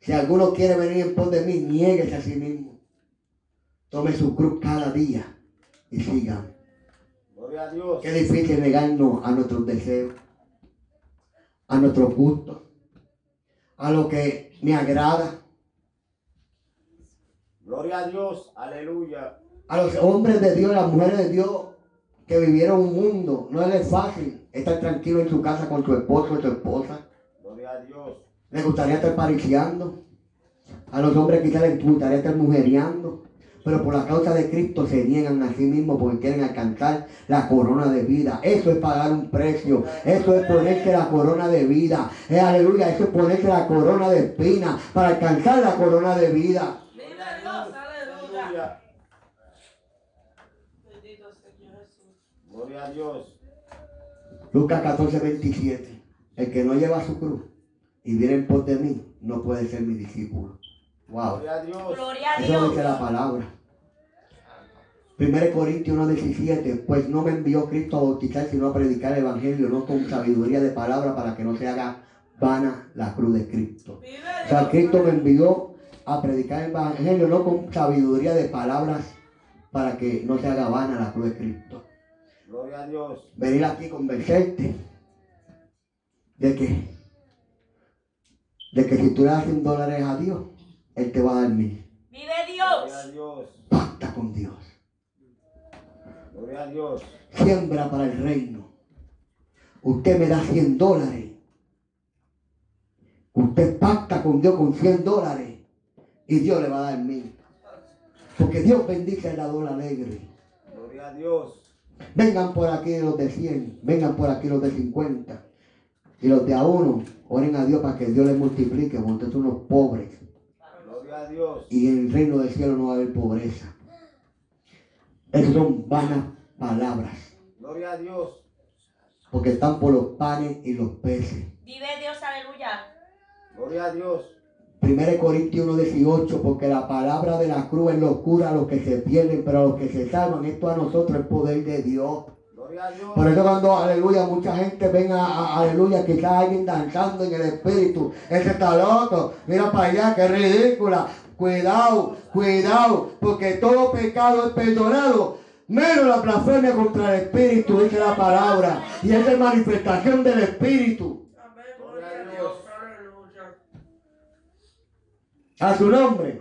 si alguno quiere venir en pos de mí, niéguese a sí mismo. Tome su cruz cada día y siga. Gloria a Dios. Qué difícil negarnos a nuestros deseos, a nuestros gustos, a lo que me agrada. Gloria a Dios. Aleluya. A los hombres de Dios, las mujeres de Dios que vivieron un mundo, no es fácil estar tranquilo en su casa con su esposo o su esposa. Gloria a Dios. Les gustaría estar pariciando. A los hombres quizás les gustaría estar mujeriando. Pero por la causa de Cristo se niegan a sí mismos porque quieren alcanzar la corona de vida. Eso es pagar un precio. Eso es ponerse la corona de vida. Eh, aleluya. Eso es ponerse la corona de espina para alcanzar la corona de vida. Vive Dios. Aleluya. Aleluya. Bendito Señor Jesús. Gloria a Dios. Lucas 14, 27. El que no lleva su cruz y viene en pos de mí no puede ser mi discípulo. Wow. Gloria a Dios. Gloria a Eso lo Dios. dice la palabra. 1 Corintios 1.17, pues no me envió Cristo a bautizar, sino a predicar el Evangelio, no con sabiduría de palabra, para que no se haga vana la cruz de Cristo. O sea. Cristo me envió a predicar el Evangelio, no con sabiduría de palabras, para que no se haga vana la cruz de Cristo. Gloria a Dios. Venir aquí convencerte de que, de que si tú le das 100 dólares a Dios, Él te va a dar mil. Vive Gloria a Dios. Dios. Pacta con Dios. Gloria a Dios. siembra para el reino. Usted me da 100 dólares. Usted pacta con Dios con 100 dólares. Y Dios le va a dar mil. Porque Dios bendice el dador alegre. Gloria a Dios. Vengan por aquí los de 100. Vengan por aquí los de 50. Y los de a uno. Oren a Dios para que Dios les multiplique. Porque ustedes son unos pobres. Gloria a Dios. Y en el reino del cielo no va a haber pobreza. Esas son vanas palabras. Gloria a Dios. Porque están por los panes y los peces. Vive Dios. Aleluya. Gloria a Dios. 1 Corintios 1.18, porque la palabra de la cruz es locura a los que se pierden, pero a los que se salvan, esto a nosotros es poder de Dios. Por eso cuando, aleluya, mucha gente ven a, a- aleluya, quizás alguien danzando en el espíritu, ese está loco, mira para allá, qué ridícula. Cuidado, cuidado, porque todo pecado es perdonado. Menos la blasfemia contra el espíritu, dice la palabra. Y esa es manifestación del espíritu. Amén. Gloria a Dios. Aleluya. A su nombre.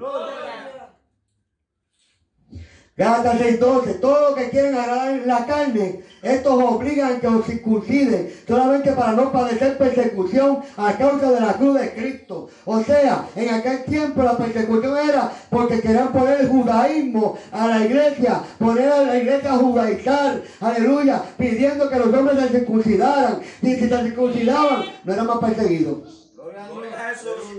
Gálatas 6:12, todo lo que quieren agradar la carne, estos obligan que os circunciden, solamente para no padecer persecución a causa de la cruz de Cristo. O sea, en aquel tiempo la persecución era porque querían poner el judaísmo a la iglesia, poner a la iglesia a judaizar, aleluya, pidiendo que los hombres se circuncidaran. Y si se circuncidaban, no eran más perseguidos.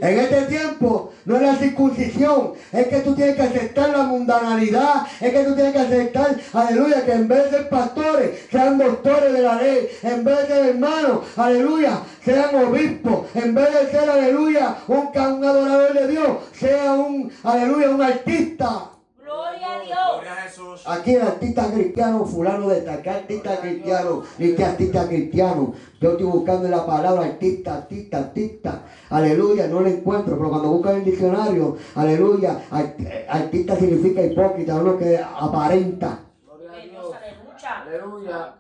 En este tiempo no es la circuncisión, es que tú tienes que aceptar la mundanalidad, es que tú tienes que aceptar, aleluya, que en vez de pastores, sean doctores de la ley, en vez de hermanos, aleluya, sean obispos, en vez de ser, aleluya, un, un adorador de Dios, sea un, aleluya, un artista. Gloria a Dios. Aquí el artista cristiano, fulano de tal, que artista cristiano, ni que artista cristiano. Yo estoy buscando la palabra artista, artista, artista. Aleluya, no lo encuentro, pero cuando buscan en el diccionario, aleluya, art- artista significa hipócrita, uno que aparenta. Gloria a Aleluya.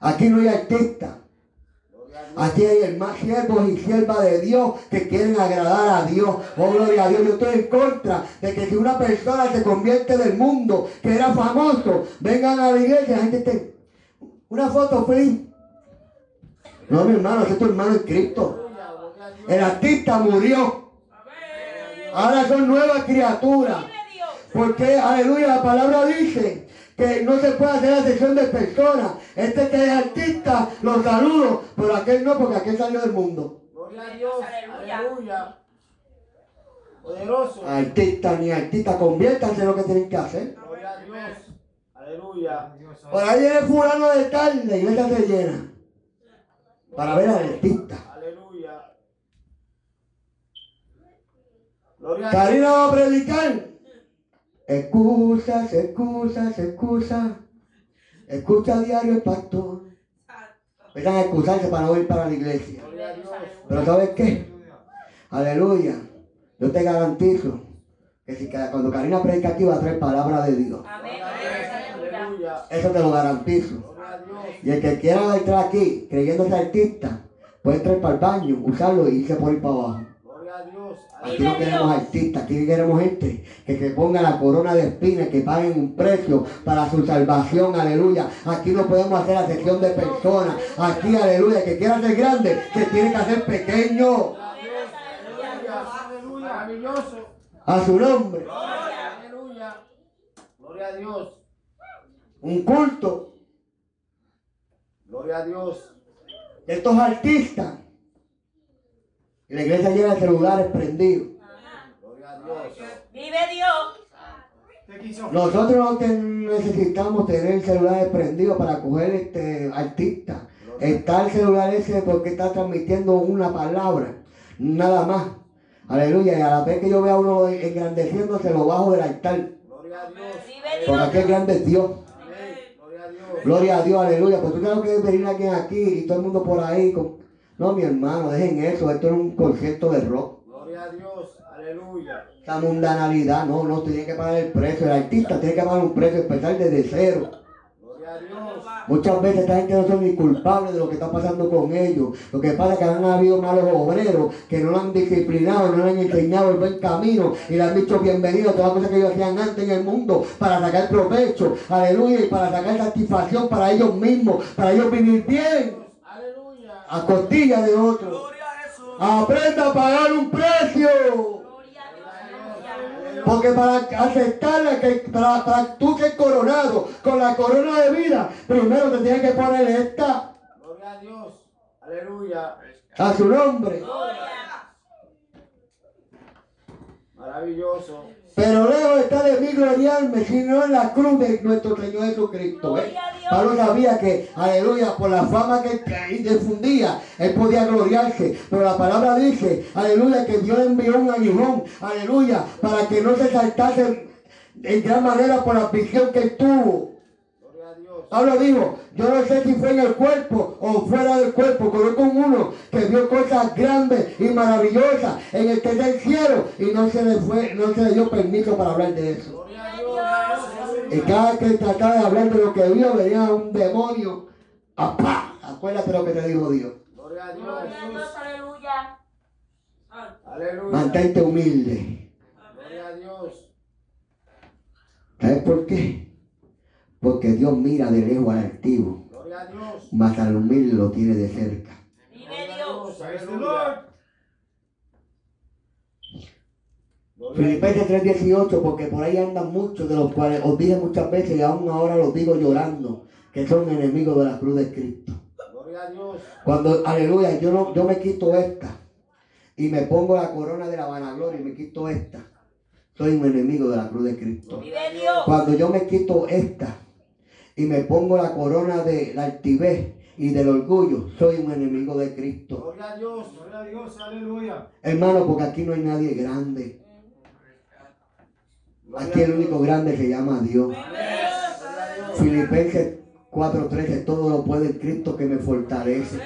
Aquí no hay artista. Aquí hay hermanos, siervos y siervas de Dios que quieren agradar a Dios. Oh, gloria a Dios. Yo estoy en contra de que si una persona se convierte del mundo, que era famoso, vengan a la iglesia, la gente esté. Una foto feliz. No, mi hermano, es tu hermano en Cristo. El artista murió. Ahora son nuevas criaturas. Porque, aleluya, la palabra dice que no se puede hacer acepción de personas. Este que es artista, lo saludo, pero aquel no, porque aquel salió del mundo. Gloria a Dios. Aleluya. Aleluya. Poderoso. Artista ni artista, conviértanse en lo que tienen que hacer. Gloria a Dios. Aleluya. Por ahí viene fulano de tal, la iglesia se llena. Para ver al artista. Aleluya. Gloria a Dios. Karina va a predicar. Excusas, excusas, excusas. Escucha a diario el pastor. Empiezan a excusarse para no ir para la iglesia. Pero ¿sabes qué? Aleluya. Yo te garantizo que si cada- cuando Karina predica aquí va a traer palabra de Dios. Amén. Eso te lo garantizo. Y el que quiera entrar aquí creyéndose artista, puede entrar para el baño, usarlo y irse por ir para abajo. Aquí no queremos artistas, aquí queremos gente que se ponga la corona de espinas, que paguen un precio para su salvación, aleluya. Aquí no podemos hacer acepción de personas. Aquí, aleluya, el que quiera ser grande, se tiene que hacer pequeño Aleluya. Aleluya. Maravilloso. a su nombre. Aleluya. Gloria a Dios. Un culto Gloria a Dios. estos artistas. Y la iglesia llena de celulares prendidos. Gloria a Dios. Vive Dios. Nosotros necesitamos tener celulares prendidos para coger este artista. Está el celular ese porque está transmitiendo una palabra, nada más. Aleluya. Y a la vez que yo vea a uno engrandeciéndose, lo bajo del altar. Gloria a Dios. Vive Porque Dios. aquel grande es Dios. Amén. Gloria a Dios. Gloria a Dios, aleluya. Pues tú sabes que venir alguien aquí y todo el mundo por ahí. con- No, mi hermano, dejen eso. Esto es un concierto de rock. Gloria a Dios. Aleluya. Esa mundanalidad, no, no, tú tienes que pagar el precio. El artista tiene que pagar un precio especial desde cero. Gloria a Dios. Muchas veces esta gente no son ni culpables de lo que está pasando con ellos. Lo que pasa es que han habido malos obreros que no lo han disciplinado, no le han enseñado el buen camino y le han dicho bienvenido a todas las cosas que ellos hacían antes en el mundo para sacar provecho, aleluya, y para sacar satisfacción para ellos mismos, para ellos vivir bien. A costillas de otros. Aprenda a pagar un precio. Gloria a Dios. Aleluya. Porque para aceptarla, que para, para tú ser coronado con la corona de vida, primero te tienes que poner esta Gloria a Dios. Aleluya. a su nombre. Gloria. Maravilloso. Pero lejos está de mí gloriarme, sino en la cruz de nuestro Señor Jesucristo. ¿eh? Pablo sabía que, aleluya, por la fama que difundía, él podía gloriarse. Pero la palabra dice, aleluya, que Dios envió un aguijón, aleluya, para que no se saltase en gran manera por la aflicción que tuvo. Dios. Pablo dijo, yo no sé si fue en el cuerpo o fuera del cuerpo, conozco un uno que vio cosas grandes y maravillosas en el tercer cielo y no se le fue, no se le dio permiso para hablar de eso. Gloria a Dios. Y cada vez que trataba de hablar de lo que vio, venía un demonio. ¡Apá! Acuérdate lo que te dijo Dios. Gloria a Gloria a Dios. Dios. Aleluya. Aleluya. Mantente humilde. Gloria a Dios. ¿Sabes por qué? Porque Dios mira de lejos al altivo, Gloria a Dios. mas al humilde lo tiene de cerca. Filipenses 3:18, porque por ahí andan muchos de los cuales os dije muchas veces y aún ahora los digo llorando, que son enemigos de la cruz de Cristo. Gloria a Dios. Cuando, aleluya, yo, no, yo me quito esta y me pongo la corona de la vanagloria y me quito esta, soy un enemigo de la cruz de Cristo. Vive Dios. Cuando yo me quito esta y me pongo la corona de la altivez y del orgullo, soy un enemigo de Cristo. Gloria a Dios. Gloria a Dios, aleluya. Hermano, porque aquí no hay nadie grande. Aquí el único grande se llama Dios. Filipenses 4:13, todo lo puede Cristo que me fortalece.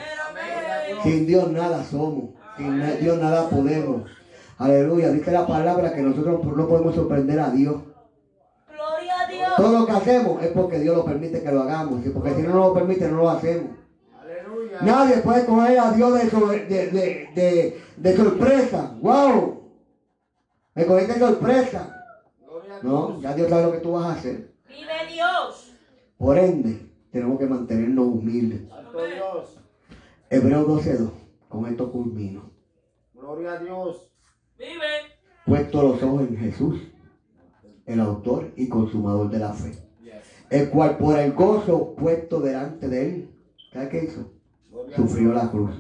Sin Dios nada somos, sin Dios nada podemos. Aleluya, dice la palabra que nosotros no podemos sorprender a Dios. Gloria a Dios. Todo lo que hacemos es porque Dios lo permite que lo hagamos. Y porque si no lo permite, no lo hacemos. Aleluya. Nadie puede coger a Dios de, sobre- de, de, de, de sorpresa. ¡Wow! Me cogiste de sorpresa. No, ya Dios sabe lo que tú vas a hacer. Vive Dios. Por ende, tenemos que mantenernos humildes. Santo Dios. Hebreos 12.2. Con esto culmino. Gloria a Dios. Vive. Puesto los ojos en Jesús, el autor y consumador de la fe. El cual por el gozo puesto delante de él, ¿sabes qué hizo? Sufrió la cruz,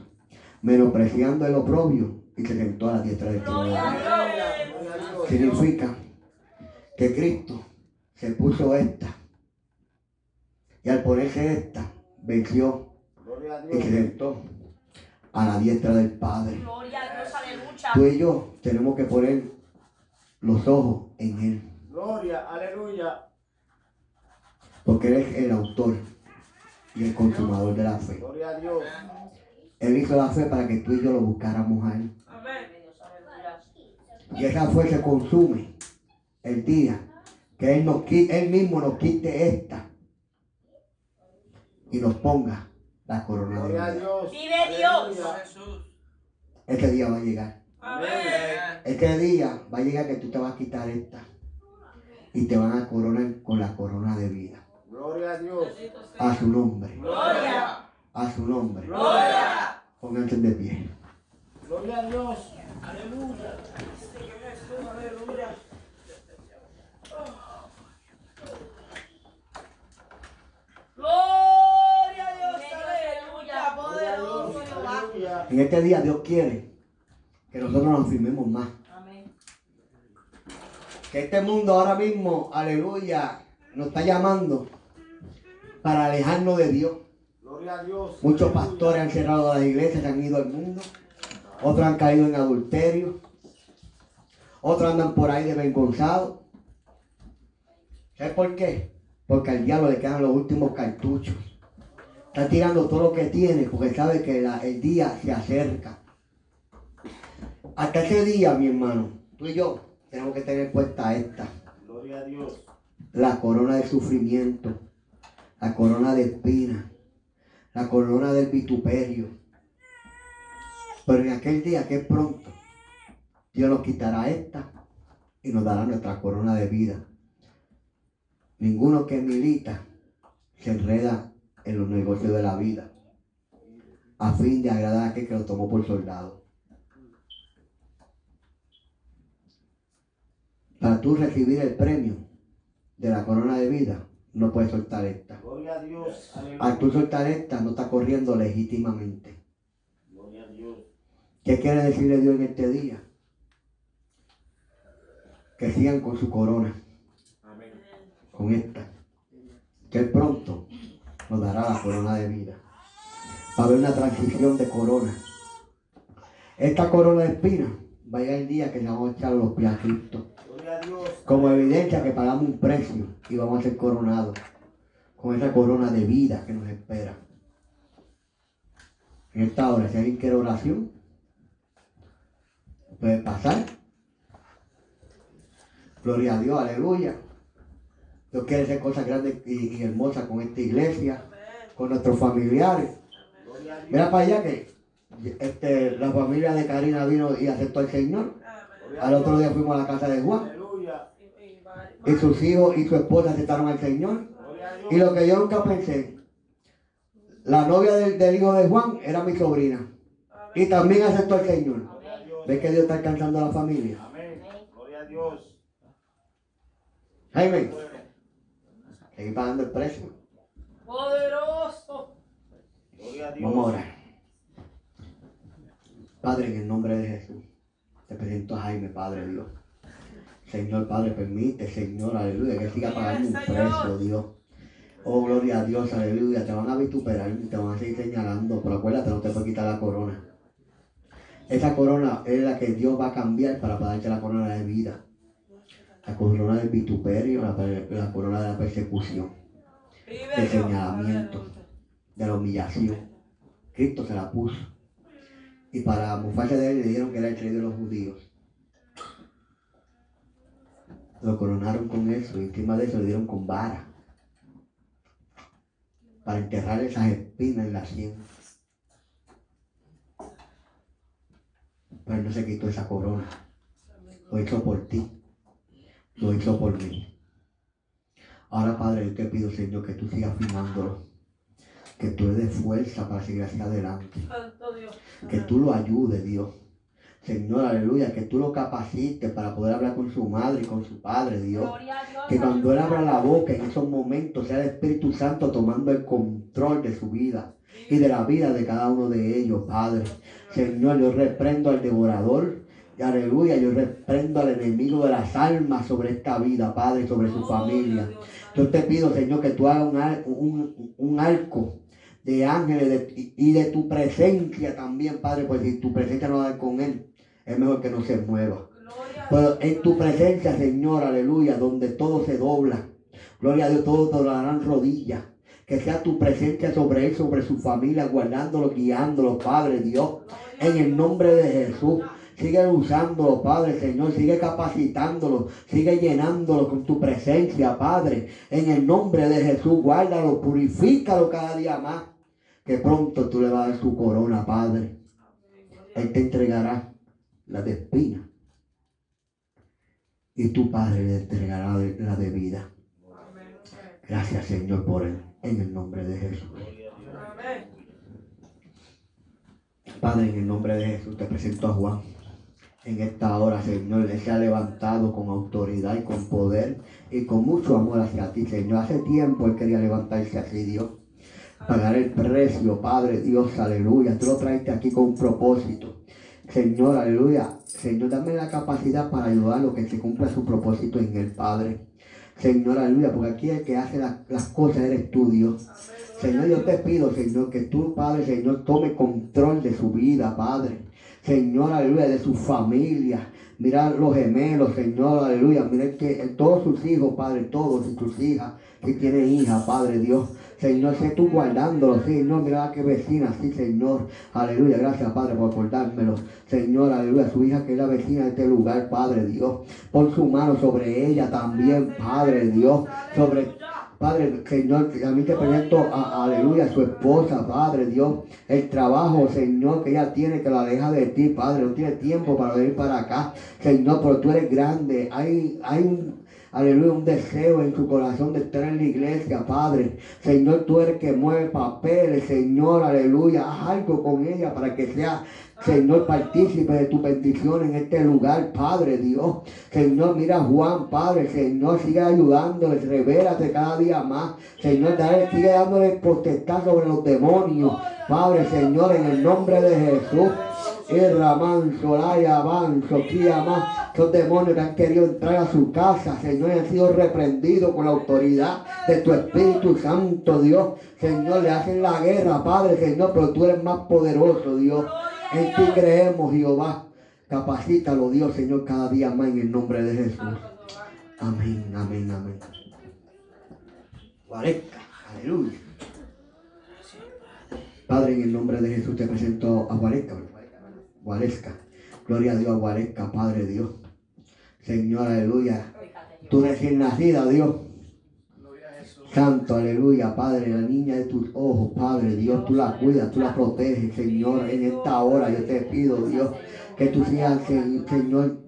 menospreciando el oprobio y se sentó a la diestra de Dios. Significa que Cristo se puso esta y al ponerse esta venció Gloria a y se sentó a la diestra del Padre. Gloria a Dios. Aleluya. Tú y yo tenemos que poner los ojos en Él, Gloria, aleluya. porque Él es el autor y el consumador de la fe. Gloria a Dios. Él hizo la fe para que tú y yo lo buscáramos a Él. Amén. Y esa fe se consume el día que Él, nos, él mismo nos quite esta y nos ponga la corona de Gloria a vida. Dios. Vive Dios. Ese día va a llegar. Amén. Este día va a llegar que tú te vas a quitar esta y te van a coronar con la corona de vida. Gloria a Dios. A su nombre, Gloria. a su nombre. Gloria. Pónganse de pie. Gloria a Dios. Aleluya. Aleluya. Gloria a Dios. Aleluya. Poderoso. En este día Dios quiere que nosotros nos afirmemos más. Que este mundo ahora mismo, aleluya, nos está llamando para alejarnos de Dios. Gloria a Dios. Muchos Aleluya. pastores han cerrado las iglesias, se han ido al mundo. Otros han caído en adulterio. Otros andan por ahí desvergonzados. ¿Sabes por qué? Porque al diablo le quedan los últimos cartuchos. Está tirando todo lo que tiene porque sabe que la- el día se acerca. Hasta ese día, mi hermano, tú y yo tenemos que tener puesta esta Gloria a Dios. la corona de sufrimiento, la corona de espina, la corona del vituperio. Pero en aquel día que es pronto, Dios nos quitará esta y nos dará nuestra corona de vida. Ninguno que milita se enreda en los negocios de la vida a fin de agradar a aquel que lo tomó por soldado. Para tú recibir el premio de la corona de vida, no puedes soltar esta. Gloria a Dios. Al tú soltar esta, no estás corriendo legítimamente. Gloria a Dios. ¿Qué quiere decirle Dios en este día? Que sigan con su corona, Amén. con esta. Que Él pronto nos dará la corona de vida. Va a haber una transición de corona. Esta corona de espina va a llegar el día que le vamos a echar los pies a Cristo. Como evidencia que pagamos un precio y vamos a ser coronados con esa corona de vida que nos espera. En esta hora, si alguien quiere oración, puede pasar. Gloria a Dios, aleluya. Dios quiere hacer cosas grandes y, hermosas con esta iglesia, con nuestros familiares. Mira para allá que este, la familia de Karina vino y aceptó al Señor. Al otro día fuimos a la casa de Juan. Y sus hijos y su esposa aceptaron al Señor. Y lo que yo nunca pensé, la novia del, del hijo de Juan era mi sobrina. Y también aceptó al Señor. ¿Ves que Dios está alcanzando a la familia? Amén. Gloria a Dios. Jaime, seguí pagando el precio. Poderoso. Gloria a Dios. Vamos a orar. Padre, en el nombre de Jesús, te presento a Jaime, Padre Dios. Señor, Padre, permite, Señor, aleluya, que siga pagando un precio, Dios. Oh, gloria a Dios, aleluya. Te van a vituperar y te van a seguir señalando, pero acuérdate, no te puedes quitar la corona. Esa corona es la que Dios va a cambiar para darte la corona de vida. La corona del vituperio, la, la corona de la persecución, del señalamiento, de la humillación. Cristo se la puso. Y para mofarse de él le dijeron que era el rey de los judíos. Lo coronaron con eso y encima de eso le dieron con vara. Para enterrar esas espinas en la sien. Pero no se quitó esa corona. Lo hizo por ti. Lo hizo por mí. Ahora, Padre, yo te pido, Señor, que tú sigas afinándolo. Que tú le des fuerza para seguir hacia adelante. Que tú lo ayudes, Dios. Señor, aleluya, que tú lo capacites para poder hablar con su madre y con su padre, Dios. Que cuando él abra la boca en esos momentos sea el Espíritu Santo tomando el control de su vida y de la vida de cada uno de ellos, Padre. Señor, yo reprendo al devorador. Y aleluya, yo reprendo al enemigo de las almas sobre esta vida, Padre, sobre su familia. Yo te pido, Señor, que tú hagas un, un- un arco de ángeles y de tu presencia también, Padre, pues si tu presencia no va con él, es mejor que no se mueva. Pero en tu presencia, Señor, aleluya, donde todo se dobla. Gloria a Dios, todos doblarán rodillas. Que sea tu presencia sobre él, sobre su familia, guardándolo, guiándolo, Padre Dios. En el nombre de Jesús. Sigue usándolo, Padre Señor. Sigue capacitándolo. Sigue llenándolo con tu presencia, Padre. En el nombre de Jesús, guárdalo, purifícalo cada día más. Que pronto tú le vas a dar su corona, Padre. Él te entregará la de espina y tu Padre le entregará la de vida. Gracias, Señor, por él, en el nombre de Jesús. Padre, en el nombre de Jesús te presento a Juan. En esta hora, Señor, Él se ha levantado con autoridad y con poder y con mucho amor hacia ti, Señor. Hace tiempo Él quería levantarse así, Dios. Pagar el precio, Padre Dios, aleluya. Tú lo traiste aquí con un propósito. Señor, aleluya. Señor, dame la capacidad para ayudarlo, que se cumpla su propósito en el Padre. Señor, aleluya, porque aquí el que hace la- las cosas eres tú, Dios. Señor, yo te pido, Señor, que tú, Padre, Señor, tome control de su vida, Padre. Señor, aleluya, de su familia. Mira los gemelos, Señor, aleluya. Mira que todos sus hijos, Padre, todos y sus hijas, si tienen hija, Padre Dios. Señor, sé tú guardándolos, Señor, mira qué vecina, sí, Señor. Aleluya, gracias, Padre, por acordármelo. Señor, aleluya, su hija que es la vecina de este lugar, Padre Dios. Pon su mano sobre ella también, Padre Dios. Sobre, Padre, Señor, a mí te presento, aleluya, su esposa, Padre Dios. El trabajo, Señor, que ella tiene, que la deja de ti, Padre. No tiene tiempo para venir para acá. Señor, pero tú eres grande. Hay, hay un, aleluya, un deseo en su corazón de estar en la iglesia, Padre. Señor, tú eres que mueve papeles, Señor, aleluya. Haz algo con ella para que sea Señor, partícipe de tu bendición en este lugar, Padre Dios. Señor, mira a Juan, Padre, Señor, sigue ayudándole, revélate cada día más. Señor, dale, sigue dándole potestad sobre los demonios. Padre, Señor, en el nombre de Jesús. Irraman, Solaya, Avanzo, Kiama, esos demonios que han querido entrar a su casa, Señor, y han sido reprendidos con la autoridad de tu Espíritu Santo, Dios. Señor, le hacen la guerra, Padre, Señor, pero tú eres más poderoso, Dios. En ti creemos, Jehová. Capacítalo, Dios, Señor, cada día más en el nombre de Jesús. Amén, amén, amén. Guareca, aleluya. Padre, en el nombre de Jesús te presento a Guareca. Guaresca. Gloria a Dios, Guaresca, Padre Dios. Señor, aleluya. Tu recién nacida, Dios. Santo, aleluya, Padre, la niña de tus ojos, Padre, Dios, tú la cuidas, tú la proteges, Señor, en esta hora yo te pido, Dios, que tú sigas, Se- Señor,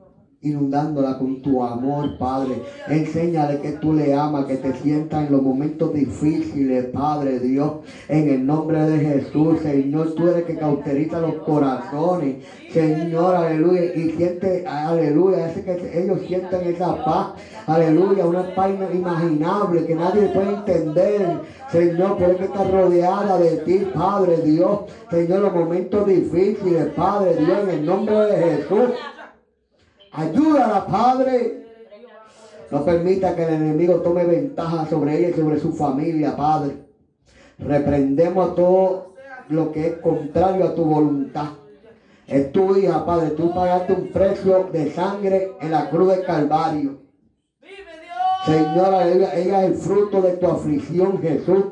inundándola con tu amor, Padre. Enséñale que tú le amas, que te sientas en los momentos difíciles, Padre Dios. En el nombre de Jesús, Señor, tú eres que cauteriza los corazones. Señor, aleluya. Y siente, aleluya, hace que ellos sientan esa paz. Aleluya, una paz inimaginable que nadie puede entender. Señor, es que está rodeada de ti, Padre Dios. Señor, los momentos difíciles, Padre Dios, en el nombre de Jesús. Ayúdala, Padre. No permita que el enemigo tome ventaja sobre ella y sobre su familia, Padre. Reprendemos todo lo que es contrario a tu voluntad. Es tu hija, Padre. Tú pagaste un precio de sangre en la cruz del Calvario. Señor, aleluya, ella es el fruto de tu aflicción, Jesús.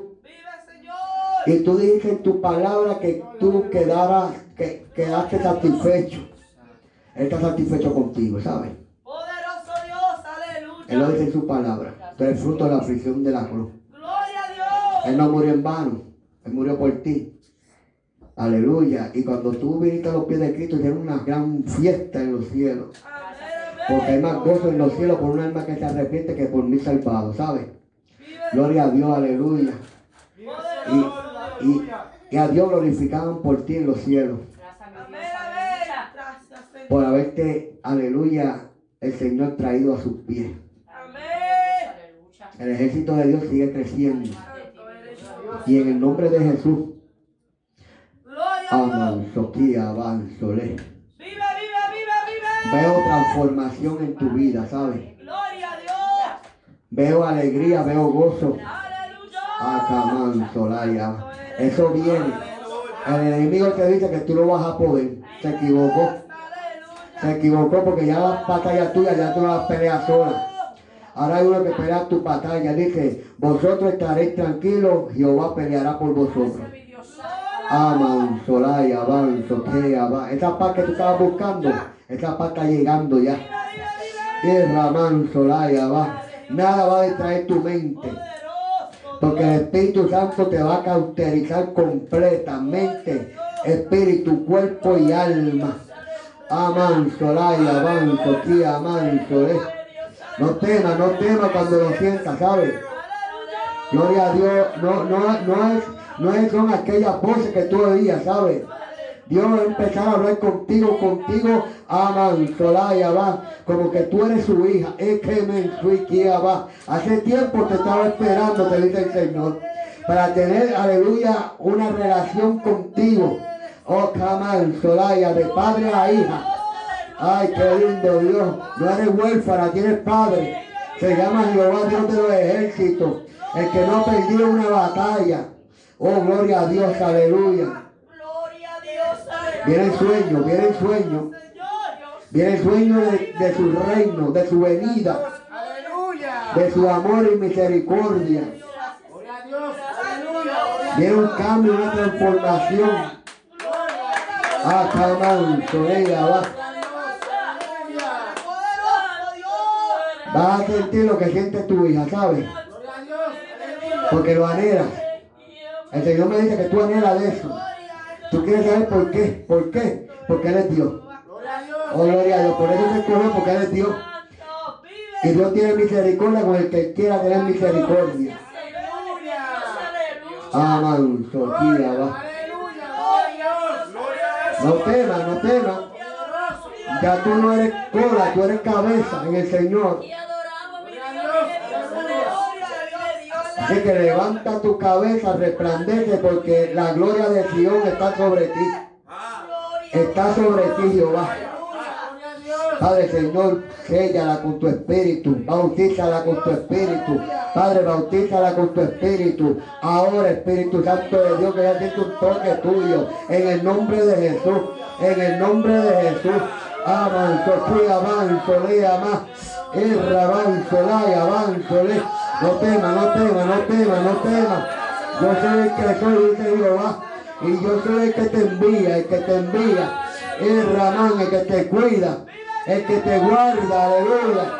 Y tú dices en tu palabra que tú quedaras, que quedaste satisfecho. Él está satisfecho contigo, ¿sabes? Poderoso Dios, aleluya. Él lo dice en su palabra. Tú eres fruto de la aflicción de la cruz. Gloria a Dios. Él no murió en vano. Él murió por ti. Aleluya. Y cuando tú viniste a los pies de Cristo, tienes una gran fiesta en los cielos. Porque hay más gozo en los cielos por un alma que se arrepiente que por mí salvado, ¿sabes? Gloria a Dios, aleluya. Y, y, y a Dios glorificaban por ti en los cielos. Amén, amén. Gracias, Señor. Por haberte, aleluya, el Señor traído a sus pies. Amén. El ejército de Dios sigue creciendo. Y en el nombre de Jesús, Gloria a Dios. aman, soquía, avanzole. Vive, vive, vive, vive. Veo transformación en tu vida, ¿sabes? Gloria a Dios. Veo alegría, veo gozo. Aleluya. Acamán, solaya. Eso viene. El enemigo te dice que tú no vas a poder. Se equivocó. Se equivocó porque ya las batallas tuyas ya tú no las peleas sola. Ahora hay uno que pelea tu batalla. Dice, vosotros estaréis tranquilos, Jehová peleará por vosotros. Aman, solaya, avanzo, que avan. Esa paz que tú estabas buscando, esa paz está llegando ya. Tierra, man, solaya, va. Nada va a distraer tu mente. Porque el Espíritu Santo te va a cauterizar completamente. Espíritu, cuerpo y alma. Solaya, avanzo, que aman, solé. No temas, no temas cuando lo sientas, ¿sabes? Gloria a Dios, no, no, no es, no es, son aquellas voces que tú oías, ¿sabes? Dios va a hablar contigo, contigo, aman, solaya, va, como que tú eres su hija, es que me va. Hace tiempo te estaba esperando, te dice el Señor, para tener, aleluya, una relación contigo. Oh, Kamal, Solaya, de padre a hija. Ay, qué lindo Dios. No eres huérfana, tienes padre. Se llama Jehová Dios de los ejércitos. El que no ha perdido una batalla. Oh, gloria a Dios, aleluya. Viene el sueño, viene el sueño. Viene el sueño de, de su reino, de su venida, de su amor y misericordia. Viene un cambio, una transformación. Ah, Camán, Solea, va. Dios. Vas a sentir lo que siente tu hija, ¿sabes? Porque lo anhelas. El Señor me dice que tú anhelas de eso. Tú quieres saber por qué. ¿Por qué? Porque Él es Dios. Oh, gloria a Dios. Por eso se escogió, porque Él es Dios. Y Dios tiene misericordia con el que quiera tener misericordia. Aman, Sofía, va. No temas, no temas. Ya tú no eres cola, tú eres cabeza en el Señor. Así que levanta tu cabeza, resplandece, porque la gloria de Sion está sobre ti. Está sobre ti, Jehová. Padre Señor, séllala con tu espíritu, bautízala con tu espíritu. Padre, bautízala con tu espíritu. Ahora, Espíritu Santo de Dios, que ya siento un toque tuyo. En el nombre de Jesús, en el nombre de Jesús. Avanzo, sí, avanzo, le más. Erra, avanzo, la, avanzo, le. No tema, no tema, no tema, no tema. Yo soy el que soy, dice Jehová. Y yo soy el que te envía, el que te envía. El Ramán, el que te cuida, el que te guarda, aleluya.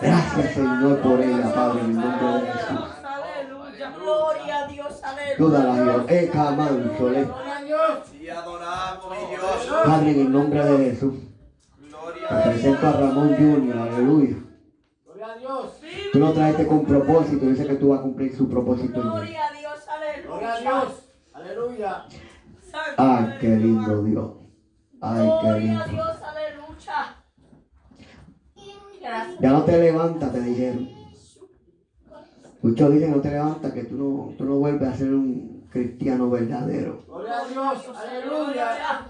Gracias Señor por ella, Padre, en el nombre de Jesús. Aleluya. Gloria a Dios. Aleluya. Ayúdala, Dios. Eka manso, le. Sí, adoramos, mi Dios. Padre, en el nombre de Jesús. Gloria Te a Dios. presento a Ramón Junior, aleluya. Tú lo traiste con propósito, dice que tú vas a cumplir su propósito en él. Gloria a Dios. Aleluya. Ay, qué lindo Dios. Ay, qué Gloria a lindo. Dios. Aleluya. Gracias. Ya no te levantas, te dijeron. Muchos dicen no te levantas, que tú no, tú no vuelves a ser un cristiano verdadero. Aleluya.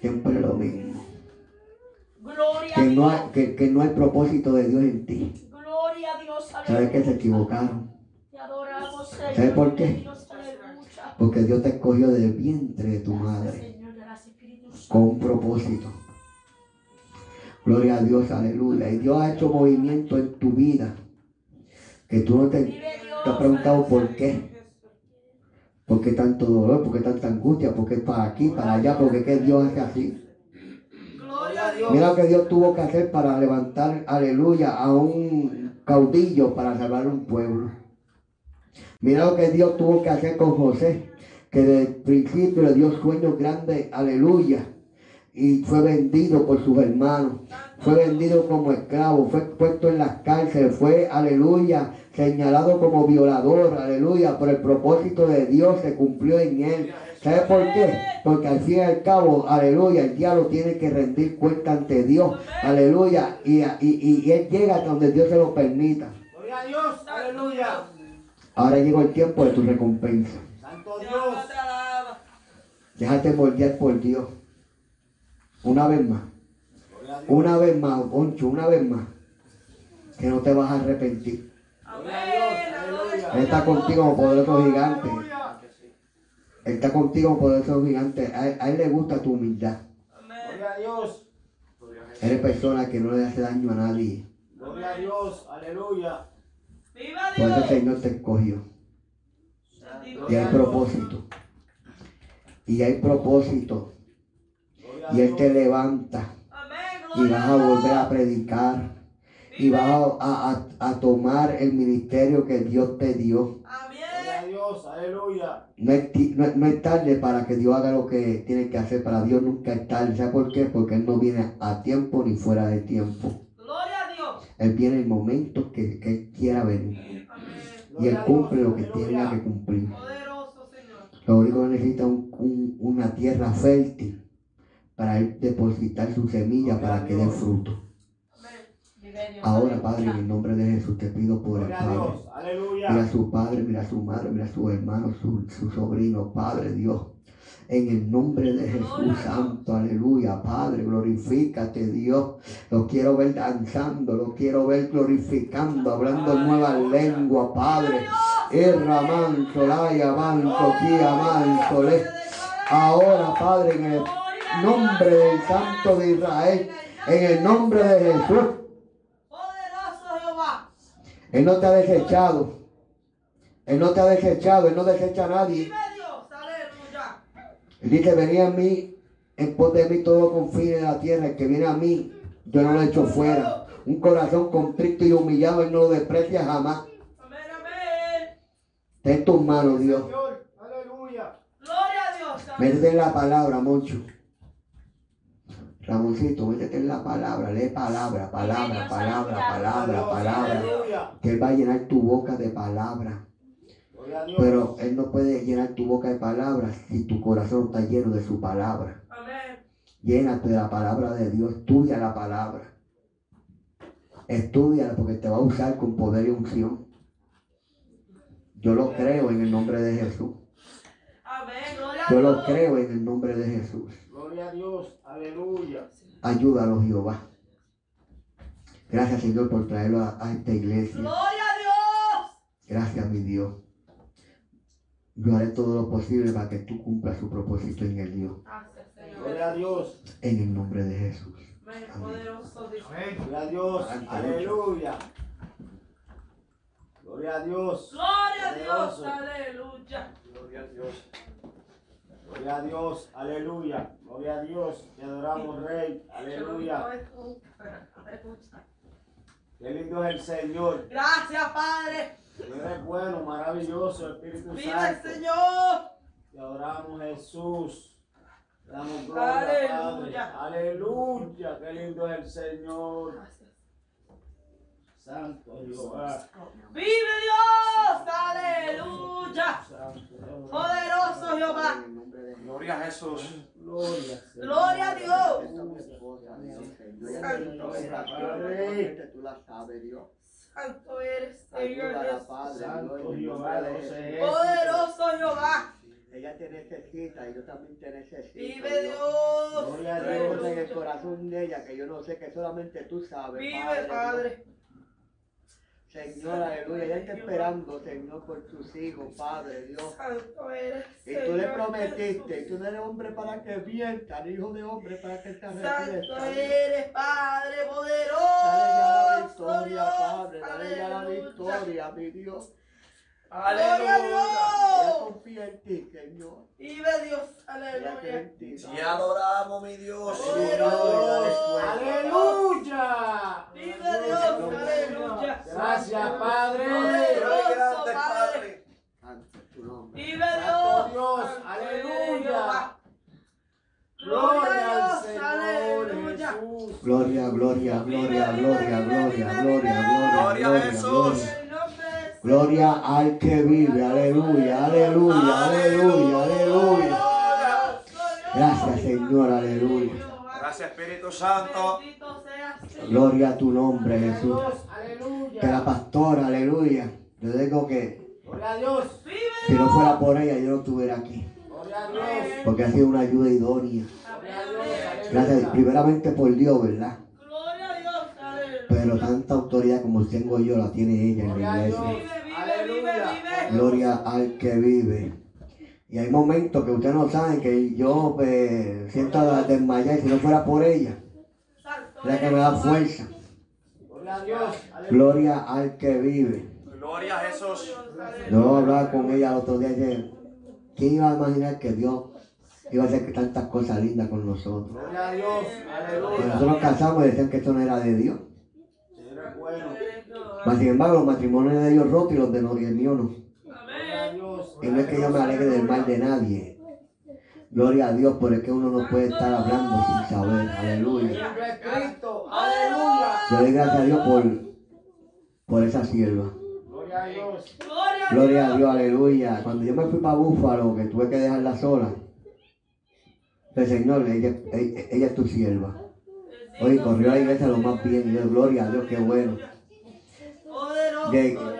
Siempre lo mismo. Gloria a Que no, Dios. hay, que, que no hay propósito de Dios en ti. Gloria a Dios. ¿Sabes que se equivocaron? Te adoramos, Señor. ¿Sabes por qué? Dios, aleluya. Porque Dios te escogió del vientre de tu madre con un propósito. Gloria a Dios, aleluya. Y Dios ha hecho movimiento en tu vida. Que tú no te, te has preguntado por qué. ¿Por qué tanto dolor? ¿Por qué tanta angustia? ¿Por qué para aquí, para allá? ¿Por qué que Dios hace así? Mira lo que Dios tuvo que hacer para levantar, aleluya, a un caudillo para salvar un pueblo. Mira lo que Dios tuvo que hacer con José, que desde el principio le dio sueños grandes, aleluya, y fue vendido por sus hermanos, fue vendido como esclavo, fue puesto en las cárceles, fue, aleluya, señalado como violador, aleluya, por el propósito de Dios se cumplió en él. ¿Sabe por qué? Porque al fin y al cabo, aleluya, el diablo tiene que rendir cuenta ante Dios, aleluya, y, y, y- y él llega hasta donde Dios se lo permita. Gloria a Dios. Aleluya. Ahora llegó el tiempo de tu recompensa. Santo Dios. Déjate moldear por Dios. Una vez más, una vez más, Poncho, una vez más, que no te vas a arrepentir. Él está contigo como poderoso gigante. Él está contigo como poderoso gigante. A él, a él le gusta tu humildad. Eres persona que no le hace daño a nadie. Gloria a Dios. Aleluya. Por eso el Señor te escogió. Y hay propósito. Y hay propósito. Y Él te levanta. Y vas a volver a predicar. Y vas a, a- a- tomar el ministerio que Dios te dio. Gloria. No es, no, no es tarde para que Dios haga lo que tiene que hacer. Para Dios nunca es tarde. ¿Sabe por qué? Porque Él no viene a tiempo ni fuera de tiempo. Gloria a Dios. Él viene en momentos que, que Él quiera venir. Y Él cumple lo que Aleluya. que cumplir. Poderoso Señor. Lo único que necesita es un- un- una tierra fértil para depositar su semilla para que dé fruto. Ahora, Padre, en el nombre de Jesús te pido por el Padre. Mira a su padre, mira a su madre, mira a su hermano, su, su sobrino, Padre Dios. En el nombre de Jesús Santo, aleluya, Padre, glorifícate Dios. Lo quiero ver danzando, lo quiero ver glorificando, hablando en nuevas lenguas, Padre. Manso, kia, manso, le. Ahora, Padre, en el nombre del Santo de Israel, en el nombre de Jesús, Poderoso Jehová. Él no te ha desechado. Él no te ha desechado, Él no desecha a nadie. Él dice, venía a mí, en pos de mí todo confín de la tierra. El que viene a mí, yo no lo echo fuera. Un corazón contrito y humillado, Él no lo desprecia jamás. Amén, amén. Ten tus manos, Dios. Señor. Aleluya. Gloria a Dios. En la palabra, Moncho. Ramoncito, métete en la palabra. Lee palabra, palabra, palabra, palabra, palabra. Que Él va a llenar tu boca de palabra. Pero Él no puede llenar tu boca de palabras si tu corazón está lleno de su palabra. Amén. Llénate de la palabra de Dios, estudia la palabra. Estudiala porque te va a usar con poder y unción. Yo lo creo en el nombre de Jesús. Yo lo creo en el nombre de Jesús. Gloria a Dios. Aleluya. Ayúdalo, Jehová. Gracias, Señor, por traerlo a, a esta iglesia. Gloria a Dios. Gracias, mi Dios. Yo haré todo lo posible para que tú cumplas su propósito en el Dios. Gracias, Señor. Gloria a Dios. En el nombre de Jesús. Amén. Poderoso Dios. Gloria a Dios. Aleluya. Gloria a Dios. Gloria a Dios. Aleluya. Gloria a Dios. Gloria a Dios. Aleluya. Gloria a Dios. Te adoramos, Rey. Aleluya. Qué lindo es el Señor. Gracias, Padre. Eres bueno, maravilloso, Espíritu Vive el Santo. Señor. Te adoramos, Jesús. Te damos gloria, Padre. Aleluya. Aleluya. Qué lindo es el Señor. Santo Jehová. Vive Dios. Aleluya. Santo. Poderoso Jehová. Gloria a Jesús. Gloria. Gloria a Dios. Tú la sabes, Dios. Santo eres, Señor Poderoso Jehová. Ella te necesita y yo también te necesito. Vive Dios. Gloria a Dios. en el corazón de ella que yo no sé, que solamente tú sabes. Vive, Padre. Señor, aleluya. Ella está esperando, Señor, por tus hijos, Padre Dios. Santo eres, Y tú le prometiste, tú no eres hombre para que mienta, ni hijo de hombre para que te Santo arrepientas. eres, Padre Dale ya la poderoso. victoria. Padre, dale ya la Aleluya. victoria, mi Dios. Gloria a ti, Señor. Vive Dios. Aleluya. Y adoramos, mi Dios. Aleluya. Vive Dios. Aleluya. Gracias, Padre. Grande, Padre. Santo tu nombre. Vive Dios. Dios. Aleluya. Gloria Gloria Aleluya. Gloria, gloria, gloria, gloria, gloria, gloria, gloria, Gloria a gloria, Jesús. gloria. En el nombre de Gloria al que vive, aleluya, aleluya, aleluya, aleluya. Gracias Señor, aleluya. Gracias, Espíritu Santo. Gloria a tu nombre Jesús. Aleluya. Que la pastora, aleluya. Yo digo que Gloria a Dios. si no fuera por ella yo no estuviera aquí. Gloria. Porque ha sido una ayuda idónea. Gloria a Dios. Gracias, primeramente por Dios, ¿verdad? Gloria a Dios. Aleluya. Pero tanta autoridad como tengo yo la tiene ella en Gloria la iglesia. Gloria al que vive. Y hay momentos que ustedes no saben que yo pues, siento a desmayar y si no fuera por ella, la que me da fuerza. Gloria a Dios. Aleluya. Gloria al que vive. Gloria a Jesús. Yo hablaba con ella el otro día y dije, ¿quién iba a imaginar que Dios iba a hacer tantas cosas lindas con nosotros? Gloria a Dios. Aleluya. nosotros nos casamos y decían que esto no era de Dios. Mas sin embargo, los matrimonios de Dios rotos y los de el mío no. Gloria a Dios. Y no es que yo me alegre del mal de nadie. Gloria a Dios, pero es que uno no puede estar hablando sin saber. Aleluya. Yo doy gracias a Dios por, por esa sierva. Gloria a Dios. Gloria a Gloria a Dios, aleluya. Cuando yo me fui para Búfalo, que tuve que dejarla sola, el Señor, ella, ella, ella es tu sierva. Oye, corrió la iglesia lo más bien. Y yo, gloria a Dios, qué bueno.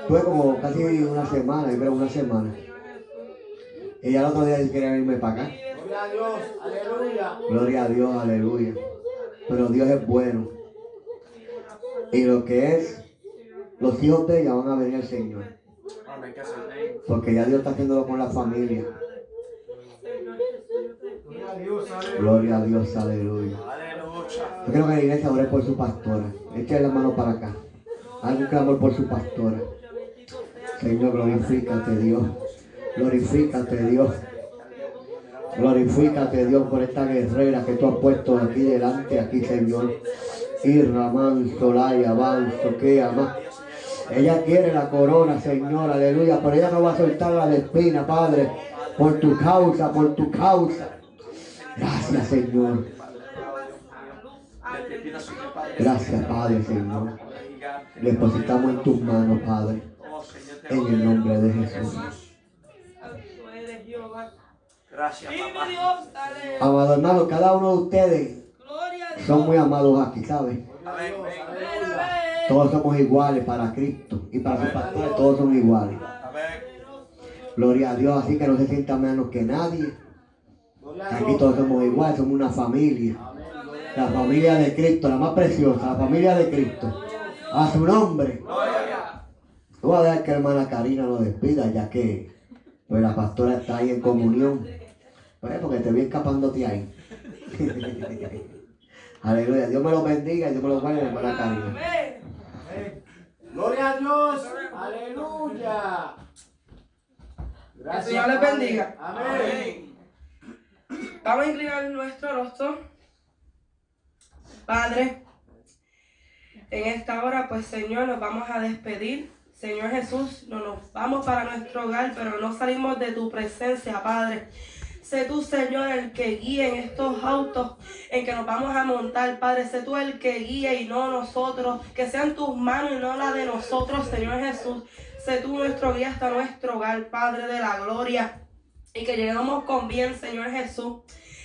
Tuve como casi una semana, yo creo una semana. Y ya el otro día quería irme para acá. Gloria a Dios. Aleluya. Gloria a Dios, aleluya. Pero Dios es bueno. Y lo que es, los hijos de ella van a venir al Señor. Porque ya Dios está haciéndolo con la familia. Gloria a Dios. Aleluya. Yo quiero que la iglesia ore por su pastora. Eche la mano para acá. Haga un clamor por su pastora. Señor, glorifícate Dios. Glorifícate Dios. Glorifícate Dios por esta guerrera que tú has puesto aquí delante, aquí Señor. Irra, manso, laya, manso, que ama. Ella quiere la corona, Señor, aleluya. Pero ella no va a soltar la espina, Padre. Por tu causa, por tu causa. Gracias, Señor. Gracias, Padre, Señor. Le depositamos en tus manos, Padre. En el nombre de Jesús. Gracias. Amado hermano, cada uno de ustedes son muy amados aquí, ¿sabes? Todos somos iguales para Cristo y para sus pastores todos son iguales. Gloria a Dios, así que no se sienta menos que nadie. Aquí todos somos iguales, somos una familia. La familia de Cristo, la más preciosa, la familia de Cristo. A su nombre. Tú vas a dejar que hermana Karina nos despida, ya que pues, la pastora está ahí en comunión. Pues, porque te vi escapándote ahí. Aleluya. Dios me lo bendiga y Dios me lo guarde, hermana Karina. Amén. Gloria a Dios. Aleluya. Gracias. El Señor les bendiga. Amén. Vamos a inclinar nuestro rostro. Padre, en esta hora, pues Señor, nos vamos a despedir. Señor Jesús, no nos vamos para nuestro hogar, pero no salimos de tu presencia, Padre. Sé tú, Señor, el que guíe en estos autos en que nos vamos a montar, Padre. Sé tú el que guíe y no nosotros. Que sean tus manos y no la de nosotros, Señor Jesús. Sé tú nuestro guía hasta nuestro hogar, Padre de la gloria. Y que lleguemos con bien, Señor Jesús.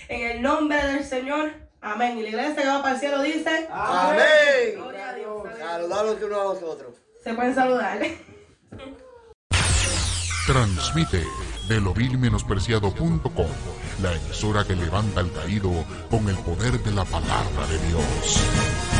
En el nombre del Señor. Amén. Y la iglesia que va para el cielo dice. Amén. Gloria a Dios. Saludalos unos a los otros. Se pueden saludar. Transmite de lovilmenospreciado.com, la emisora que levanta al caído con el poder de la palabra de Dios.